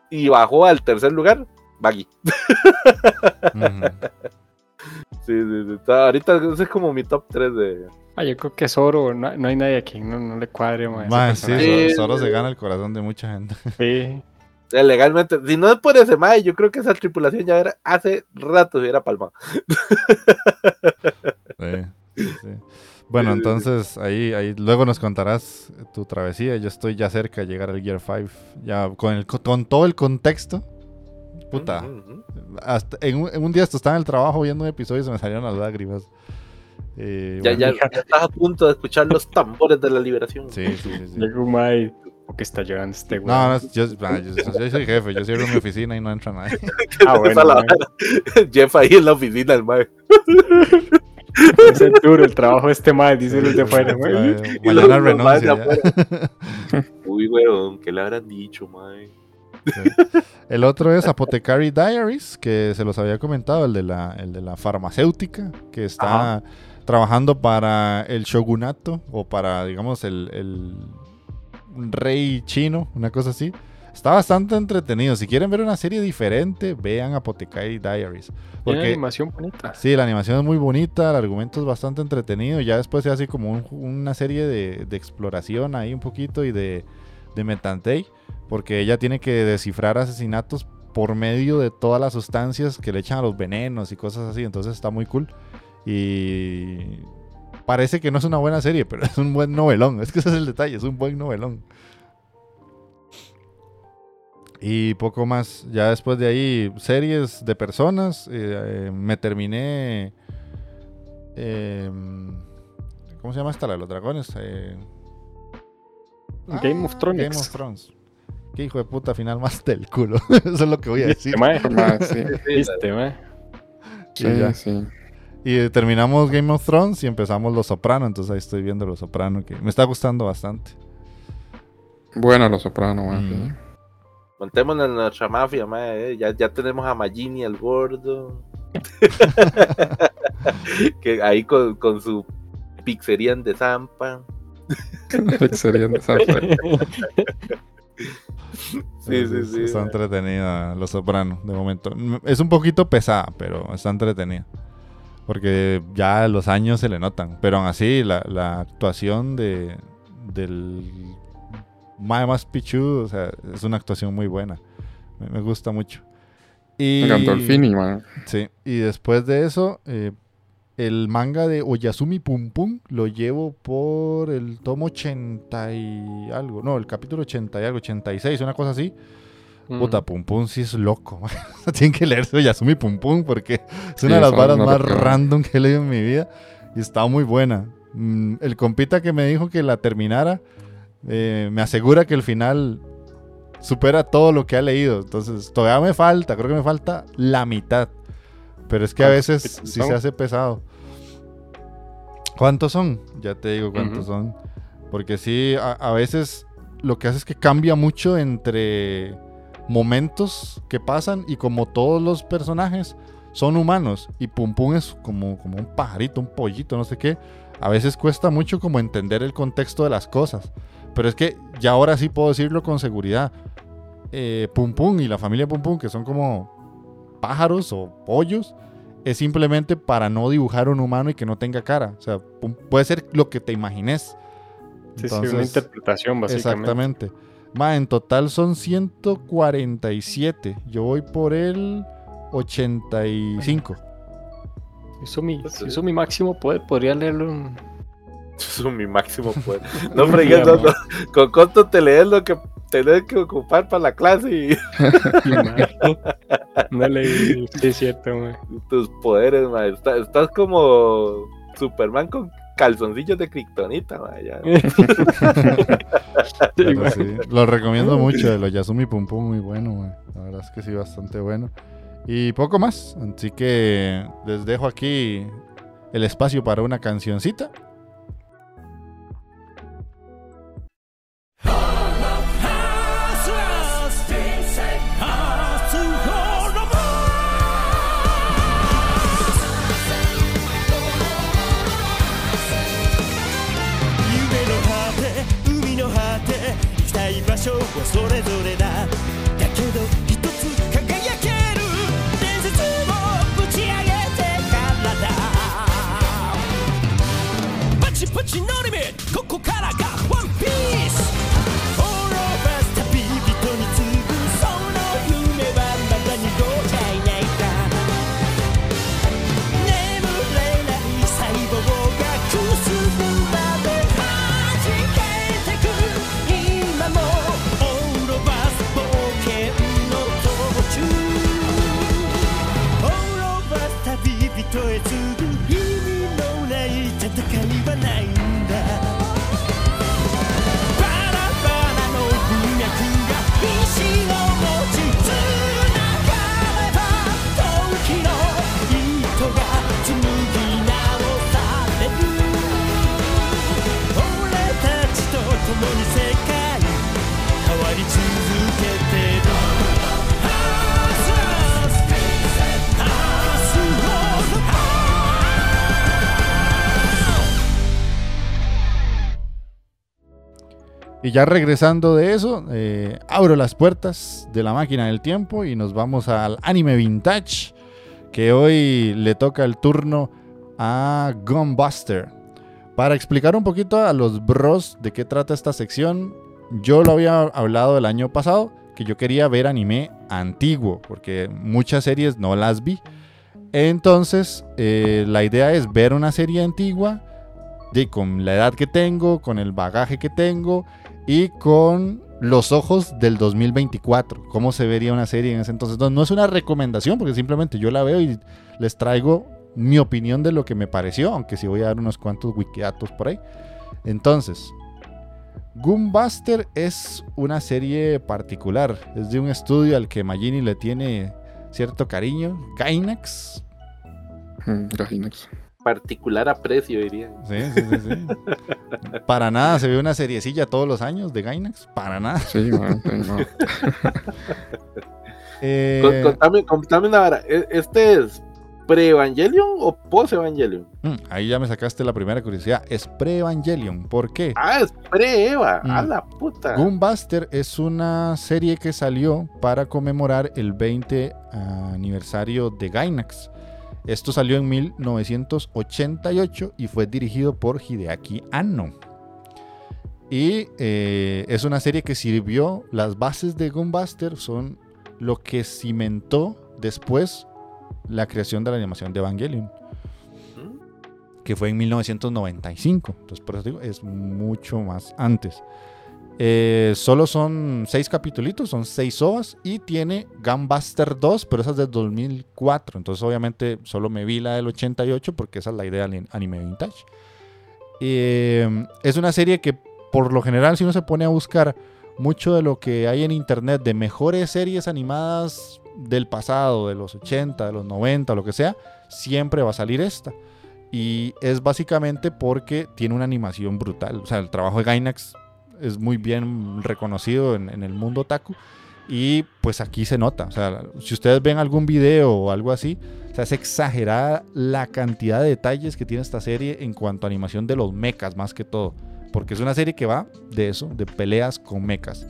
Speaker 3: Y bajó al tercer lugar, Baggy.
Speaker 1: Ujú. *laughs*
Speaker 3: Sí, sí, sí. Está- Ahorita ese es como mi top 3 de.
Speaker 4: Ah, yo creo que Zoro, no, no hay nadie a quien no, no le cuadre, ese
Speaker 1: Mae, sí, solo se gana el corazón de mucha gente. *laughs*
Speaker 4: Sí.
Speaker 3: eh, Legalmente, si no es por ese mae, yo creo que esa tripulación ya era hace rato se hubiera palmado.
Speaker 1: Sí, sí, sí. Bueno, entonces ahí, ahí luego nos contarás tu travesía. Yo estoy ya cerca de llegar al Gear 5. Ya con, el, con todo el contexto. Puta. Hasta en, un, en un día esto estaba en el trabajo viendo un episodio y se me salieron las lágrimas. Eh,
Speaker 3: Ya,
Speaker 1: bueno,
Speaker 3: ya, ya estás a punto de escuchar los tambores de la liberación.
Speaker 1: Sí, sí, sí. sí.
Speaker 4: Porque está llegando este güey.
Speaker 1: No, no, yo, ah, yo- yo soy jefe. Yo cierro mi oficina y no entra nadie. *laughs*
Speaker 4: Ah, bueno,
Speaker 3: la. *laughs* Jeff ahí en la oficina, el mae. *laughs*
Speaker 4: Es el duro el trabajo de este mae, dice los de afuera, güey.
Speaker 1: Mañana renuncia.
Speaker 3: Uy, weón, ¿qué le habrán dicho, mae?
Speaker 1: El otro es Apothecary Diaries, que se los había comentado, el de la, el de la farmacéutica, que está trabajando para el shogunato o para, digamos, el, el rey chino, una cosa así. Está bastante entretenido. Si quieren ver una serie diferente, vean Apothecary Diaries.
Speaker 4: Tiene
Speaker 1: Porque
Speaker 4: animación bonita.
Speaker 1: Sí, la animación es muy bonita, el argumento es bastante entretenido. Ya después se hace como un- una serie de, de exploración ahí un poquito y de, de Metantei, porque ella tiene que descifrar asesinatos por medio de todas las sustancias que le echan a los venenos y cosas así. Entonces está muy cool. Y parece que no es una buena serie, pero *laughs* es un buen novelón. Es que ese es el detalle, es un buen novelón. Y poco más. Ya después de ahí, series de personas. eh, eh, me terminé. em, ¿Cómo se llama esta? La de los dragones. Eh,
Speaker 4: Game of
Speaker 1: ah,
Speaker 4: Thrones.
Speaker 1: Game of Thrones. Qué hijo de puta final más *laughs* del culo. *laughs* Eso es lo que voy a decir.
Speaker 2: Ma, sí.
Speaker 1: Sí, ya.
Speaker 2: sí, sí.
Speaker 1: Y eh, terminamos Game of Thrones y empezamos Los Soprano. Entonces ahí estoy viendo Los Soprano, que me está gustando bastante.
Speaker 2: Bueno, los sopranos, ma,
Speaker 1: Mm.
Speaker 2: sí.
Speaker 3: Montémonos en nuestra mafia, eh. Ya, ya tenemos a Magini, el gordo. *laughs* que ahí con, con su pizzería en de Zampa.
Speaker 2: Excelente, esa fue.
Speaker 3: Sí, sí, sí.
Speaker 1: Está entretenida Los Soprano, de momento. Es un poquito pesada, pero está entretenida. Porque ya los años se le notan. Pero aún así, la, la actuación de del mae más pichudo, o sea, es una actuación muy buena. Me, me gusta mucho. Y,
Speaker 2: Gandolfini, ma.
Speaker 1: Sí, y después de eso, eh, el manga de Oyasumi Pum Pum lo llevo por el tomo 80 y algo, no, el capítulo 80 y algo, 86, una cosa así. Puta, Pum Pum sí es loco. *laughs* Tienen que leerse Yasumi Pum Pum porque es una de las varas más random que he leído en mi vida. Y está muy buena. Mm, El compita que me dijo que la terminara eh, me asegura que el final supera todo lo que ha leído. Entonces, todavía me falta, creo que me falta la mitad. Pero es que a
Speaker 4: ¿Cuántos
Speaker 1: veces sí se hace pesado. ¿Cuántos son? Ya te digo cuántos son. Porque sí, a, a veces lo que hace es que cambia mucho entre momentos que pasan y como todos los personajes son humanos y Pum Pum es como, como un pajarito, un pollito, no sé qué, a veces cuesta mucho como entender el contexto de las cosas. Pero es que ya ahora sí puedo decirlo con seguridad. Eh, Pum Pum y la familia Pum Pum, que son como pájaros o pollos, es simplemente para no dibujar un humano y que no tenga cara. O sea, puede ser lo que te imagines.
Speaker 4: Sí, sí, una
Speaker 1: Entonces,
Speaker 4: interpretación, básicamente.
Speaker 1: Exactamente. Ma, en total son 147. Yo voy por el 85.
Speaker 4: Hizo mi, hizo mi máximo poder, podría leerlo en... *laughs*
Speaker 3: Eso es mi máximo poder. *laughs* No fregues, no, no. Con cuánto te lees lo que tenés que ocupar para la clase y *laughs*
Speaker 4: No leí, sí es cierto, mae.
Speaker 3: tus poderes, ma. Está- estás como Superman con calzoncillos de kriptonita.
Speaker 4: Sí,
Speaker 1: lo recomiendo mucho. De los Yasumi Pum Pum, muy bueno. ma. La verdad es que sí, bastante bueno. Y poco más. Así que les dejo aquí el espacio para una cancioncita.「Y ya regresando de eso, eh, abro las puertas de la máquina del tiempo y nos vamos al anime vintage, que hoy le toca el turno a Gunbuster. Para explicar un poquito a los bros de qué trata esta sección, yo lo había hablado el año pasado, que yo quería ver anime antiguo, porque muchas series no las vi. Entonces, eh, la idea es ver una serie antigua, de, con la edad que tengo, con el bagaje que tengo y con los ojos del 2024. ¿Cómo se vería una serie en ese entonces? No, es una recomendación, porque simplemente yo la veo y les traigo mi opinión de lo que me pareció, aunque sí voy a dar unos cuantos wikidatos por ahí. Entonces, Gunbuster es una serie particular. Es de un estudio al que Magini le tiene cierto cariño. Gainax.
Speaker 2: Mm, Gainax.
Speaker 3: Particular aprecio, diría.
Speaker 1: Sí, sí, sí, sí. Para nada se ve una seriecilla todos los años de Gainax. Para nada.
Speaker 2: Sí, man, sí, no. *laughs*
Speaker 1: Eh,
Speaker 3: Con- Contame, contame una vara. ¿e- ¿Este es pre-Evangelion o post-Evangelion?
Speaker 1: mm, ahí ya me sacaste la primera curiosidad. Es pre-Evangelion. ¿Por qué?
Speaker 3: Ah, es pre-Eva. A
Speaker 1: Mm.
Speaker 3: la puta.
Speaker 1: Gunbuster es una serie que salió para conmemorar el 20 aniversario de Gainax. Esto salió en 1988 y fue dirigido por Hideaki Anno. Y eh, es una serie que sirvió, las bases de Gunbuster son lo que cimentó después la creación de la animación de Evangelion, que fue en 1995. Entonces, por eso digo, es mucho más antes. Eh, solo son seis capítulos, son seis ovas y tiene Gunbuster 2, pero esa es del 2004. Entonces, obviamente, solo me vi la del 88 porque esa es la idea del anime vintage. Eh, es una serie que, por lo general, si uno se pone a buscar mucho de lo que hay en internet de mejores series animadas del pasado, de los 80, de los 90, lo que sea, siempre va a salir esta. Y es básicamente porque tiene una animación brutal. O sea, el trabajo de Gainax es muy bien reconocido en, el mundo otaku. Y pues aquí se nota. O sea, si ustedes ven algún video o algo así, o sea, la cantidad de detalles que tiene esta serie en cuanto a animación de los mechas, más que todo. Porque es una serie que va de eso, de peleas con mechas.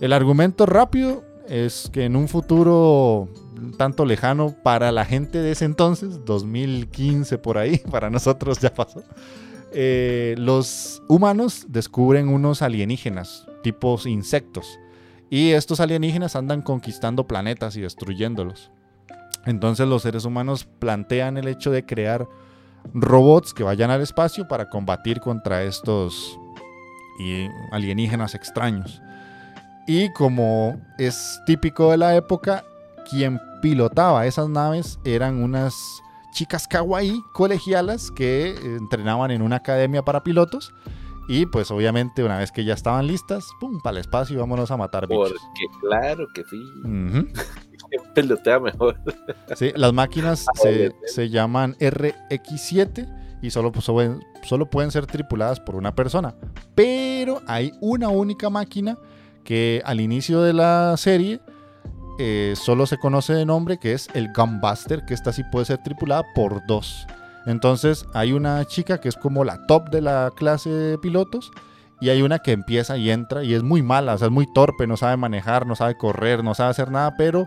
Speaker 1: El argumento rápido es que en un futuro tanto lejano para la gente de ese entonces, 2015 por ahí, *laughs* para nosotros ya pasó, eh, los humanos descubren unos alienígenas, tipos insectos, y estos alienígenas andan conquistando planetas y destruyéndolos. Entonces los seres humanos plantean el hecho de crear robots que vayan al espacio para combatir contra estos alienígenas extraños. Y como es típico de la época, quien pilotaba esas naves eran unas chicas kawaii colegialas que entrenaban en una academia para pilotos. Y pues obviamente una vez que ya estaban listas, pum, para el espacio y vámonos a matar bichos.
Speaker 3: Porque claro que sí. ¿Quién *laughs* pelotea mejor?
Speaker 1: Sí, las máquinas se, se llaman RX7 y solo, pues, solo pueden ser tripuladas por una persona. Pero hay una única máquina que al inicio de la serie eh, solo se conoce de nombre, que es el Gunbuster, que esta sí puede ser tripulada por dos. Entonces hay una chica que es como la top de la clase de pilotos y hay una que empieza y entra y es muy mala, es muy torpe, no sabe manejar, no sabe correr, no sabe hacer nada, pero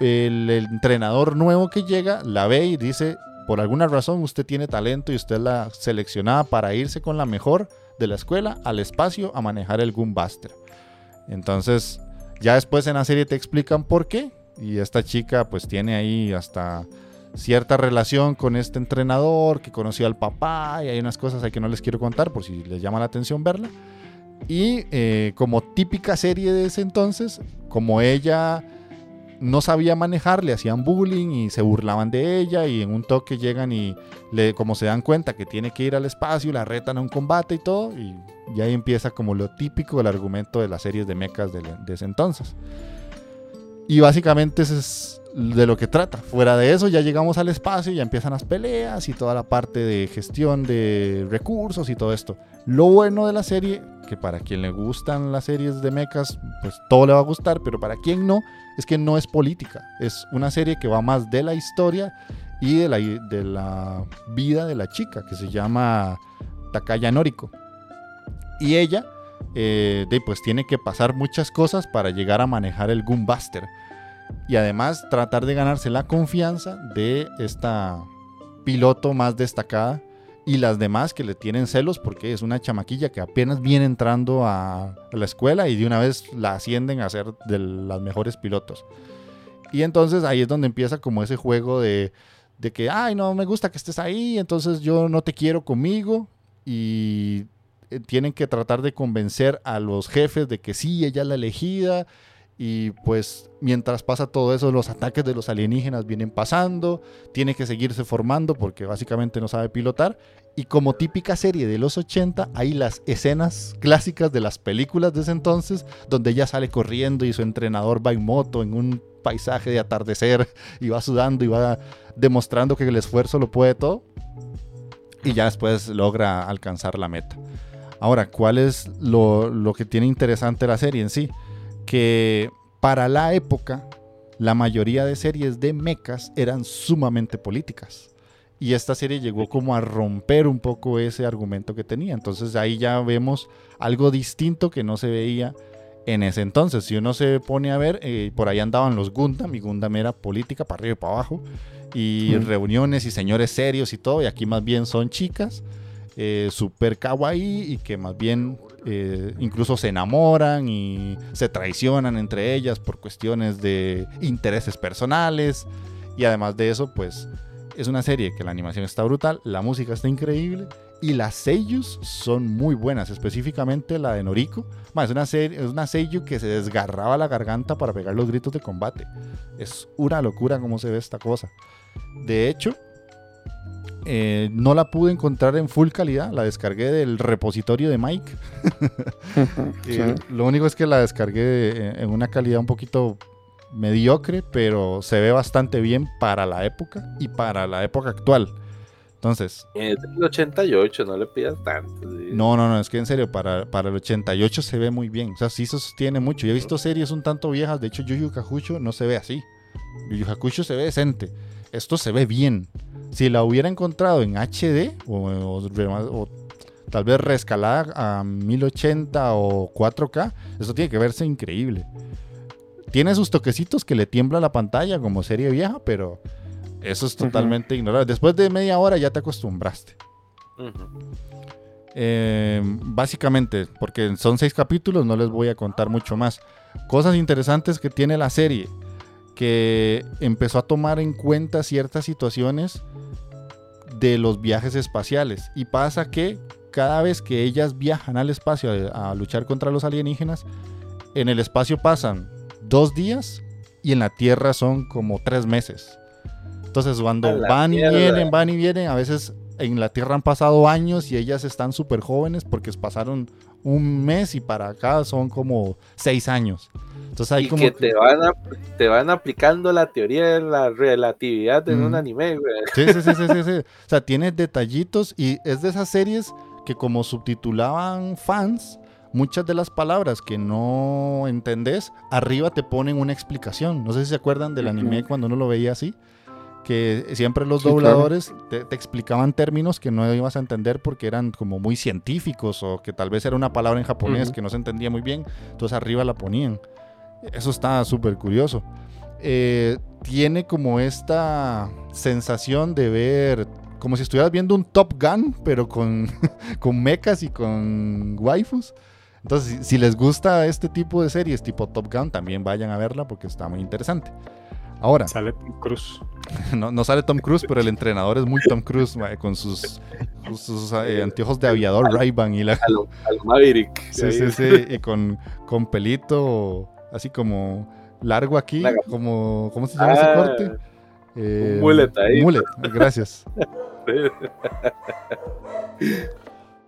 Speaker 1: el, entrenador nuevo que llega la ve y dice, por alguna razón usted tiene talento y usted la seleccionada para irse con la mejor de la escuela al espacio a manejar el Gunbuster. Entonces, ya después en la serie te explican por qué. Y esta chica pues tiene ahí hasta cierta relación con este entrenador que conoció al papá y hay unas cosas ahí que no les quiero contar por si les llama la atención verla. Y eh, como típica serie de ese entonces, como ella no sabía manejar, le hacían bullying y se burlaban de ella y en un toque llegan y le, como se dan cuenta que tiene que ir al espacio, la retan a un combate y todo y, ahí empieza como lo típico del argumento de las series de mechas de, de ese entonces. Y básicamente ese es de lo que trata. Fuera de eso ya llegamos al espacio y ya empiezan las peleas y toda la parte de gestión de recursos y todo esto. Lo bueno de la serie, que para quien le gustan las series de mechas, pues todo le va a gustar, pero para quien no, es que no es política. Es una serie que va más de la historia y de la, de la vida de la chica, que se llama Takaya Noriko. Y ella, eh, de, pues tiene que pasar muchas cosas para llegar a manejar el Gunbuster. Y además tratar de ganarse la confianza de esta piloto más destacada y las demás que le tienen celos porque es una chamaquilla que apenas viene entrando a, la escuela y de una vez la ascienden a ser de las mejores pilotos. Y entonces ahí es donde empieza como ese juego de, de que, ay, no me gusta que estés ahí, entonces yo no te quiero conmigo. Y eh, tienen que tratar de convencer a los jefes de que sí, ella es la elegida. Y pues mientras pasa todo eso, los ataques de los alienígenas vienen pasando, tiene que seguirse formando porque básicamente no sabe pilotar. Y como típica serie de los 80, hay las escenas clásicas de las películas de ese entonces, donde ella sale corriendo y su entrenador va en moto en un paisaje de atardecer *laughs* y va sudando y va demostrando que el esfuerzo lo puede todo. Y ya después logra alcanzar la meta. Ahora, ¿cuál es lo, lo que tiene interesante la serie en sí? Que para la época la mayoría de series de mechas eran sumamente políticas. Y esta serie llegó como a romper un poco ese argumento que tenía. Entonces ahí ya vemos algo distinto que no se veía en ese entonces. Si uno se pone a ver, eh, por ahí andaban los Gundam y Gundam era política para arriba y para abajo. Y
Speaker 2: Mm.
Speaker 1: reuniones y señores serios y todo. Y aquí más bien son chicas eh, super kawaii y que más bien eh, incluso se enamoran y se traicionan entre ellas por cuestiones de intereses personales. Y además de eso, pues es una serie que la animación está brutal, la música está increíble Y las seiyus son muy buenas, específicamente la de Noriko. Es, una serie, es una seiyu que se desgarraba la garganta para pegar los gritos de combate. Es una locura cómo se ve esta cosa. De hecho, eh, no la pude encontrar en full calidad. La descargué del repositorio de Mike. *laughs*
Speaker 2: Sí.
Speaker 1: Eh, Lo único es que la descargué eh, en una calidad un poquito mediocre, pero se ve bastante bien para la época y para la época actual. Entonces,
Speaker 3: Es del 88, no le pidas tanto. sí.
Speaker 1: no, no, no, es que en serio, para, para el 88 se ve muy bien. O sea, sí se sostiene mucho. Yo he visto series un tanto viejas, de hecho, Yu Yu Hakusho no se ve así. Yu Yu Hakusho se ve decente. Esto se ve bien. Si la hubiera encontrado en HD o, o rema- o tal vez reescalada a 1080 o 4K, esto tiene que verse increíble. Tiene sus toquecitos que le tiembla la pantalla como serie vieja, pero eso es totalmente ignorable. Después de media hora ya te acostumbraste. Eh, básicamente, porque son seis capítulos, no les voy a contar mucho más. Cosas interesantes que tiene la serie, que empezó a tomar en cuenta ciertas situaciones de los viajes espaciales. Y pasa que cada vez que ellas viajan al espacio a, a luchar contra los alienígenas, en el espacio pasan dos días y en la Tierra son como tres meses. Entonces cuando van y vienen, van y vienen, a veces en la Tierra han pasado años y ellas están súper jóvenes porque pasaron un mes y para acá son como seis años. Entonces hay
Speaker 3: y
Speaker 1: como...
Speaker 3: que te van, a- te van aplicando la teoría de la relatividad en un
Speaker 1: Ujú.
Speaker 3: anime, güey.
Speaker 1: Sí, sí, sí, sí, sí, sí. O sea, tiene detallitos y es de esas series que como subtitulaban fans, muchas de las palabras que no entendés, arriba te ponen una explicación. No sé si se acuerdan del anime cuando uno lo veía así, que siempre los
Speaker 2: Sí, claro.
Speaker 1: dobladores te, te explicaban términos que no ibas a entender porque eran como muy científicos o que tal vez era una palabra en japonés que no se entendía muy bien, entonces arriba la ponían. Eso está súper curioso. Eh, tiene como esta sensación de ver, como si estuvieras viendo un Top Gun, pero con, *laughs* con mechas y con waifus. Entonces, si, si les gusta este tipo de series tipo Top Gun, también vayan a verla porque está muy interesante. Ahora,
Speaker 4: Sale Tom Cruise. *laughs*
Speaker 1: no, no sale Tom Cruise, pero el entrenador es muy Tom Cruise, mae, con sus, sus, sus, eh, anteojos de aviador Ray-Ban y la,
Speaker 3: A lo, a lo Maverick.
Speaker 1: Sí, sí, sí, y con, con pelito así como largo aquí, como, ¿cómo se llama ese
Speaker 3: Ah,
Speaker 1: corte? Eh,
Speaker 3: mullet ahí.
Speaker 1: mullet, gracias. *laughs*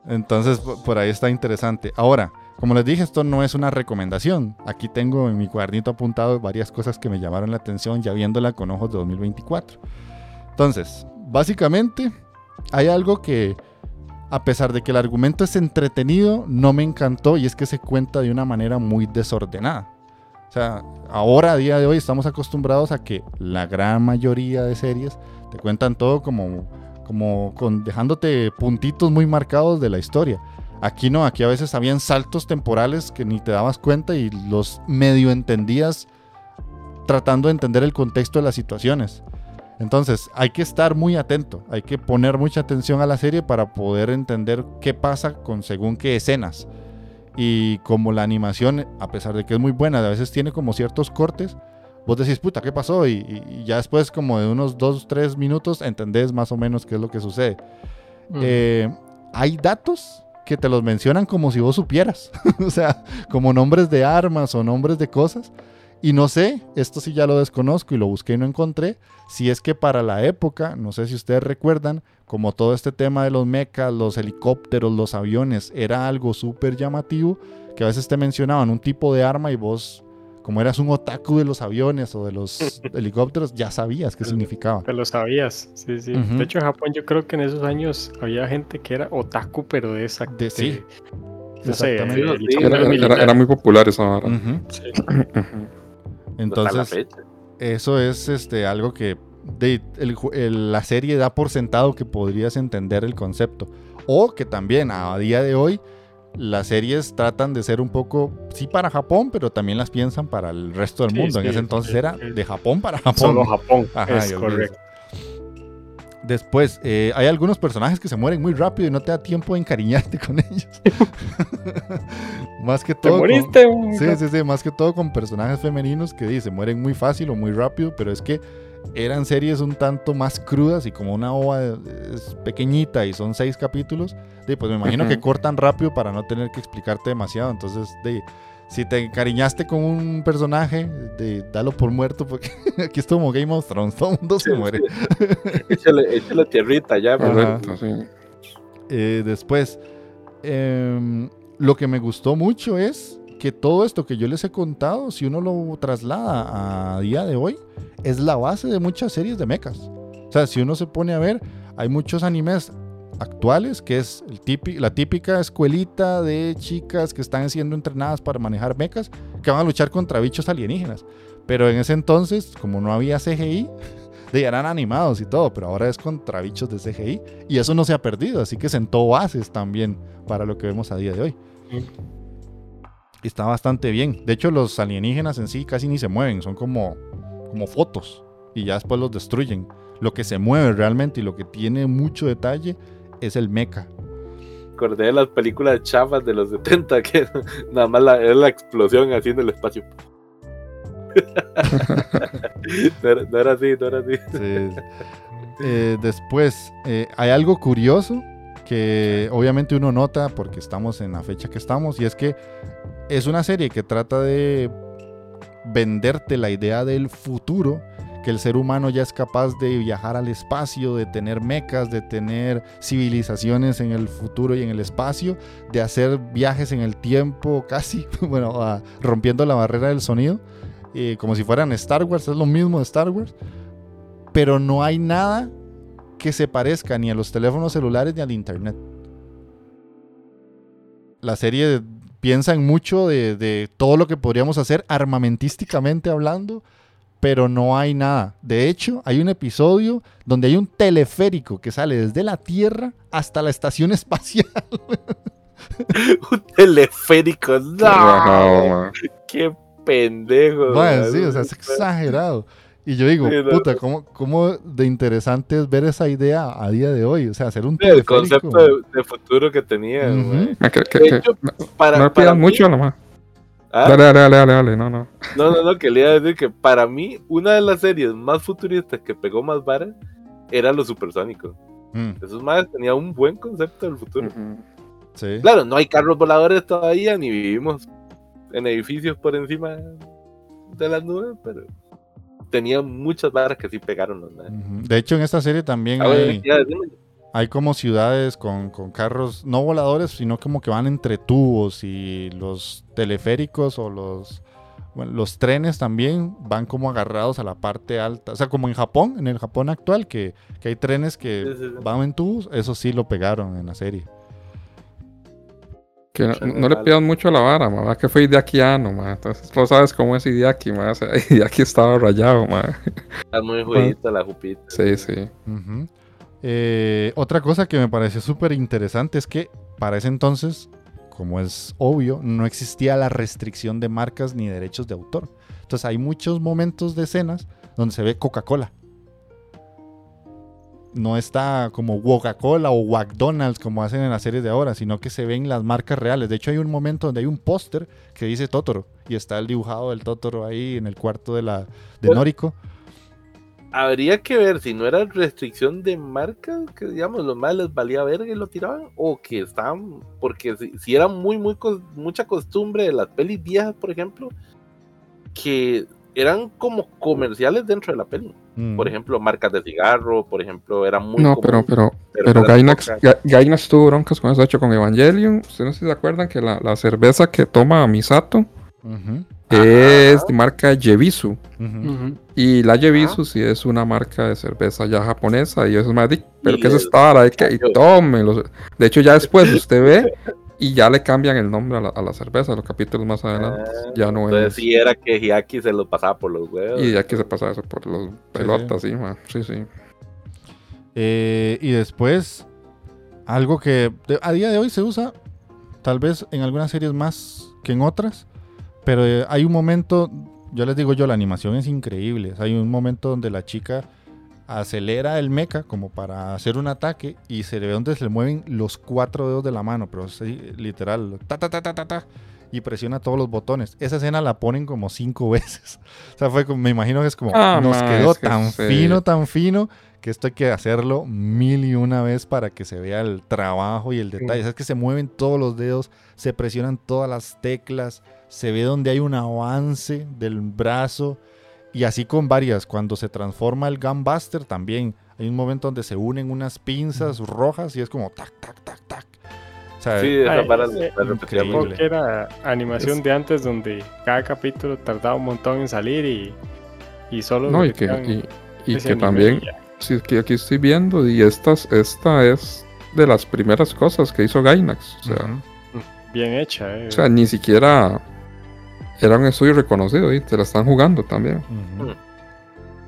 Speaker 1: Entonces, po- por ahí está interesante. Ahora, como les dije, esto no es una recomendación. Aquí tengo en mi cuadernito apuntado varias cosas que me llamaron la atención ya viéndola con ojos de 2024. Entonces, básicamente, hay algo que, a pesar de que el argumento es entretenido, no me encantó y es que se cuenta de una manera muy desordenada. O sea, ahora, a día de hoy, estamos acostumbrados a que la gran mayoría de series te cuentan todo como, como dejándote puntitos muy marcados de la historia. Aquí no, aquí a veces habían saltos temporales que ni te dabas cuenta y los medio entendías tratando de entender el contexto de las situaciones. Entonces, hay que estar muy atento, hay que poner mucha atención a la serie para poder entender qué pasa con según qué escenas. Y como la animación, a pesar de que es muy buena, a veces tiene como ciertos cortes, vos decís, puta, ¿qué pasó? Y, y- ya después, como de unos 2, 3 minutos, entendés más o menos qué es lo que sucede.
Speaker 4: Mm.
Speaker 1: Eh, hay datos que te los mencionan como si vos supieras, *laughs* o sea, como nombres de armas o nombres de cosas. Y no sé, esto sí ya lo desconozco y lo busqué y no encontré, si es que para la época, no sé si ustedes recuerdan, como todo este tema de los mechas, los helicópteros, los aviones, era algo súper llamativo, que a veces te mencionaban un tipo de arma y vos, como eras un otaku de los aviones o de los *laughs* helicópteros, ya sabías qué significaba.
Speaker 4: Te lo sabías, sí, sí. De hecho, en Japón yo creo que en esos años había gente que era otaku, pero de esa...
Speaker 1: De- sí,
Speaker 4: no sé,
Speaker 2: Era, era-
Speaker 4: militar.
Speaker 2: era muy popular esa vara.
Speaker 4: Sí. *clears throat*
Speaker 1: Entonces, eso es este, algo que de- el ju- el- la serie da por sentado que podrías entender el concepto. O que también a día de hoy las series tratan de ser un poco, sí para Japón, pero también las piensan para el resto del
Speaker 4: Sí,
Speaker 1: mundo. en ese entonces
Speaker 4: sí,
Speaker 1: era de Japón para Japón.
Speaker 4: Solo Japón,
Speaker 1: Ajá,
Speaker 4: es correcto.
Speaker 1: Después, eh, hay algunos personajes que se mueren muy rápido y no te da tiempo de encariñarte *laughs* con ellos. *laughs* más que
Speaker 4: ¿Te
Speaker 1: todo. con-
Speaker 4: moriste? un-
Speaker 1: Sí, sí, sí, más que todo con personajes femeninos que dice, mueren muy fácil o muy rápido, pero es que eran series un tanto más crudas y como una ova es pequeñita y son seis capítulos, pues me imagino que cortan rápido para no tener que explicarte demasiado. Entonces, de, si te encariñaste con un personaje, de, dalo por muerto porque *laughs* aquí es como Game of Thrones, todo el mundo se muere. *laughs*
Speaker 3: Échale, échale tierrita ya.
Speaker 2: Correcto, sí.
Speaker 1: Eh, después, em, lo que me gustó mucho es que todo esto que yo les he contado, si uno lo traslada a día de hoy, es la base de muchas series de mechas. O sea, si uno se pone a ver, hay muchos animes actuales que es la típica escuelita de chicas que están siendo entrenadas para manejar mechas que van a luchar contra bichos alienígenas. Pero en ese entonces, como no había CGI, *laughs* eran animados y todo, pero ahora es contra bichos de CGI. Y eso no se ha perdido, así que sentó bases también para lo que vemos a día de hoy. Y está bastante bien. De hecho, los alienígenas en sí casi ni se mueven, son como, como fotos y ya después los destruyen. Lo que se mueve realmente y lo que tiene mucho detalle es el mecha.
Speaker 3: Acordé de las películas chafas de los 70 *laughs* que nada más la, era la explosión así en el espacio. *laughs* no, era, no era así, no era así.
Speaker 1: Sí. Eh, después, eh, hay algo curioso que obviamente uno nota porque estamos en la fecha que estamos y es que es una serie que trata de venderte la idea del futuro, que el ser humano ya es capaz de viajar al espacio, de tener mecas, de tener civilizaciones en el futuro y en el espacio, de hacer viajes en el tiempo *laughs* casi, bueno, ah, rompiendo la barrera del sonido, eh, como si fueran Star Wars, es lo mismo de Star Wars, pero no hay nada que se parezca ni a los teléfonos celulares ni al internet. La serie piensa en mucho de, de todo lo que podríamos hacer armamentísticamente hablando, pero no hay nada. De hecho, hay un episodio donde hay un teleférico que sale desde la Tierra hasta la estación *laughs* espacial. *laughs*
Speaker 3: Un teleférico. ¡No! ¡Qué pendejo!
Speaker 1: Bueno, sí, o sea, es exagerado. Y yo digo,
Speaker 3: Sí, no.
Speaker 1: puta, ¿cómo, ¿cómo de interesante es ver esa idea a día de hoy? O sea, hacer un
Speaker 3: El
Speaker 1: teleférico.
Speaker 3: concepto de, de futuro que tenía.
Speaker 2: Ma, que- que-
Speaker 3: De
Speaker 2: que-
Speaker 3: hecho,
Speaker 2: no
Speaker 3: para,
Speaker 2: no
Speaker 3: para mí-
Speaker 2: mucho nomás.
Speaker 3: ¿Ah?
Speaker 2: Dale, dale, dale, dale, dale, no, no.
Speaker 3: No, no, no, que le iba a decir que para mí una de las series más futuristas que pegó más vara era Los Supersónicos.
Speaker 1: Mm,
Speaker 3: Esos más tenían un buen concepto del futuro.
Speaker 1: Sí.
Speaker 3: Claro, no hay carros voladores todavía, ni vivimos en edificios por encima de las nubes, pero tenía muchas varas que sí pegaron los.
Speaker 1: De hecho, en esta serie también
Speaker 3: A
Speaker 1: hay, como ciudades con, con carros no voladores, sino como que van entre tubos y los teleféricos o los, bueno, los trenes también van como agarrados a la parte alta. O sea, como en Japón, en el Japón actual, que, que hay trenes que
Speaker 3: Sí, sí, sí.
Speaker 1: van en tubos, eso sí lo pegaron en la serie.
Speaker 2: Que no, le pidas mucho a la vara, ma. Que fue Idiakiano, ma. Entonces, tú sabes cómo es Idiaki, ma. O sea, *laughs* Idiaki estaba rayado, ma.
Speaker 3: Está muy jueguita la jupita.
Speaker 2: Sí, sí.
Speaker 1: Eh, otra cosa que me pareció súper interesante es que para ese entonces, como es obvio, no existía la restricción de marcas ni derechos de autor. Entonces hay muchos momentos de escenas donde se ve Coca-Cola. No está como Coca-Cola o McDonald's como hacen en las series de ahora, sino que se ven las marcas reales. De hecho, hay un momento donde hay un póster que dice Totoro y está el dibujado del Totoro ahí en el cuarto de la de
Speaker 3: Bueno,
Speaker 1: Noriko.
Speaker 3: Habría que ver si no era restricción de marcas, que digamos, los más les valía verga y lo tiraban, o que estaban, porque si, si era muy, muy, mucha costumbre de las pelis viejas, por ejemplo, que eran como comerciales dentro de la peli.
Speaker 1: Mm.
Speaker 3: Por ejemplo, marcas de cigarro, por ejemplo, era muy
Speaker 2: No,
Speaker 3: común,
Speaker 2: pero, pero, pero
Speaker 3: de
Speaker 2: Gainax. Ga- Gainax tuvo broncas con eso, de hecho, con Evangelion. Ustedes no sé si se acuerdan que la, la cerveza que toma Misato
Speaker 1: Ujú,
Speaker 2: es de marca.
Speaker 1: Ujú.
Speaker 2: Y la Jebisu sí es una marca de cerveza ya japonesa. Y eso es más, pero
Speaker 3: Y
Speaker 2: que es
Speaker 3: el-
Speaker 2: esta vara? Hay que y tómenlo. De hecho, ya después usted ve *laughs* y ya le cambian el nombre a la, a la cerveza, los capítulos más adelante.
Speaker 3: Ah,
Speaker 2: ya no
Speaker 3: Entonces
Speaker 2: es.
Speaker 3: sí era que Hiaki se lo pasaba por los huevos.
Speaker 2: Y que se pasa eso por los pelotas, sí, ma. Sí, sí.
Speaker 1: Eh, y después, algo que de- a día de hoy se usa, tal vez en algunas series más que en otras, pero eh, hay un momento, yo les digo yo, la animación es increíble. Hay un momento donde la chica acelera el mecha como para hacer un ataque y se le ve donde se le mueven los cuatro dedos de la mano, pero sí, literal, ta ta ta ta ta ta. y presiona todos los botones. Esa escena la ponen como cinco *laughs* veces. O sea, fue como, me imagino que es como,
Speaker 2: Ah,
Speaker 1: nos
Speaker 2: ma,
Speaker 1: quedó
Speaker 2: que
Speaker 1: tan
Speaker 2: sí.
Speaker 1: fino, tan fino, que esto hay que hacerlo mil y una vez para que se vea el trabajo y el detalle. Sea, es que se mueven todos los dedos, se presionan todas las teclas, se ve donde hay un avance del brazo. Y así con varias, cuando se transforma el Gunbuster también. Hay un momento donde se unen unas pinzas rojas y es como tac, tac, tac, tac. O sea,
Speaker 3: Sí, esa.
Speaker 4: Supongo que era animación
Speaker 2: Es-
Speaker 4: de antes donde cada capítulo tardaba un montón en salir y, y solo
Speaker 2: No, y que, y, y que también, sí, que aquí estoy viendo, y estas, esta es de las primeras cosas que hizo Gainax. O sea,
Speaker 1: ujú.
Speaker 4: bien hecha, eh.
Speaker 2: o sea, ni siquiera era un estudio reconocido y te la están jugando también.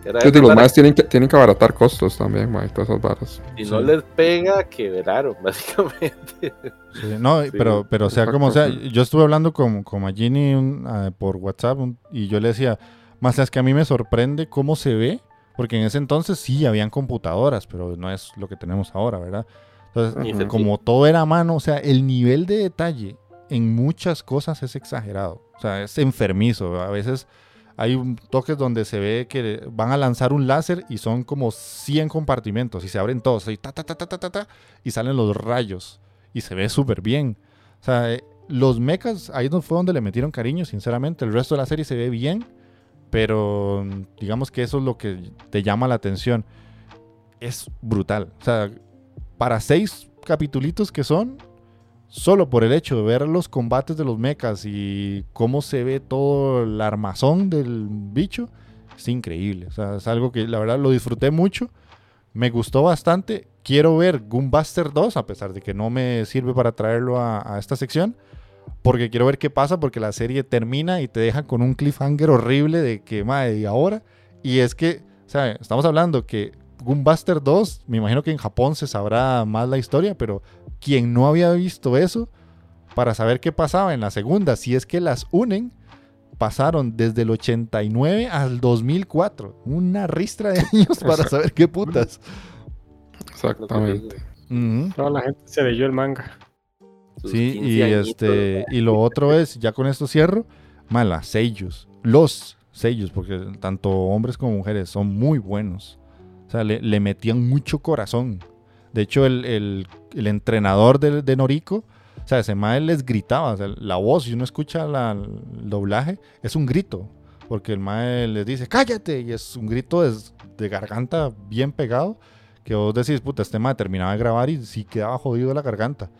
Speaker 2: Los más tienen que, tienen que abaratar costos también, ma, y todas esas varas.
Speaker 3: Si
Speaker 1: Sí.
Speaker 3: no les pega, quebraron, *laughs* básicamente.
Speaker 1: Sí, no,
Speaker 3: Sí,
Speaker 1: pero, pero sea como sea, yo estuve hablando con, con Magini un- ah, por WhatsApp un- y yo le decía, más es que a mí me sorprende cómo se ve, porque en ese entonces sí habían computadoras, pero no es lo que tenemos ahora, ¿verdad? Entonces, como todo era a mano, o sea, el nivel de detalle en muchas cosas es exagerado, o sea, es enfermizo. A veces hay toques donde se ve que van a lanzar un láser y son como 100 compartimentos y se abren todos y, ta, ta, ta, ta, ta, ta, y salen los rayos y se ve súper bien. O sea, eh, los mechas, ahí fue donde le metieron cariño, sinceramente. El resto de la serie se ve bien, pero digamos que eso es lo que te llama la atención. Es brutal. O sea, para seis capitulitos que son, solo por el hecho de ver los combates de los mechas y cómo se ve todo el armazón del bicho, es increíble. O sea, es algo que la verdad lo disfruté mucho. Me gustó bastante. Quiero ver Gunbuster 2, a pesar de que no me sirve para traerlo a, esta sección. Porque quiero ver qué pasa, porque la serie termina y te deja con un cliffhanger horrible de que, madre, y ahora. Y es que, o sea, estamos hablando que Gunbuster 2, me imagino que en Japón se sabrá más la historia, pero quien no había visto eso, para saber qué pasaba en la segunda, si es que las unen, pasaron desde el 89 al 2004. Una ristra de *laughs* años para saber qué putas.
Speaker 2: Exactamente.
Speaker 1: Ujú.
Speaker 4: Toda la gente se leyó el manga.
Speaker 3: Sus
Speaker 1: Sí,
Speaker 3: 15
Speaker 1: y
Speaker 3: añitos,
Speaker 1: este y lo otro es, ya con esto cierro, mala, sellos. Los sellos, porque tanto hombres como mujeres son muy buenos. O sea, le, le metían mucho corazón. De hecho, el, el- el entrenador de, de Noriko, o sea, ese mae les gritaba. o sea, la voz, si uno escucha la- el doblaje, es un grito. Porque el mae les dice, cállate. Y es un grito de, de garganta bien pegado. Que vos decís, puta, este mae terminaba de grabar y sí quedaba jodido la garganta.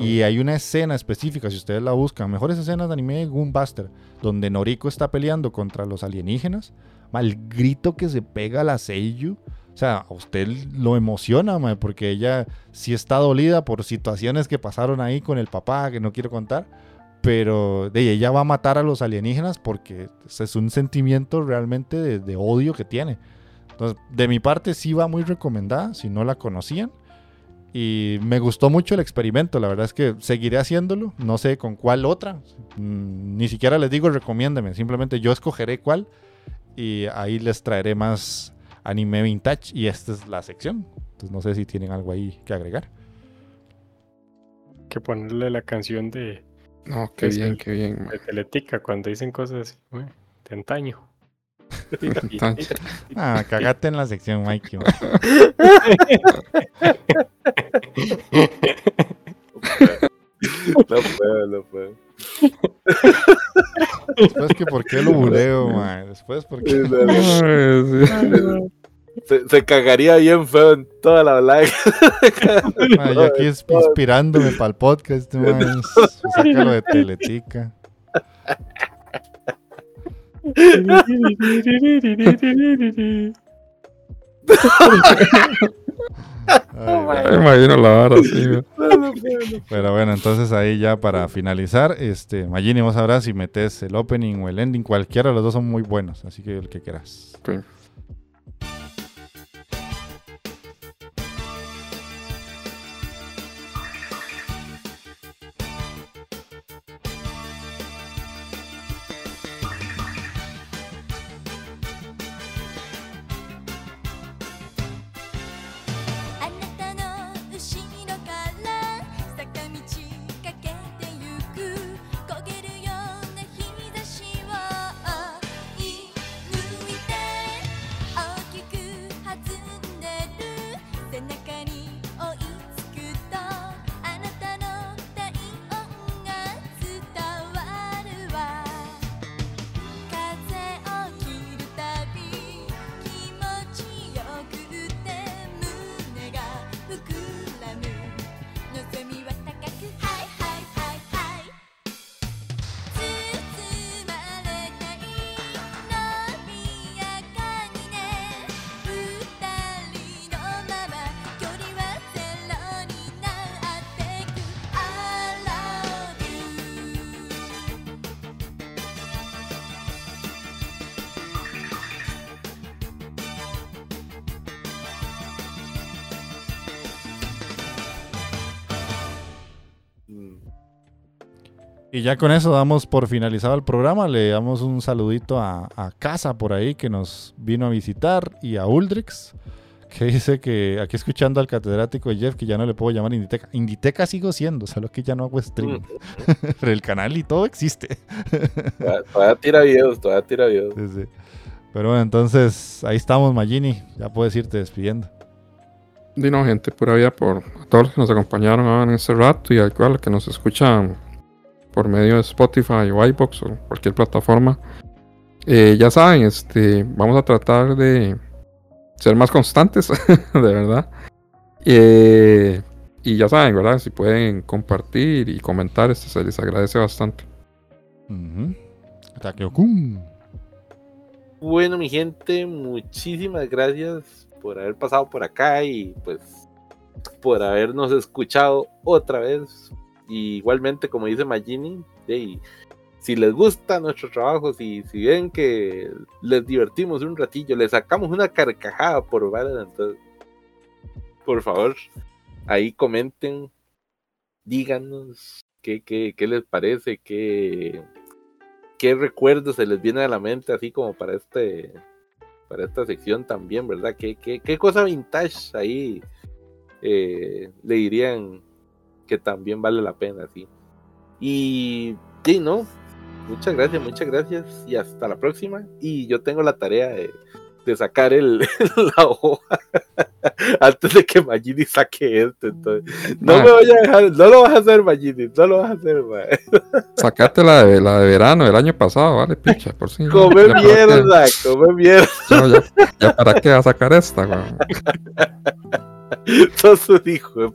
Speaker 1: Y hay una escena específica, si ustedes la buscan, mejores escenas de anime de Gunbuster, donde Noriko está peleando contra los alienígenas. Ma, el grito que se pega a la Seiyu, o sea, a usted lo emociona, porque ella sí está dolida por situaciones que pasaron ahí con el papá, que no quiero contar, pero de ella va a matar a los alienígenas porque es un sentimiento realmente de, odio que tiene. De mi parte sí va muy recomendada, si no la conocían. Y me gustó mucho el experimento, la verdad es que seguiré haciéndolo, no sé con cuál otra, mm, ni siquiera les digo recomiéndeme, simplemente yo escogeré cuál y ahí les traeré más anime vintage y esta es la sección. Entonces no sé si tienen algo ahí que agregar.
Speaker 4: que ponerle la canción de,
Speaker 2: No, qué bien,
Speaker 4: el-
Speaker 2: qué bien.
Speaker 4: de Teletica cuando dicen cosas así, de antaño. *laughs*
Speaker 2: Antaño.
Speaker 1: Ah, cagate en la sección, Mikey. man. *laughs*
Speaker 3: No puedo, no puedo.
Speaker 1: Después que por qué lo buleo, man. Después por qué...
Speaker 2: Ay, sí.
Speaker 3: Se, se cagaría bien feo en toda la. *laughs*
Speaker 1: Man, yo aquí es- *laughs* inspirándome para el podcast, man. Sácalo de Teletica. *laughs* Ay.
Speaker 2: Me imagino la vara. *laughs*
Speaker 1: Pero bueno, entonces ahí ya para finalizar, este, Magini, vos sabrás si metes el opening o el ending, cualquiera de los dos son muy buenos, así que el que quieras.
Speaker 2: Ok.
Speaker 1: Ya con eso damos por finalizado el programa. Le damos un saludito a, a Casa por ahí que nos vino a visitar y a Uldrix que dice que aquí escuchando al catedrático Jeff que ya no le puedo llamar Inditeca. Inditeca sigo siendo, solo que ya no hago stream. *laughs* Pero el canal y todo existe.
Speaker 3: Todavía, todavía tira videos, todavía tira videos.
Speaker 1: Sí, sí. Pero bueno, entonces ahí estamos, Magini. Ya puedes irte despidiendo.
Speaker 2: Dino, gente, pura vida por a todos los que nos acompañaron en este rato y al cual que nos escuchan por medio de Spotify o iBox o cualquier plataforma. Eh, ya saben, este, vamos a tratar de ser más constantes, *laughs* de verdad. Eh, y ya saben, ¿verdad? Si pueden compartir y comentar, esto se les agradece bastante.
Speaker 1: Ujú. Takeo-kun.
Speaker 3: Bueno, mi gente, muchísimas gracias por haber pasado por acá y pues por habernos escuchado otra vez. Y igualmente, como dice Magini, si les gusta nuestro trabajo, si, si ven que les divertimos un ratillo, les sacamos una carcajada por Valorant, entonces, por favor, ahí comenten, díganos qué, qué, qué les parece, qué, qué recuerdos se les viene a la mente, así como para este para esta sección también, ¿verdad? ¿Qué, qué, qué cosa vintage ahí eh, le dirían que también vale la pena, sí? Y sí, ¿no? Muchas gracias, muchas gracias y hasta la próxima. Y yo tengo la tarea de, de sacar el, *laughs* la hoja *laughs* antes de que Magini saque esto. Entonces, no
Speaker 2: Ah.
Speaker 3: me voy a dejar, no lo vas a hacer, Magini, no lo vas a hacer, mae. *laughs*
Speaker 2: Sacate la de, la de verano del año pasado, vale, picha, por si.
Speaker 3: Come
Speaker 2: ya
Speaker 3: mierda, come mierda.
Speaker 2: no, ya, ya para qué va a sacar esta, weón.
Speaker 3: Sos un hijo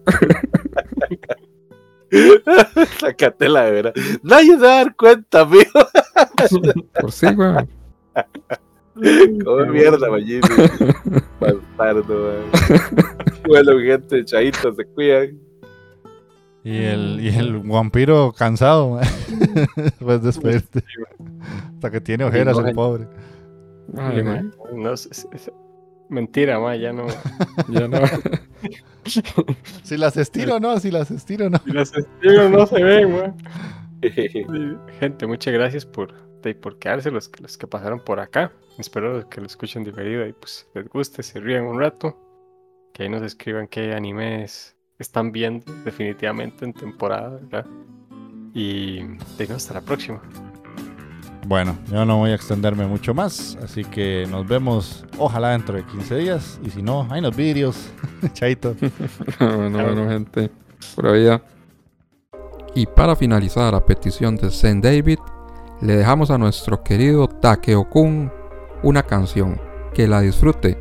Speaker 3: *laughs* Sácatela de veras. Nadie se va a dar cuenta, amigo. *laughs*
Speaker 2: Por si, weón.
Speaker 3: Come mierda, Magini. *laughs* Bastardo, man. Bueno, gente, chaito, se cuidan.
Speaker 1: Y el, y el vampiro cansado. Puedes despedirte. Hasta que tiene ojeras el pobre.
Speaker 2: Ay, man,
Speaker 4: no, es- mentira, ma, ya no.
Speaker 2: ya *laughs* no.
Speaker 1: Si las estiro no, si las estiro no.
Speaker 4: Y Los testigos no se ven, ma. *laughs* Gente, muchas gracias por, por quedarse los, que- los que pasaron por acá. Espero que lo escuchen diferido y pues les guste, se rían un rato. Que ahí nos escriban qué animes están viendo definitivamente en temporada, ¿verdad? Y de nuevo, hasta la próxima.
Speaker 1: Bueno, yo no voy a extenderme mucho más, así que nos vemos ojalá dentro de 15 días. Y si no, hay los vídeos. *laughs* Chaito. *laughs*
Speaker 2: bueno, bueno, gente. Pura vida. Y para finalizar, a petición de Zen David, le dejamos a nuestro querido Takeo-kun una canción. Que la disfrute.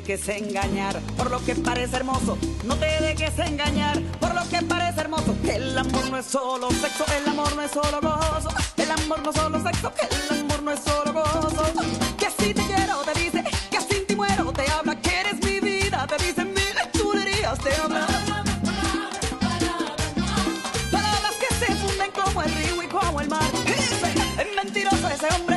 Speaker 6: Dejes engañar por lo que parece hermoso. No te dejes engañar por lo que parece hermoso. El amor no es solo sexo, el amor no es solo gozo. El amor no es solo sexo, el amor no es solo gozo. Que si te quiero, te dice, que sin ti muero, te habla, que eres mi vida, te dice mil chulerías, te habla. Palabras que se funden como el río y como el mar. Es mentiroso ese hombre,